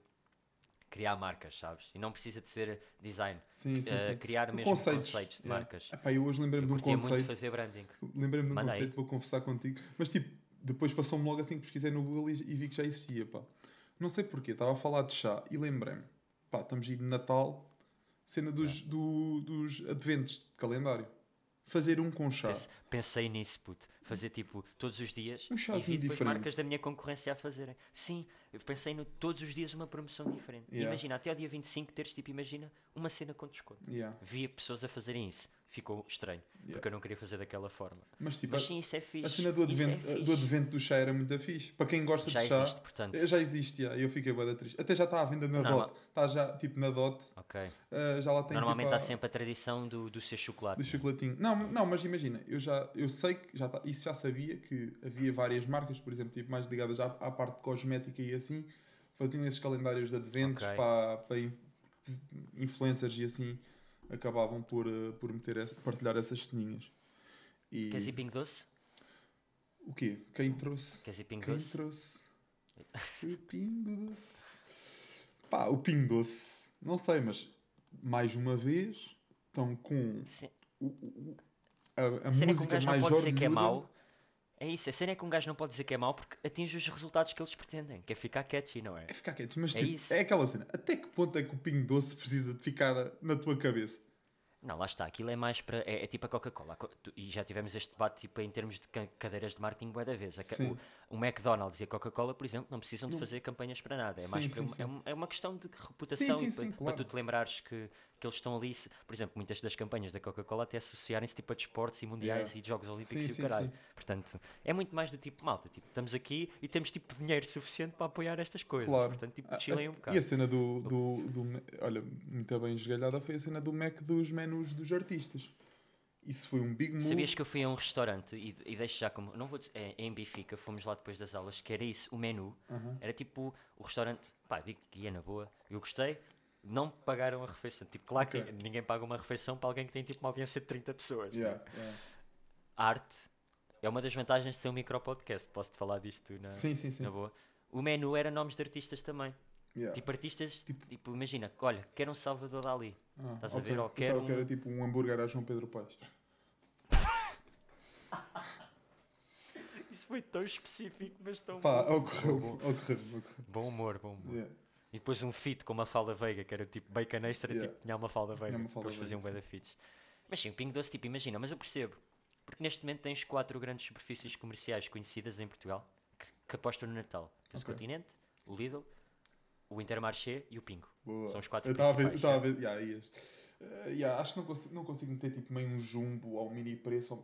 criar marcas, sabes? E não precisa de ser design. Sim, sim, Eh, sim. criar mesmo conceitos, conceitos, de yeah. marcas. Epá, eu hoje lembrei-me de um curtia muito conceito. fazer branding. Lembrei-me de um conceito, vou conversar contigo. Mas tipo, depois passou-me logo assim que pesquisei no Google e, e vi que já existia, pá. Não sei porquê, estava a falar de chá e lembrei-me. Pá, estamos aí de Natal, cena dos, do- dos adventos de calendário. Fazer um com chá. Pense- Pensei nisso, puto. Fazer tipo todos os dias Um e vi depois marcas da minha concorrência a fazerem. Sim, eu pensei no todos os dias uma promoção diferente. Yeah. Imagina, até ao dia 25 teres tipo, imagina, uma cena com desconto. Yeah. Via pessoas a fazerem isso. Ficou estranho, porque eu não queria fazer daquela forma. Mas tipo, Mas a, sim, isso é a fixe. cena do é advento, fixe. do advento do chá era muito fixe. Para quem gosta Já de chá, existe, portanto. eh, já existe, já. eu fiquei da triste. Até já está à venda na Normal. DOT. Está já, tipo, na DOT. Ok. eh, já lá tem Normalmente tipo, há a- sempre a tradição do, do ser chocolate. Do chocolatinho. Não, não, mas imagina, eu já eu sei que já tá, isso já sabia que havia várias marcas, por exemplo, tipo, mais ligadas à, à parte cosmética e assim, faziam esses calendários de adventos Ok. para, para in- influencers e assim acabavam por, eh, por meter essa- partilhar essas ceninhas. E Queres ir pingo doce? o quê? Quem trouxe? Queres ir pingo Quem doce? trouxe? o Pingo Doce. Pá, o Pingo Doce. Não sei, mas mais uma vez estão com o- o- a, a música mais pode dizer que é mau. É isso, a cena é que um gajo não pode dizer que é mau porque atinge os resultados que eles pretendem, que é ficar catchy, não é? É ficar quieto, mas É tipo, isso. é aquela cena. Até que ponto é que o Pingo Doce precisa de ficar na tua cabeça? Não, lá está, aquilo é mais para. É, é tipo a Coca-Cola. E já tivemos este debate tipo, em termos de ca- cadeiras de marketing bué da vez. O, o McDonald's e a Coca-Cola, por exemplo, não precisam de fazer campanhas para nada. É Sim, mais para sim. é, um- é uma questão de reputação e para, claro. para tu te lembrares que, que eles estão ali. Por exemplo, muitas das campanhas da Coca-Cola até associarem-se tipo a desportos e mundiais Yeah. e de Jogos Olímpicos Sim, e o caralho. sim. Portanto, é muito mais do tipo malta. Tipo, estamos aqui e temos tipo dinheiro suficiente para apoiar estas coisas. Claro. Portanto, tipo, Ah, chilem ah, um bocado. E a cena do, do, do- Olha, muito bem esgalhada foi a cena do Mac dos menus dos artistas. Isso foi um big move. Sabias que eu fui a um restaurante e, e deixo já como. Não vou dizer, é, em Bifica, fomos lá depois das aulas, que era isso, o menu. Aham. Era tipo o restaurante, pá, digo que ia na boa. Eu gostei, não pagaram a refeição. Tipo, claro que Ok. ninguém paga uma refeição para alguém que tem tipo uma audiência de 30 pessoas. né? Yeah, yeah. Arte é uma das vantagens de ser um micro-podcast. Posso-te falar disto na, Sim, sim, sim. na boa. O menu era nomes de artistas também. Yeah. Tipo, artistas, Tipo- tipo, imagina, olha, quero um Salvador Dali. Ah, estás a ok. ver? Ou quero que era um- tipo um hambúrguer a João Pedro Paes. Isso foi tão específico, mas tão Pá, bom. ocorreu, ocorreu, ocorreu. Bom humor, bom humor. Yeah. E depois um feat com uma falda veiga, que era tipo bacon extra, Yeah. tipo, tinha uma falda veiga. Mafalda Eles faziam bué da feats. Mas sim, o Pingo Doce, tipo, imagina, mas eu percebo. Porque neste momento tens quatro grandes superfícies comerciais conhecidas em Portugal que, que apostam no Natal. Tens Ok. o Continente, o Lidl, o Intermarché e o Pingo. Boa. São os quatro Eu eu principais, estava a ver, yeah, ias. Eh, yeah, acho que não consigo, não consigo meter tipo meio um jumbo um mini preço.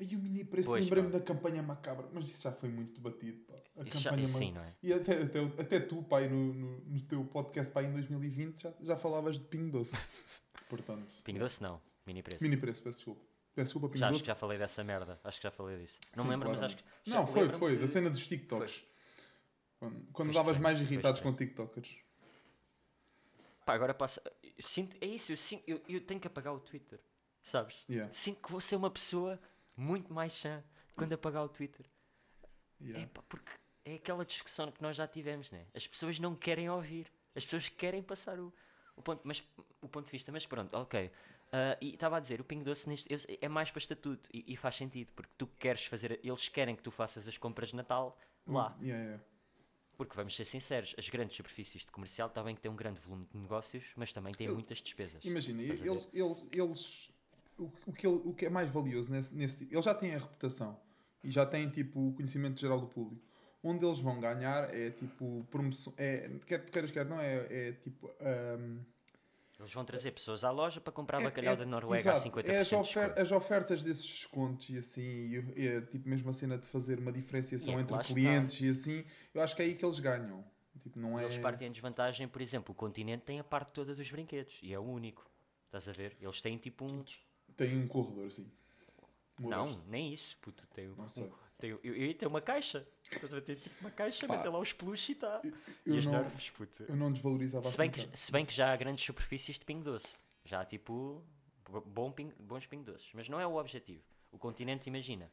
Aí o mini preço, lembrei-me da campanha macabra, mas isso já foi muito debatido. Pá. A Isso já, campanha ma- sim, não é? E até, até, até tu, pai, no, no, no teu podcast pai, em 2020 já, já falavas de Pingo Doce. Portanto, Pingo Doce não, mini preço. mini preço, peço desculpa. Peço desculpa, Pingo Já, acho Doce. que já falei dessa merda. Acho que já falei disso. Não Sim, me lembro, mas acho que. já Não, foi, foi, de- da cena dos TikToks. Quando, quando Foi davas estranho, mais irritados com. TikTokers. Pá, agora passa. Sinto, é isso, eu, sinto, eu, eu tenho que apagar o Twitter. Sabes? Yeah, Sinto que vou ser uma pessoa muito mais chã quando apagar o Twitter. yeah. É pá, porque é aquela discussão que nós já tivemos, né? As pessoas não querem ouvir. As pessoas querem passar o, o, ponto, mas, o ponto de vista. Mas pronto, ok. Ah, e estava a dizer, o Pingo Doce neste, é mais para estatuto e, e faz sentido, porque tu queres fazer, eles querem que tu faças as compras de Natal lá. Yeah, yeah. Porque vamos ser sinceros, as grandes superfícies de comercial que têm um grande volume de negócios, mas também têm muitas despesas. Imagina, eles, eles, eles o, o, que ele- o que é mais valioso nesse, nesse tipo, eles já têm a reputação e já têm tipo o conhecimento geral do público. Onde eles vão ganhar é tipo promoção, é, quer tu queiras, quer não, é, é tipo. ahm, Eles vão trazer pessoas à loja para comprar é- bacalhau é- da Noruega exato, a 50% é as, ofer- as ofertas desses descontos e assim, e é tipo mesmo a cena de fazer uma diferenciação E é entre lá está. clientes e assim, eu acho que é aí que eles ganham. Tipo, não é. Eles partem em desvantagem, por exemplo, o continente tem a parte toda dos brinquedos e é o único. Estás a ver? Eles têm tipo um. Tem um corredor assim. Não, nem isso, puto. Tem, um- sei. tem, eu, eu ter uma caixa. Estás a? Tem tipo uma caixa, Pá, meter lá os peluches e. Eu E as não, puto. eu não desvalorizava Se bem, assim que, tanto. se bem que já há grandes superfícies de pingo doce. Já há tipo bo- bom ping- bons pingo doces. Mas não é o objetivo. O continente, imagina.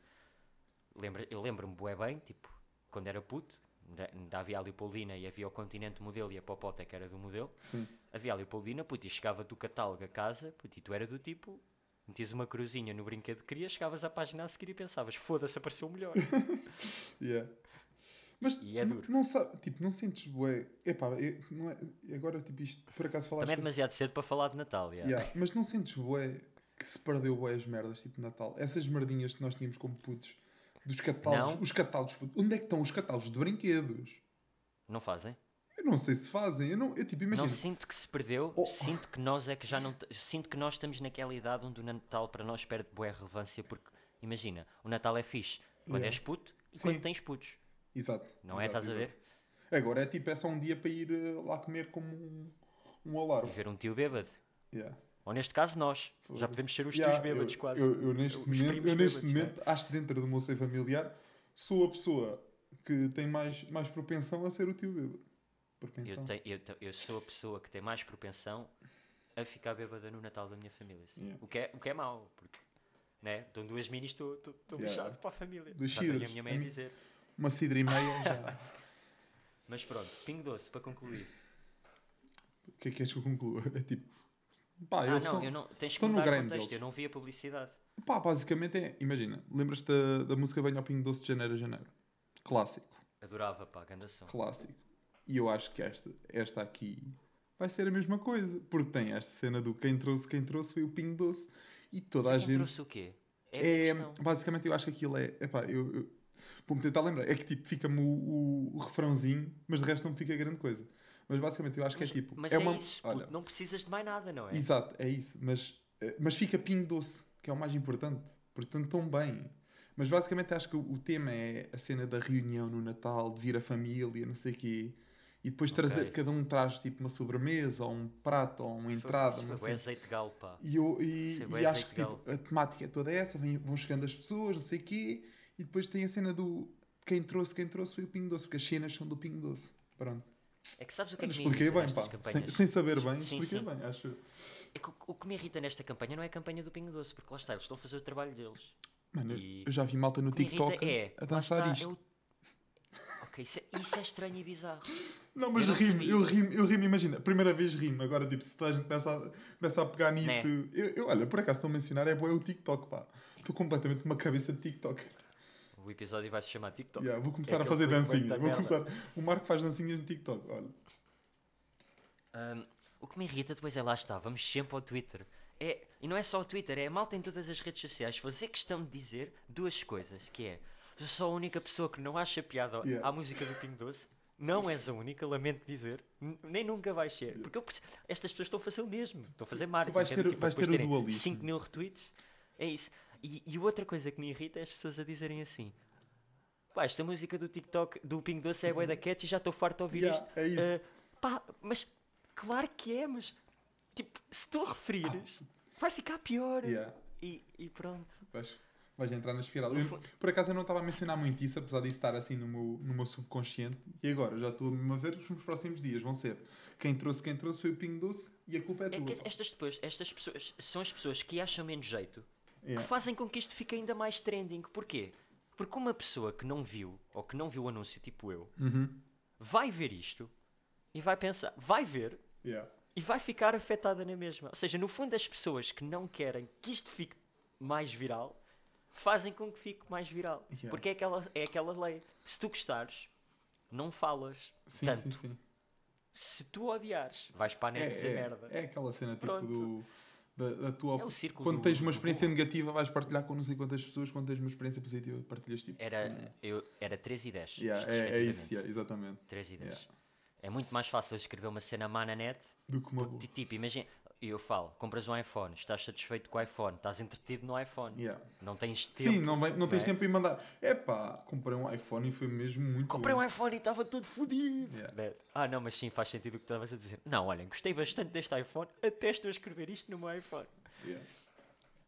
Lembra, eu lembro-me bué bem, tipo, quando era puto, da, da havia a Leopoldina e havia o continente modelo e a Popota que era do modelo. Sim. Havia a Leopoldina, puto, e chegava do catálogo a casa, puto, e tu era do tipo. Metias uma cruzinha no brinquedo que querias, chegavas à página a seguir e pensavas, foda-se, apareceu o melhor. Yeah. Mas E é duro. não sabe, tipo, não sentes bué. Epá, eu- não é, agora tipo isto, por acaso falaste Também é demasiado cedo para falar de Natal, yeah. Yeah, Mas não sentes bué que se perdeu bué as merdas, tipo Natal? Essas merdinhas que nós tínhamos como putos, dos catálogos, Não. os catálogos, onde é que estão os catálogos de brinquedos? Não fazem? Eu não sei se fazem, eu não, eu tipo, imagina. Não sinto que se perdeu, Oh. sinto que nós é que já não. Sinto que nós estamos naquela idade onde o Natal para nós perde boa relevância, porque imagina, o Natal é fixe quando Yeah. és puto e Sim. quando tens putos. Exato. Não é? exato, Estás a ver? Agora é tipo, é só um dia para ir eh, lá comer como um, um E alarme. ver um tio bêbado. Yeah. Ou neste caso nós. Já podemos ser os Yeah, tios bêbados eu, quase. Eu, eu neste Os momento, eu neste bêbados, momento acho que dentro do meu seio familiar sou a pessoa que tem mais, mais propensão a ser o tio bêbado. Eu, Propensão. tenho- eu eu sou a pessoa que tem mais propensão a ficar bêbada no Natal da minha família. sim. Yeah. O, que é, o que é mau, porque né? estão duas minis, estou Yeah. lixado para a família. Dos Já tenho a minha mãe a dizer. Uma cidra e meia já. Mas pronto, pingo doce para concluir. o que é que queres que eu conclua? É tipo. Pá, Ah, não, são- eu não, tens que estão no mudar o contexto, eu não vi a publicidade. Pá, basicamente é. Imagina, lembras-te da, da música Venha ao Pingo Doce de janeiro a janeiro? Clássico. Adorava, pá, gandação. Clássico. E eu acho que esta, esta aqui vai ser a mesma coisa. Porque tem esta cena do quem trouxe, quem trouxe foi o Pingo Doce. E toda a Mas quem gente. trouxe o quê? É, a É, basicamente eu acho que aquilo é. Epá, eu, eu vou-me tentar lembrar. É que tipo, fica-me o, o, refrãozinho, mas de resto não me fica grande coisa. Mas basicamente eu acho que Mas, é tipo. mas é é, uma, isso, olha, puto, não precisas de mais nada, não é? Exato, é isso. Mas, eh, mas fica pingo doce, que é o mais importante. Portanto, tão bem. Mas basicamente acho que o tema é a cena da reunião no Natal, de vir a família, não sei o quê. E depois trazer, cada um traz tipo uma sobremesa, ou um prato, ou uma entrada, isso foi azeite de galo, pá. E, eu, e, é e acho que tipo, a temática é toda essa, vão chegando as pessoas, não sei o quê, e depois tem a cena do quem trouxe, quem trouxe foi o Pingo Doce, porque as cenas são do Pingo Doce. Pronto. É que sabes o que é que me expliquei irrita bem, pá. Sem, sem saber bem, Sim, expliquei sim. bem, acho. É que o, o que me irrita nesta campanha não é a campanha do Pingo Doce, porque lá está, eles estão a fazer o trabalho deles. Mano, eu- E eu já vi malta no me TikTok é, a dançar está, isto. é o- Ok, isso é, isso é estranho e bizarro. Não, mas Eu não rimo, eu rimo, eu rimo, imagina, primeira vez rimo, agora tipo, se a gente começa a, começa a pegar nisso, Né. eu, eu- olha, por acaso estou a mencionar, é boa o TikTok, pá. Estou completamente uma cabeça de TikTok. O episódio vai se chamar TikTok. Yeah, vou começar a aquele fazer dancinha. da Vou merda. começar. O Marco faz dancinhas no TikTok, olha. Ahm, o que me irrita depois é lá está, vamos sempre ao Twitter. É, e não é só o Twitter, é a malta em todas as redes sociais fazer questão de dizer duas coisas, que é eu sou a única pessoa que não acha piada Yeah. à música do Pingo Doce. Não és a única, lamento dizer. Nem nunca vais ser. Porque eu estas pessoas estão a fazer o mesmo. Estão a fazer marketing. vais que é ter tipo, vais depois ter o dualismo. 5 mil retweets. É isso. E, e outra coisa que me irrita é as pessoas a dizerem assim. Pá, esta música do TikTok do Pingo Doce é bué da catch e já estou farto de ouvir Yeah, isto. é isso. Ah, pá, mas claro que é, mas tipo, se tu referires, vai ficar pior. Yeah. e, e pronto. Vais, vais entrar na espiral. No Eu- por acaso eu não estava a mencionar muito isso, apesar disso estar assim no meu, no meu subconsciente. E agora já estou mesmo a ver que nos próximos dias vão ser quem trouxe quem trouxe foi o Pingo Doce e a culpa é, É tua. que estas, depois, estas pessoas são as pessoas que acham menos jeito Yeah. que fazem com que isto fique ainda mais trending. Porquê? Porque uma pessoa que não viu, ou que não viu o anúncio, tipo eu, Uhum. vai ver isto e vai pensar, vai ver Yeah. e vai ficar afetada na mesma. Ou seja, no fundo, as pessoas que não querem que isto fique mais viral fazem com que fique mais viral. Yeah. Porque é aquela, é aquela lei. Se tu gostares, não falas. Sim, tanto. sim, sim. Se tu odiares, vais para a net É, dizer é, merda. é aquela cena tipo Pronto. do. Da, da tua, É quando do- tens uma do experiência burro. negativa, vais partilhar com não sei quantas pessoas. Quando tens uma experiência positiva, partilhas tipo. Era, eu, era 3 e 10. Yeah, é, é isso, yeah, exatamente. 3 e 10. Yeah. É muito mais fácil escrever uma cena má na net. Do que uma Porque, boa. tipo, imagina, eu falo, compras um iPhone, estás satisfeito com o iPhone, estás entretido no iPhone. Yeah. Não tens tempo. Sim, não, vem, não tens é? tempo em mandar. Epá, comprei um iPhone e foi mesmo muito Comprei bom. um iPhone e estava todo fodido. Yeah. Né? Ah, não, mas sim, faz sentido o que estavas a dizer. Não, olhem, gostei bastante deste iPhone, até estou a escrever isto no meu iPhone. Yeah.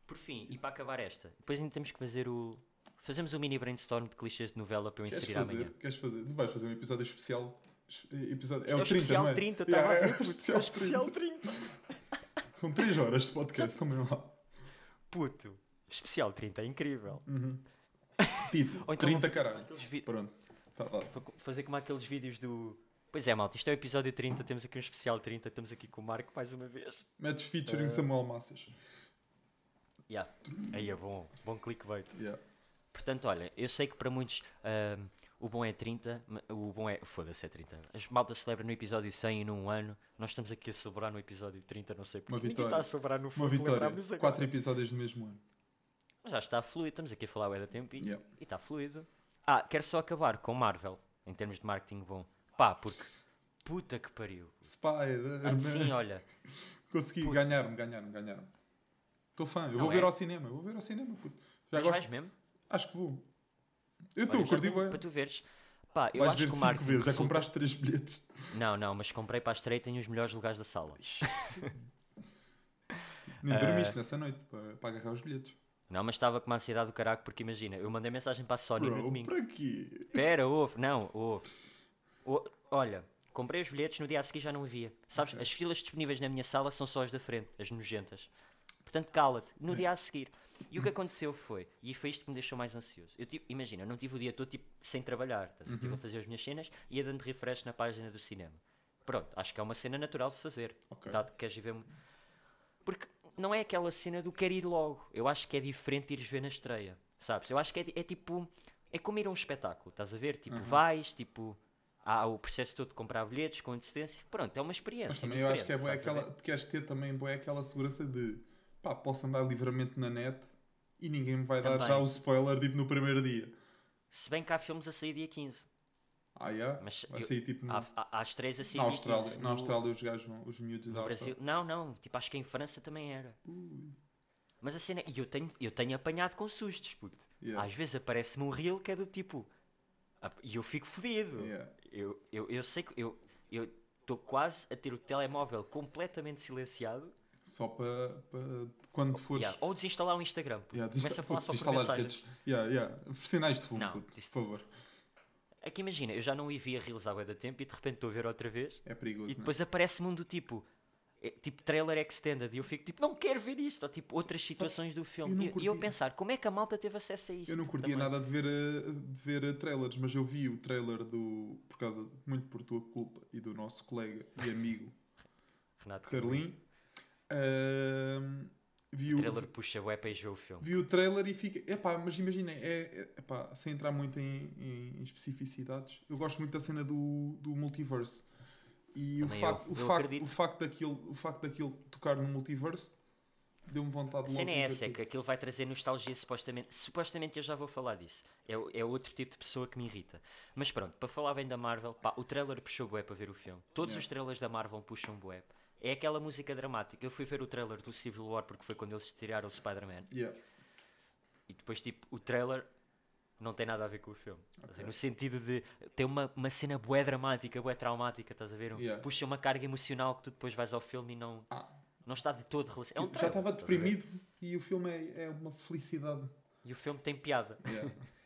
Por fim, e para acabar esta, depois ainda temos que fazer o. Fazemos um mini brainstorm de clichês de novela para eu Queres inserir fazer? amanhã. Queres fazer? Tu vais fazer um episódio especial. es- Episódio, é o 30, especial não é? 30, estava Yeah, a é ver, o puto. É o especial 30. 30. São 3 horas de podcast também lá. Puto, especial 30, é incrível. Uhum. Título, então 30 vou fazer caralho. vi- Pronto. Tá. Fa- fazer como aqueles vídeos do. Pois é, malta, isto é o episódio 30, temos aqui um especial 30, estamos aqui com o Marco mais uma vez. Metes featuring Eh, Samuel Massas. Yeah. Aí é bom, bom clickbait. Yeah. Portanto, olha, eu sei que para muitos ahm, o bom é 30, ma- o bom é. Foda-se, é 30. As maltas celebram no episódio 100 e num ano. Nós estamos aqui a celebrar no episódio 30, não sei porque. Uma Ninguém vitória. está a celebrar no fundo, agora. 4 episódios do mesmo ano. Mas já está fluido, estamos aqui a falar o da tempo e Yeah. está fluido. Ah, quero só acabar com Marvel, em termos de marketing bom. Pá, porque. Puta que pariu. Spider. Ah, sim, olha. Consegui, ganhar-me, ganhar-me, ganhar-me. Estou fã, eu Não vou é? ver ao cinema, eu vou ver ao cinema, puto. Já Mas gosto, vais mesmo? acho que vou. Eu estou, curti bem. Para tu veres. Pá, eu Vais acho ver que o 5 marketing. vezes, já compraste 3 bilhetes. Não, não, mas comprei para a e tenho os melhores lugares da sala. Nem dormiste nessa noite para, para agarrar os bilhetes. Não, mas estava com uma ansiedade do caraco, porque imagina, eu mandei mensagem para a Sony no Bro, domingo. para quê? Espera, ouve, não, ouve. O- olha, comprei os bilhetes, no dia a seguir já não havia. Sabes, Ok. as filas disponíveis na minha sala são só as da frente, as nojentas. Portanto, cala-te, no dia a seguir. E o que aconteceu foi, e foi isto que me deixou mais ansioso. Eu tipo, imagina, eu não tive o dia todo tipo, sem trabalhar, a ver? estive a fazer as minhas cenas e ia dando refresh na página do cinema. Pronto, acho que é uma cena natural de se fazer. Ok. Dado que queres ver. Porque não é aquela cena do quero ir logo. Eu acho que é diferente ires ver na estreia. Sabes? Eu acho que é, é tipo. É como ir a um espetáculo, estás a ver? Tipo, Uhum. vais, tipo. Há o processo todo de comprar bilhetes com antecedência. Pronto, é uma experiência. Mas também eu acho que é diferente, bué estás a aquela. Queres ter também bué aquela segurança de pá, posso andar livremente na net e ninguém me vai dar Também. já o spoiler tipo no primeiro dia. Se bem que há filmes a sair dia 15. Ah, yeah? Mas Vai eu- sair tipo no- Há, há, há estreias a sair na dia Austrália. 15. Na No- Austrália os gajos vão, os miúdos da Brasil. Austrália. Não, não. Tipo, acho que em França também era. Ui, Mas a cena. E eu tenho, eu tenho apanhado com sustos, puto. yeah, Às vezes aparece-me um reel que é do tipo. E eu fico fodido. yeah. Eu, eu, eu sei que eu estou quase a ter o telemóvel completamente silenciado. Só para, para quando fores. Yeah, Ou desinstalar o Instagram. Yeah, Começa a falar só por mensagens. Yeah, yeah. Sinais de fumo, Não, por favor. É que imagina, eu já não via reels há da tempo e de repente estou a ver outra vez É perigoso, e depois né? aparece-me um do tipo. é, tipo trailer extended e eu fico tipo, não quero ver isto, ou tipo outras situações do eu filme. E eu, e eu pensar, como é que a malta teve acesso a isto? Eu não curtia também? nada de ver, de ver trailers, mas eu vi o trailer do. Por causa, muito por tua culpa e do nosso colega e amigo Renato Carlin. Vi, O o, trailer puxa bué para ir ver o filme. vi o trailer e fica. Epá, mas imaginem, é, é, epá, sem entrar muito em, em especificidades, eu gosto muito da cena do, do multiverse. E o facto, eu, o, eu acredito. o, facto daquilo, o facto daquilo tocar no multiverse deu-me vontade A de cena logo é essa, é que aquilo vai trazer nostalgia supostamente. Supostamente eu já vou falar disso. É, o- é outro tipo de pessoa que me irrita. Mas pronto, para falar bem da Marvel, pá, o trailer puxou bué para ver o filme. Todos Yeah. os trailers da Marvel puxam bué. É aquela música dramática. Eu fui ver o trailer do Civil War porque foi quando eles tiraram o Spider-Man. Yeah. E depois, tipo, o trailer não tem nada a ver com o filme. Estás a ver? Ok. No sentido de ter uma, uma cena bué dramática, bué traumática, estás a ver? Yeah. Puxa uma carga emocional que tu depois vais ao filme e não, Ah, não está de todo relacionado. É um já estava deprimido e o filme é, é uma felicidade. E o filme tem piada. Yeah.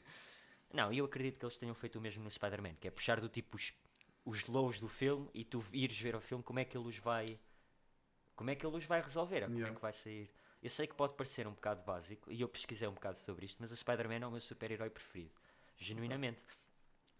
Não, eu acredito que eles tenham feito o mesmo no Spider-Man, que é puxar do tipo os, os lows do filme e tu ires ver o filme como é que ele os vai. Como é que ele os vai resolver, como é Yeah. que vai sair. Eu sei que pode parecer um bocado básico, e eu pesquisei um bocado sobre isto, mas o Spider-Man é o meu super-herói preferido. Genuinamente.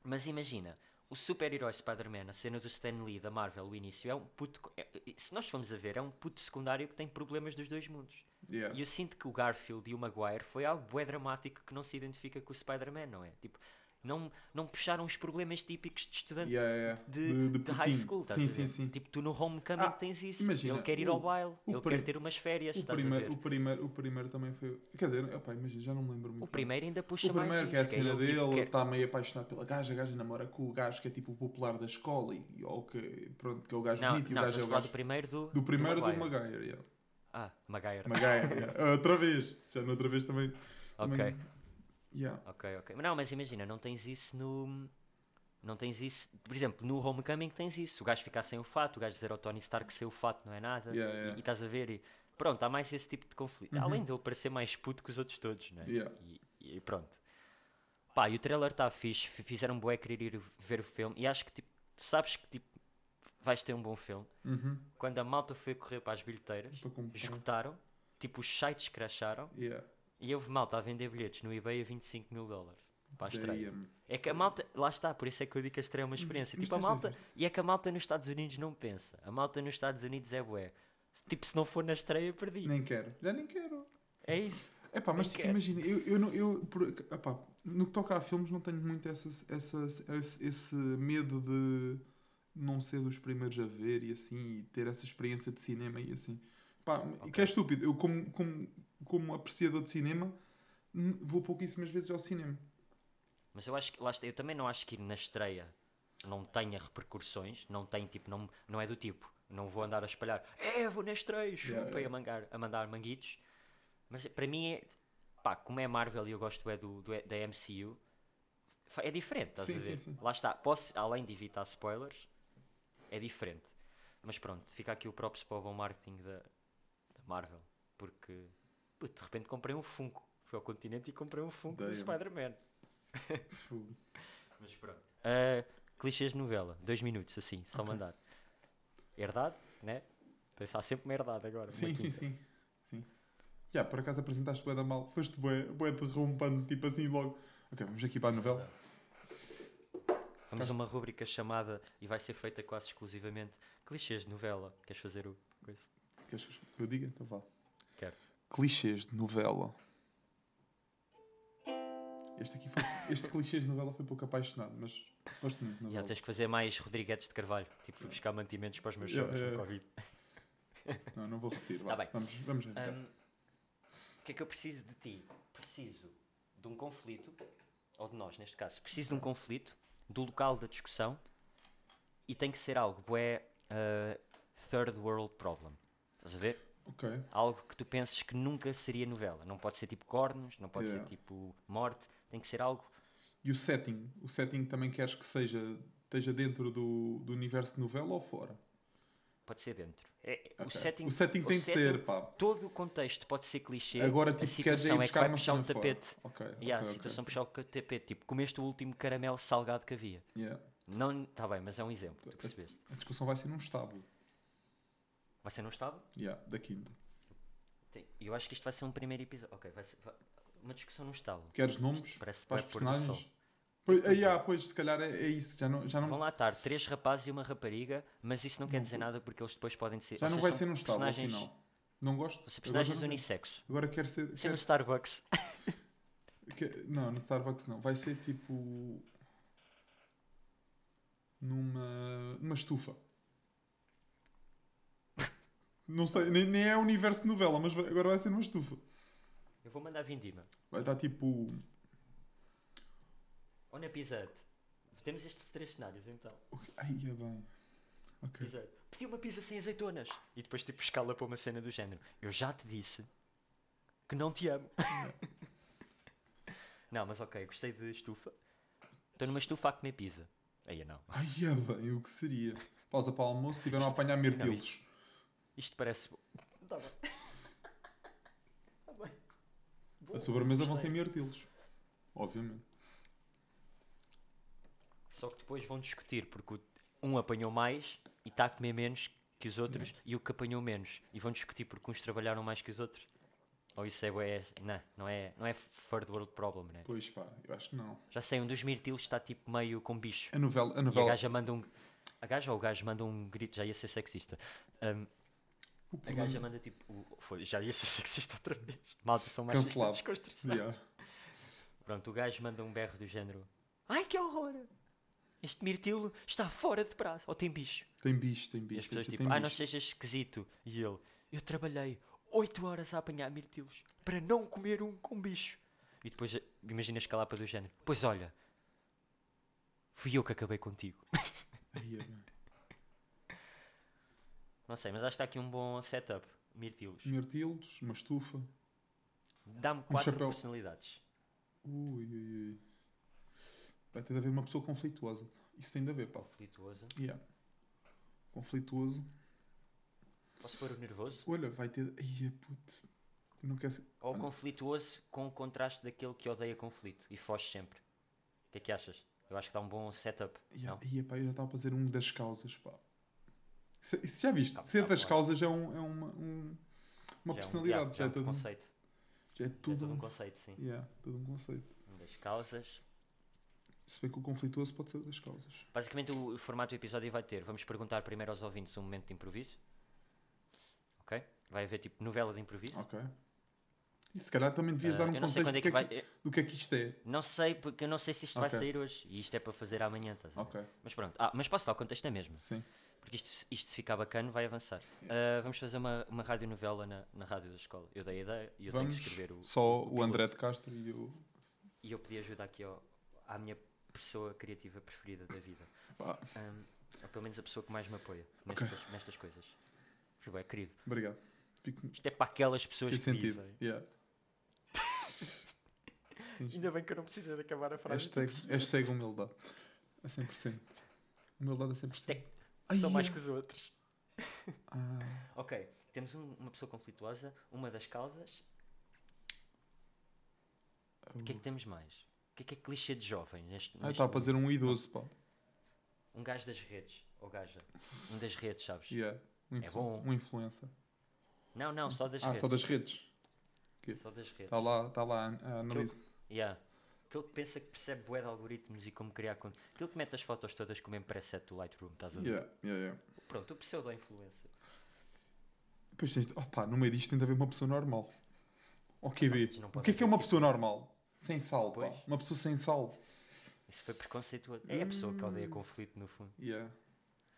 Mas imagina, o super-herói Spider-Man, a cena do Stan Lee da Marvel, o início, é um puto. é- se nós formos a ver, é um puto secundário que tem problemas dos dois mundos. Yeah. E eu sinto que o Garfield e o Maguire foi algo bué dramático que não se identifica com o Spider-Man, não é? Tipo, não, não puxaram os problemas típicos de estudante Yeah, yeah. de, de high putinho. school, estás sim, a ver? sim, sim. Tipo, tu no Homecoming Ah, tens isso. imagina, ele quer ir o- ao baile, o ele prim- quer ter umas férias, O estás a primeiro, o, primeiro, o primeiro também foi. Quer dizer, opa, imagina, já não me lembro muito. O primeiro ainda puxa O mais primeiro, isso. que é a cena dele, tipo, ele quer- está meio apaixonado pela gaja, a gaja namora com o gajo que é tipo o popular da escola, e, ou que, pronto, que é o gajo Não, bonito, e o não, gajo é o gajo. do primeiro do, Do primeiro do Maguire. Maguire, yeah. Ah, Maguire. Maguire, yeah. outra vez, já noutra vez também. Ok, também- Yeah. ok, ok. Mas não, mas imagina, não tens isso no... Não tens isso... Por exemplo, no Homecoming tens isso. O gajo ficar sem o fato, o gajo dizer ao Tony Stark que sem o fato não é nada. Yeah, E- yeah. E, estás a ver e... Pronto, há mais esse tipo de conflito. Além dele parecer mais puto que os outros todos, né? Yeah. E, e pronto. Pá, e o trailer está fixe. Fizeram bué querer ir ver o filme. E acho que, tipo, sabes que, tipo, vais ter um bom filme. Uhum. Quando a malta foi correr para as bilheteiras, esgotaram. Tipo, os sites cracharam. Yeah. E houve malta a vender bilhetes no eBay a 25 mil dólares. Para a estreia. É que a malta, lá está, por isso é que eu digo que a estreia é uma experiência. Tipo, a malta, e é que a malta nos Estados Unidos não pensa. A malta nos Estados Unidos é bué. Tipo, se não for na estreia, perdi. Nem quero, já nem quero. É isso. É pá, mas tipo, imagina, eu, eu, não, eu por, epá, no que toca a filmes não tenho muito essa, essa, esse, esse medo de não ser dos primeiros a ver e assim, e ter essa experiência de cinema e assim. Pá, que é estúpido, eu como, como, como apreciador de cinema vou pouquíssimas vezes ao cinema. Mas eu acho que, lá está, eu também não acho que ir na estreia não tenha repercussões, não tem tipo, não, não é do tipo, não vou andar a espalhar, é, vou na estreia, chupa, Yeah, yeah. A, mangar, a mandar manguitos. Mas para mim, é, pá, como é Marvel e eu gosto é do, do, da MCU, é diferente, estás Sim, a ver? sim, sim. Lá está, posso, além de evitar spoilers, é diferente. Mas pronto, fica aqui o props para o bom marketing da Marvel, porque de repente comprei um Funko, fui ao continente e comprei um Funko do. Spider-Man. Fogo. Mas pronto. Ah, clichês de novela, dois minutos, assim, só mandar. Herdade, né? Pensar sempre uma herdade agora. Sim, sim, sim. sim. Já, por acaso apresentaste bué da mal, foste bué, bué derrompando, tipo assim logo. Ok, vamos aqui para a novela. Vamos a uma rúbrica chamada, e vai ser feita quase exclusivamente, clichês de novela. Queres fazer o? Queres que eu diga? Então vá. Quero. Clichês de novela. Este aqui foi. Este clichês de novela foi pouco apaixonado, mas gosto muito de Já novela. tens que fazer mais Rodrigues de Carvalho. Tipo, fui buscar mantimentos para os meus Yeah, sogros yeah. no Covid. Não, não vou repetir. Tá bem. Vamos, vamos. Ahm, O que é que eu preciso de ti? Preciso de um conflito, ou de nós neste caso, preciso de um conflito, do local da discussão e tem que ser algo bué ah, third world problem. Estás a ver? Ok. Algo que tu penses que nunca seria novela. Não pode ser tipo cornos, não pode Yeah. ser tipo morte, tem que ser algo. E o setting? O setting também queres que seja, esteja dentro do, do universo de novela ou fora? Pode ser dentro. É- O Ok. setting, o setting tem de setting- ser, pá. Todo o contexto pode ser clichê. Agora, a tipo, ir situação é que vai puxar um tapete. Ok, E há a situação puxar o tapete. Tipo, comeste o último caramelo salgado que havia. Yeah. Não, tá bem, mas é um exemplo, tu percebeste? A discussão vai ser num estábulo. Vai ser num estado? Yeah, da quinta. Sim. Eu acho que isto vai ser um primeiro episódio. Ok, vai ser vai- uma discussão num estábulo. Queres nomes Parece para os personagens? Pois, ah, yeah, pois, se calhar é, é isso. Já não, já não, Vão lá estar três rapazes e uma rapariga, mas isso não quer dizer nada porque eles depois podem ser. já não seja, vai ser num estábulo, personagens- afinal. Não gosto. Agora personagens não unissexo. Agora quero ser. Ser no quero- Starbucks. que- não, no Starbucks não. Vai ser tipo. Numa. numa estufa. Não sei, nem, nem é universo de novela, mas vai- agora vai ser numa estufa. Eu vou mandar vindima. Vai estar tipo. Ou na Pizza Hut. Temos estes três cenários então. Ai, é bem. Ok. Pizza. Pedi uma pizza sem azeitonas. E depois tipo escala para uma cena do género. Eu já te disse que não te amo. não, mas ok, gostei de estufa. Estou numa estufa a comer pizza. Aí não. Ai, é bem, o que seria? Pausa para o almoço, estiveram a apanhar mirtilos. Isto parece. Tá bem. Tá bem. Boa, A sobremesa vão ser mirtilos. Obviamente. Só que depois vão discutir, porque um apanhou mais e está a comer menos que os outros, e o que apanhou menos. E vão discutir porque uns trabalharam mais que os outros. Ou isso é, bué- não, não é, não é third world problem, né? Pois pá, eu acho que não. Já sei, um dos mirtilos está tipo meio com bicho. A novela. A E a novela gaja manda um. A gaja ou o gajo manda um grito, já ia ser sexista. Um, o a gaja manda tipo. o- foi, já ia ser sexista outra vez. Malta, são mais Cancelado. desconstrução. Yeah. Pronto, o gajo manda um berro do género. Ai que horror! Este mirtilo está fora de prazo. Ou tem bicho. Tem bicho, tem E bicho. as pessoas tipo, ai não sejas esquisito. E ele, eu trabalhei 8 horas a apanhar mirtilos para não comer um com bicho. E depois imagina a escalapa do género. Pois olha, fui eu que acabei contigo. Mano. Não sei, mas acho que está aqui um bom setup. Mirtilos. Mirtilos, uma estufa. Dá-me quatro chapéu. personalidades. Ui, ui, ui. Vai ter de haver uma pessoa conflituosa. Isso tem de haver, pá. Conflituoso. Yeah. Conflituoso. Posso pôr o nervoso? Olha, vai ter. Ai, puto. Não quero ser. Ou Olha. conflituoso com o contraste daquele que odeia conflito e foge sempre. O que é que achas? Eu acho que dá um bom setup. Yeah. Não? Ia, pá, eu já estava a fazer um das causas, pá. Isso, isso já viste? Calma, Ser calma, das causas é, um, é uma, um- uma Já é um- personalidade. já, Já, é é um todo, um- conceito. já é Já é tudo. todo um conceito, sim. yeah, todo um conceito. Das causas. Se bem que o conflituoso pode ser das causas. Basicamente o, formato do episódio vai ter, vamos perguntar primeiro aos ouvintes um momento de improviso. Ok? Vai haver tipo novela de improviso. Ok. E se calhar também devias Ah, dar um contexto quando é do que que vai. é que- do que é que isto é. Não sei, porque eu não sei se isto vai Ok. sair hoje. E isto é para fazer amanhã, estás a ver? Ok, Mas pronto. Ah, mas posso dar o contexto na mesma. sim. Porque isto, isto se ficar bacana vai avançar. Ah, vamos fazer uma, uma radionovela na, na rádio da escola. Eu dei a ideia e eu Vamos. tenho que escrever o. Só o o, André de Castro e o. E eu podia ajudar aqui ao, à minha pessoa criativa preferida da vida. Ahm, ou pelo menos a pessoa que mais me apoia nestas, nestas coisas. Fui bem querido. obrigado. Fico Isto é para aquelas pessoas fiquei que sentido. dizem. Yeah. Ainda bem que eu não precisei de acabar a frase. Hashtag, percebeste. hashtag humildade. A 100%. Humildade a 100%. Hashtag Ai, São mais que os outros. Ah, Ok, temos um- uma pessoa conflituosa, uma das causas. O que é que temos mais? O que é que é clichê de jovem? Neste, ah, neste estava a fazer um idoso, pá. Um gajo das redes, ou gaja. Um das redes, sabes? Yeah. Um, É bom. um influencer. Não, não, só das ah, redes. só das redes. Só das redes. Está lá, está lá a a análise. Yeah. Aquele que pensa que percebe bué de algoritmos e como criar conteúdo. Aquele que mete as fotos todas com o mesmo preset do Lightroom, estás a ver? Yeah, yeah, yeah. Pronto, o pseudo-influencer. Depois tens, opa, no meio disto tem de haver uma pessoa normal. O QB. mas não O que é que é uma tipo- pessoa normal? Sem sal, pá. Uma pessoa sem sal. Isso foi preconceituoso. É a pessoa que Hum. odeia conflito, no fundo. Yeah.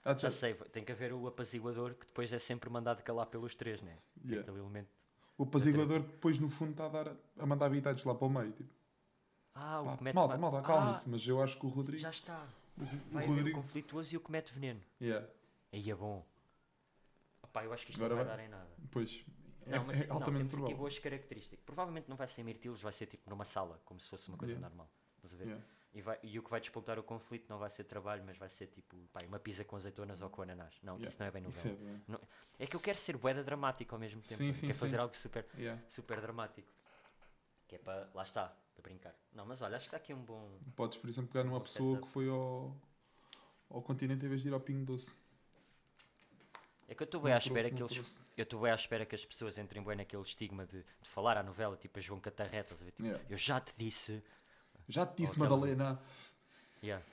Ah, Já sei, tem que haver o apaziguador que depois é sempre mandado calar pelos três, né? É Yeah. aquele elemento. O apaziguador que depois no fundo está a, dar, a mandar habitantes lá para o meio. Tipo, Ah, o pá, que mete malta, ma- malta, Ah, calma-se. Mas eu acho que o Rodrigo. Já está. o, o Vai haver o Rodrigo. conflituoso e o que mete veneno. Yeah. Aí é bom. Opá, eu acho que isto Agora não vai, vai- dar em nada. Pois. Não, é, mas é não, altamente temos aqui provável. boas características. Provavelmente não vai ser mirtilos, vai ser tipo numa sala, como se fosse uma coisa Yeah. normal. Estás a ver? Yeah. E, vai- e o que vai despontar o conflito não vai ser trabalho, mas vai ser tipo pá, uma pizza com azeitonas ou com ananás. Não, que Yeah. isso não é bem Isso novela. é bem. É que eu quero ser boeda dramático ao mesmo tempo. Sim, eu sim, quero fazer sim. algo super, Yeah. super dramático. Que é para. Lá está, para brincar. Não, mas olha, acho que está aqui um bom. Podes, por exemplo, pegar numa Bom pessoa setup. que foi ao, ao continente em vez de ir ao Pingo Doce. É que eu estou bem à espera que eles. trouxe. Eu estou bem à espera que as pessoas entrem bem naquele estigma de, de falar à novela, tipo a João Catarreta, estás a ver? Tipo, Yeah. eu já te disse. Já te disse, aquela- Madalena. Yeah.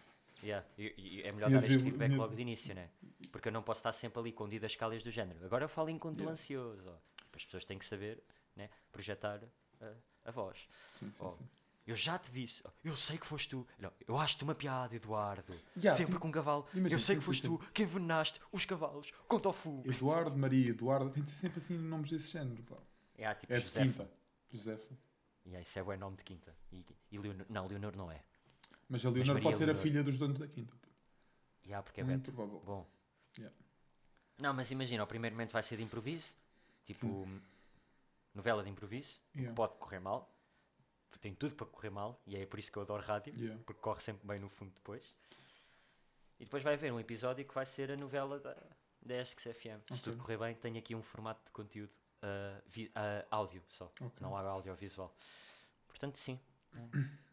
Yeah. E, e é melhor dar este feedback logo de início, né? Porque eu não posso estar sempre ali com didascálias do género. Agora eu falo enquanto Yeah. ansioso. Tipo, as pessoas têm que saber né? projetar a, a voz. Sim, sim, Oh, sim. Eu já te disse, eu sei que foste tu. Não, eu acho-te uma piada, Eduardo. Yeah, Sempre com um cavalo. imagina, eu sei que sim, foste sim, tu que envenenaste os cavalos com tofu. Eduardo, Maria, Eduardo. Tem de ser sempre assim nomes desse género. Pá. É, tipo É Josefa. quinta. Josefa. Yeah, isso é bom nome de quinta. E, e Leonor, não, Leonor não é. Mas a Leonor Maria pode ser a Leonor. filha dos donos da quinta. Yeah, porque é Muito Beto. provável. Bom. Yeah. Não, mas imagina, o primeiro momento vai ser de improviso. Tipo, novela de improviso. Yeah. Pode correr mal. Tem tudo para correr mal. E é por isso que eu adoro rádio. Yeah. Porque corre sempre bem no fundo depois. E depois vai haver um episódio que vai ser a novela da, da Esques FM. Se tudo correr bem, tenho aqui um formato de conteúdo vi- ah, áudio só, Ok. não há audiovisual. Portanto, sim.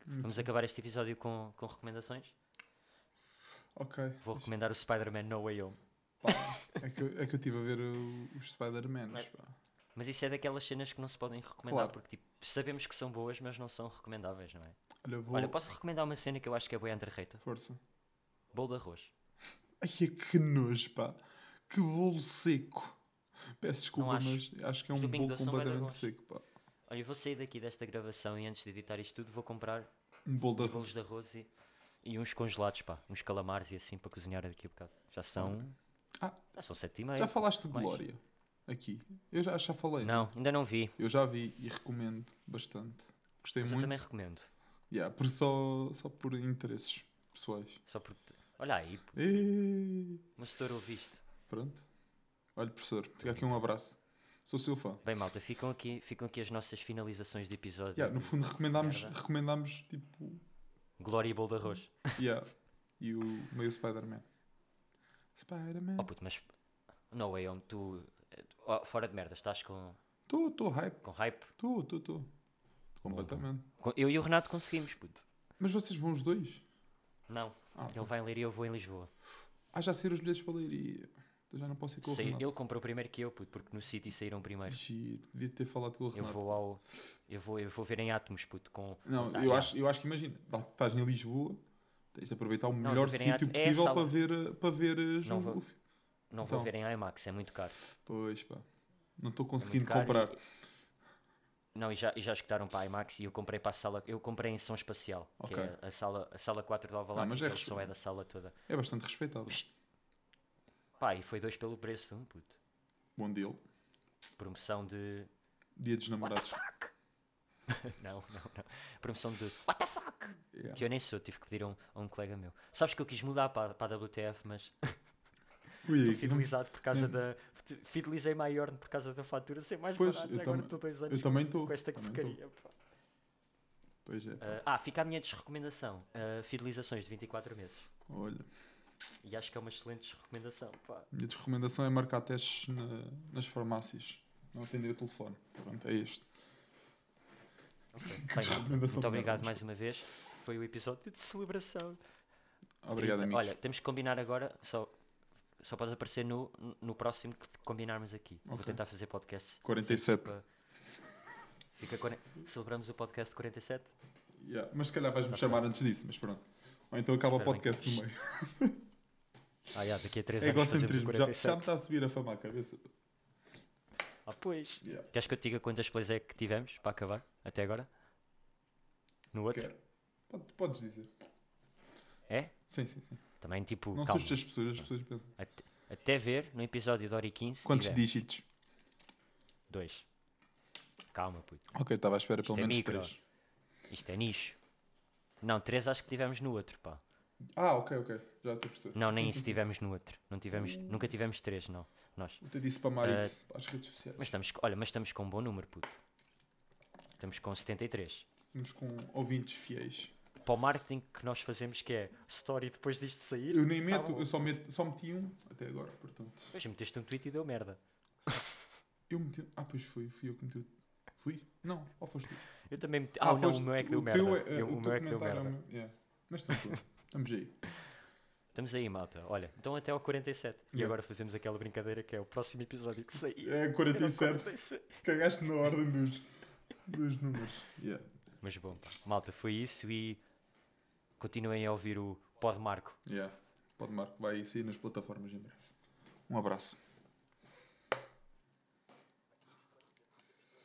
Vamos acabar este episódio com, com recomendações. Ok. Vou recomendar o Spider-Man No Way Home. Pá, é, que, eu- é que eu estive a ver o- os Spider-Man. Mas- isso é daquelas cenas que não se podem recomendar, Claro. porque tipo, sabemos que são boas, mas não são recomendáveis, não é? Olha, vou. Olha, posso recomendar uma cena que eu acho que é boa underrated? Força. Bolo de arroz. Ai, é que nojo, pá. Que bolo seco. Peço desculpa, acho. mas acho que é um Pingo bolo completamente seco, pá. Olha, eu vou sair daqui desta gravação e antes de editar isto tudo vou comprar Um bolo de bolos de arroz e, e uns congelados, pá. Uns calamares e assim para cozinhar daqui a bocado. Já são... Ah. Já são sete e meia. Já falaste de mais. Glória? Aqui. Eu já, já falei. Não, ainda não vi. Eu já vi e recomendo bastante. Gostei Mas eu muito. também recomendo. Yeah, por só, só por interesses pessoais. Só porque... Olha aí. E... Mas tu ouviste. Pronto. Olha, professor, fica aqui um abraço. Sou seu fã. Bem, malta, ficam aqui, ficam aqui as nossas finalizações de episódio. Yeah, no fundo recomendámos, Merda. recomendámos tipo. Glória e bolo de arroz. Yeah, e o meio Spider-Man. Spider-Man. Oh puto, mas... No way home, tu... oh, fora de merda, estás com, Tô, tô hype. com hype? Tô, tô, tô. Completamente. Com- Eu e o Renato conseguimos, puto. Mas vocês vão os dois? Não, Ah, ele vai em Leiria e eu vou em Lisboa. ah já saíram os bilhetes para leiria. Então já não posso ir com o Renato. ele comprou primeiro que eu, puto, porque no City saíram primeiro. Giro, devia ter falado com o Eu Renato. vou ao. Eu vou, eu vou ver em átomos, puto, com. Não, Ah, eu, acho, eu acho que imagina, tá- estás em Lisboa, tens de aproveitar o eu melhor sítio é a possível sala. para ver, eh, para ver eh, jogo. vou- Não vou Então. ver em IMAX, é muito caro. Pois pá, não estou É conseguindo caro comprar. e- Não, e já, e já escutaram para a IMAX e eu comprei para a sala. Eu comprei em som espacial, que Ok. é a sala, a sala 4 do Alvalade, que é o som é da sala toda. É bastante respeitável. Os- Pá, e foi dois pelo preço, um, puto. Bom deal. Promoção de. Dia dos What the namorados. fuck? não, não, não. Promoção de. What the fuck? Yeah. Que eu nem sou, tive que pedir a um, a um colega meu. Sabes que eu quis mudar para, para a WTF, mas Aqui fidelizado por causa Hum. da. Fidelizei maior por causa da fatura ser mais Pois, barata. Agora estou dois anos Eu também estou. com esta também tô. porcaria. Pois é. pá. Ah, fica a minha desrecomendação. ah, fidelizações de 24 meses. Olha, E acho que é uma excelente recomendação. Pá. minha recomendação é marcar testes na- nas farmácias. Não atender o telefone. Pronto, é este. Ok. Que Bem, malta, recomendação muito obrigado mais uma vez. Foi o episódio de celebração. Obrigado, 30. amigos. Olha, temos que combinar agora. Só, só podes aparecer no, no próximo que combinarmos aqui. Vou Ok. tentar fazer podcast. 47. sempre para- Fica Celebramos o podcast 47. Yeah, Mas se calhar vais-me Tá chamar antes disso, mas pronto. Ou então acaba o Espero bem podcast que- no meio. Ah, já, daqui a 3 É anos fazemos o egocentrismo. Já, já me 47. está a subir a fama à cabeça. Ah, pois. Yeah. Queres que eu te diga quantas plays é que tivemos para acabar? Até agora? No outro? Quero. Pode- Podes dizer. É? Sim, sim, sim. Também tipo, Não calma. assustes as pessoas, as pessoas pensam. Até, até ver no episódio de hora e 15. Quantos tivemos dígitos? Dois. Calma, puto. Ok, estava à espera pelo Isto é menos micro. três. Isto é nicho. Não, três acho que tivemos no outro, pá. Ah, ok, ok. Já estou a perceber. Não, Sim, nem sim, isso sim. tivemos no outro. Não tivemos, nunca tivemos três, não. Nós. Vou ter de spamar Ah, isso para as redes sociais. Mas estamos, olha, mas estamos com um bom número, puto. Estamos com 73. Estamos com ouvintes fiéis. Para o marketing que nós fazemos, que é story depois disto sair. Eu nem tá meto, bom. eu só, meto, só meti um até agora, portanto. Depois meteste um tweet e deu merda. Eu meti. Ah, pois foi, fui eu que meti. Fui? Não, ou foste tu? Eu também meti. Ah, não, foste- o meu é que deu merda. é- Eu- o meu é que deu merda. o meu- yeah. Mas tranquilo, estamos aí. Estamos aí, malta. Olha, então até ao 47. E Yeah. agora fazemos aquela brincadeira que é o próximo episódio que sair. É Era o 47, 47. cagaste na ordem dos, dos números. Yeah. Mas bom, pá. malta, foi isso e continuem a ouvir o Pod Marco. Yeah. Pode marcar, vai sair nas plataformas em breve. Um abraço.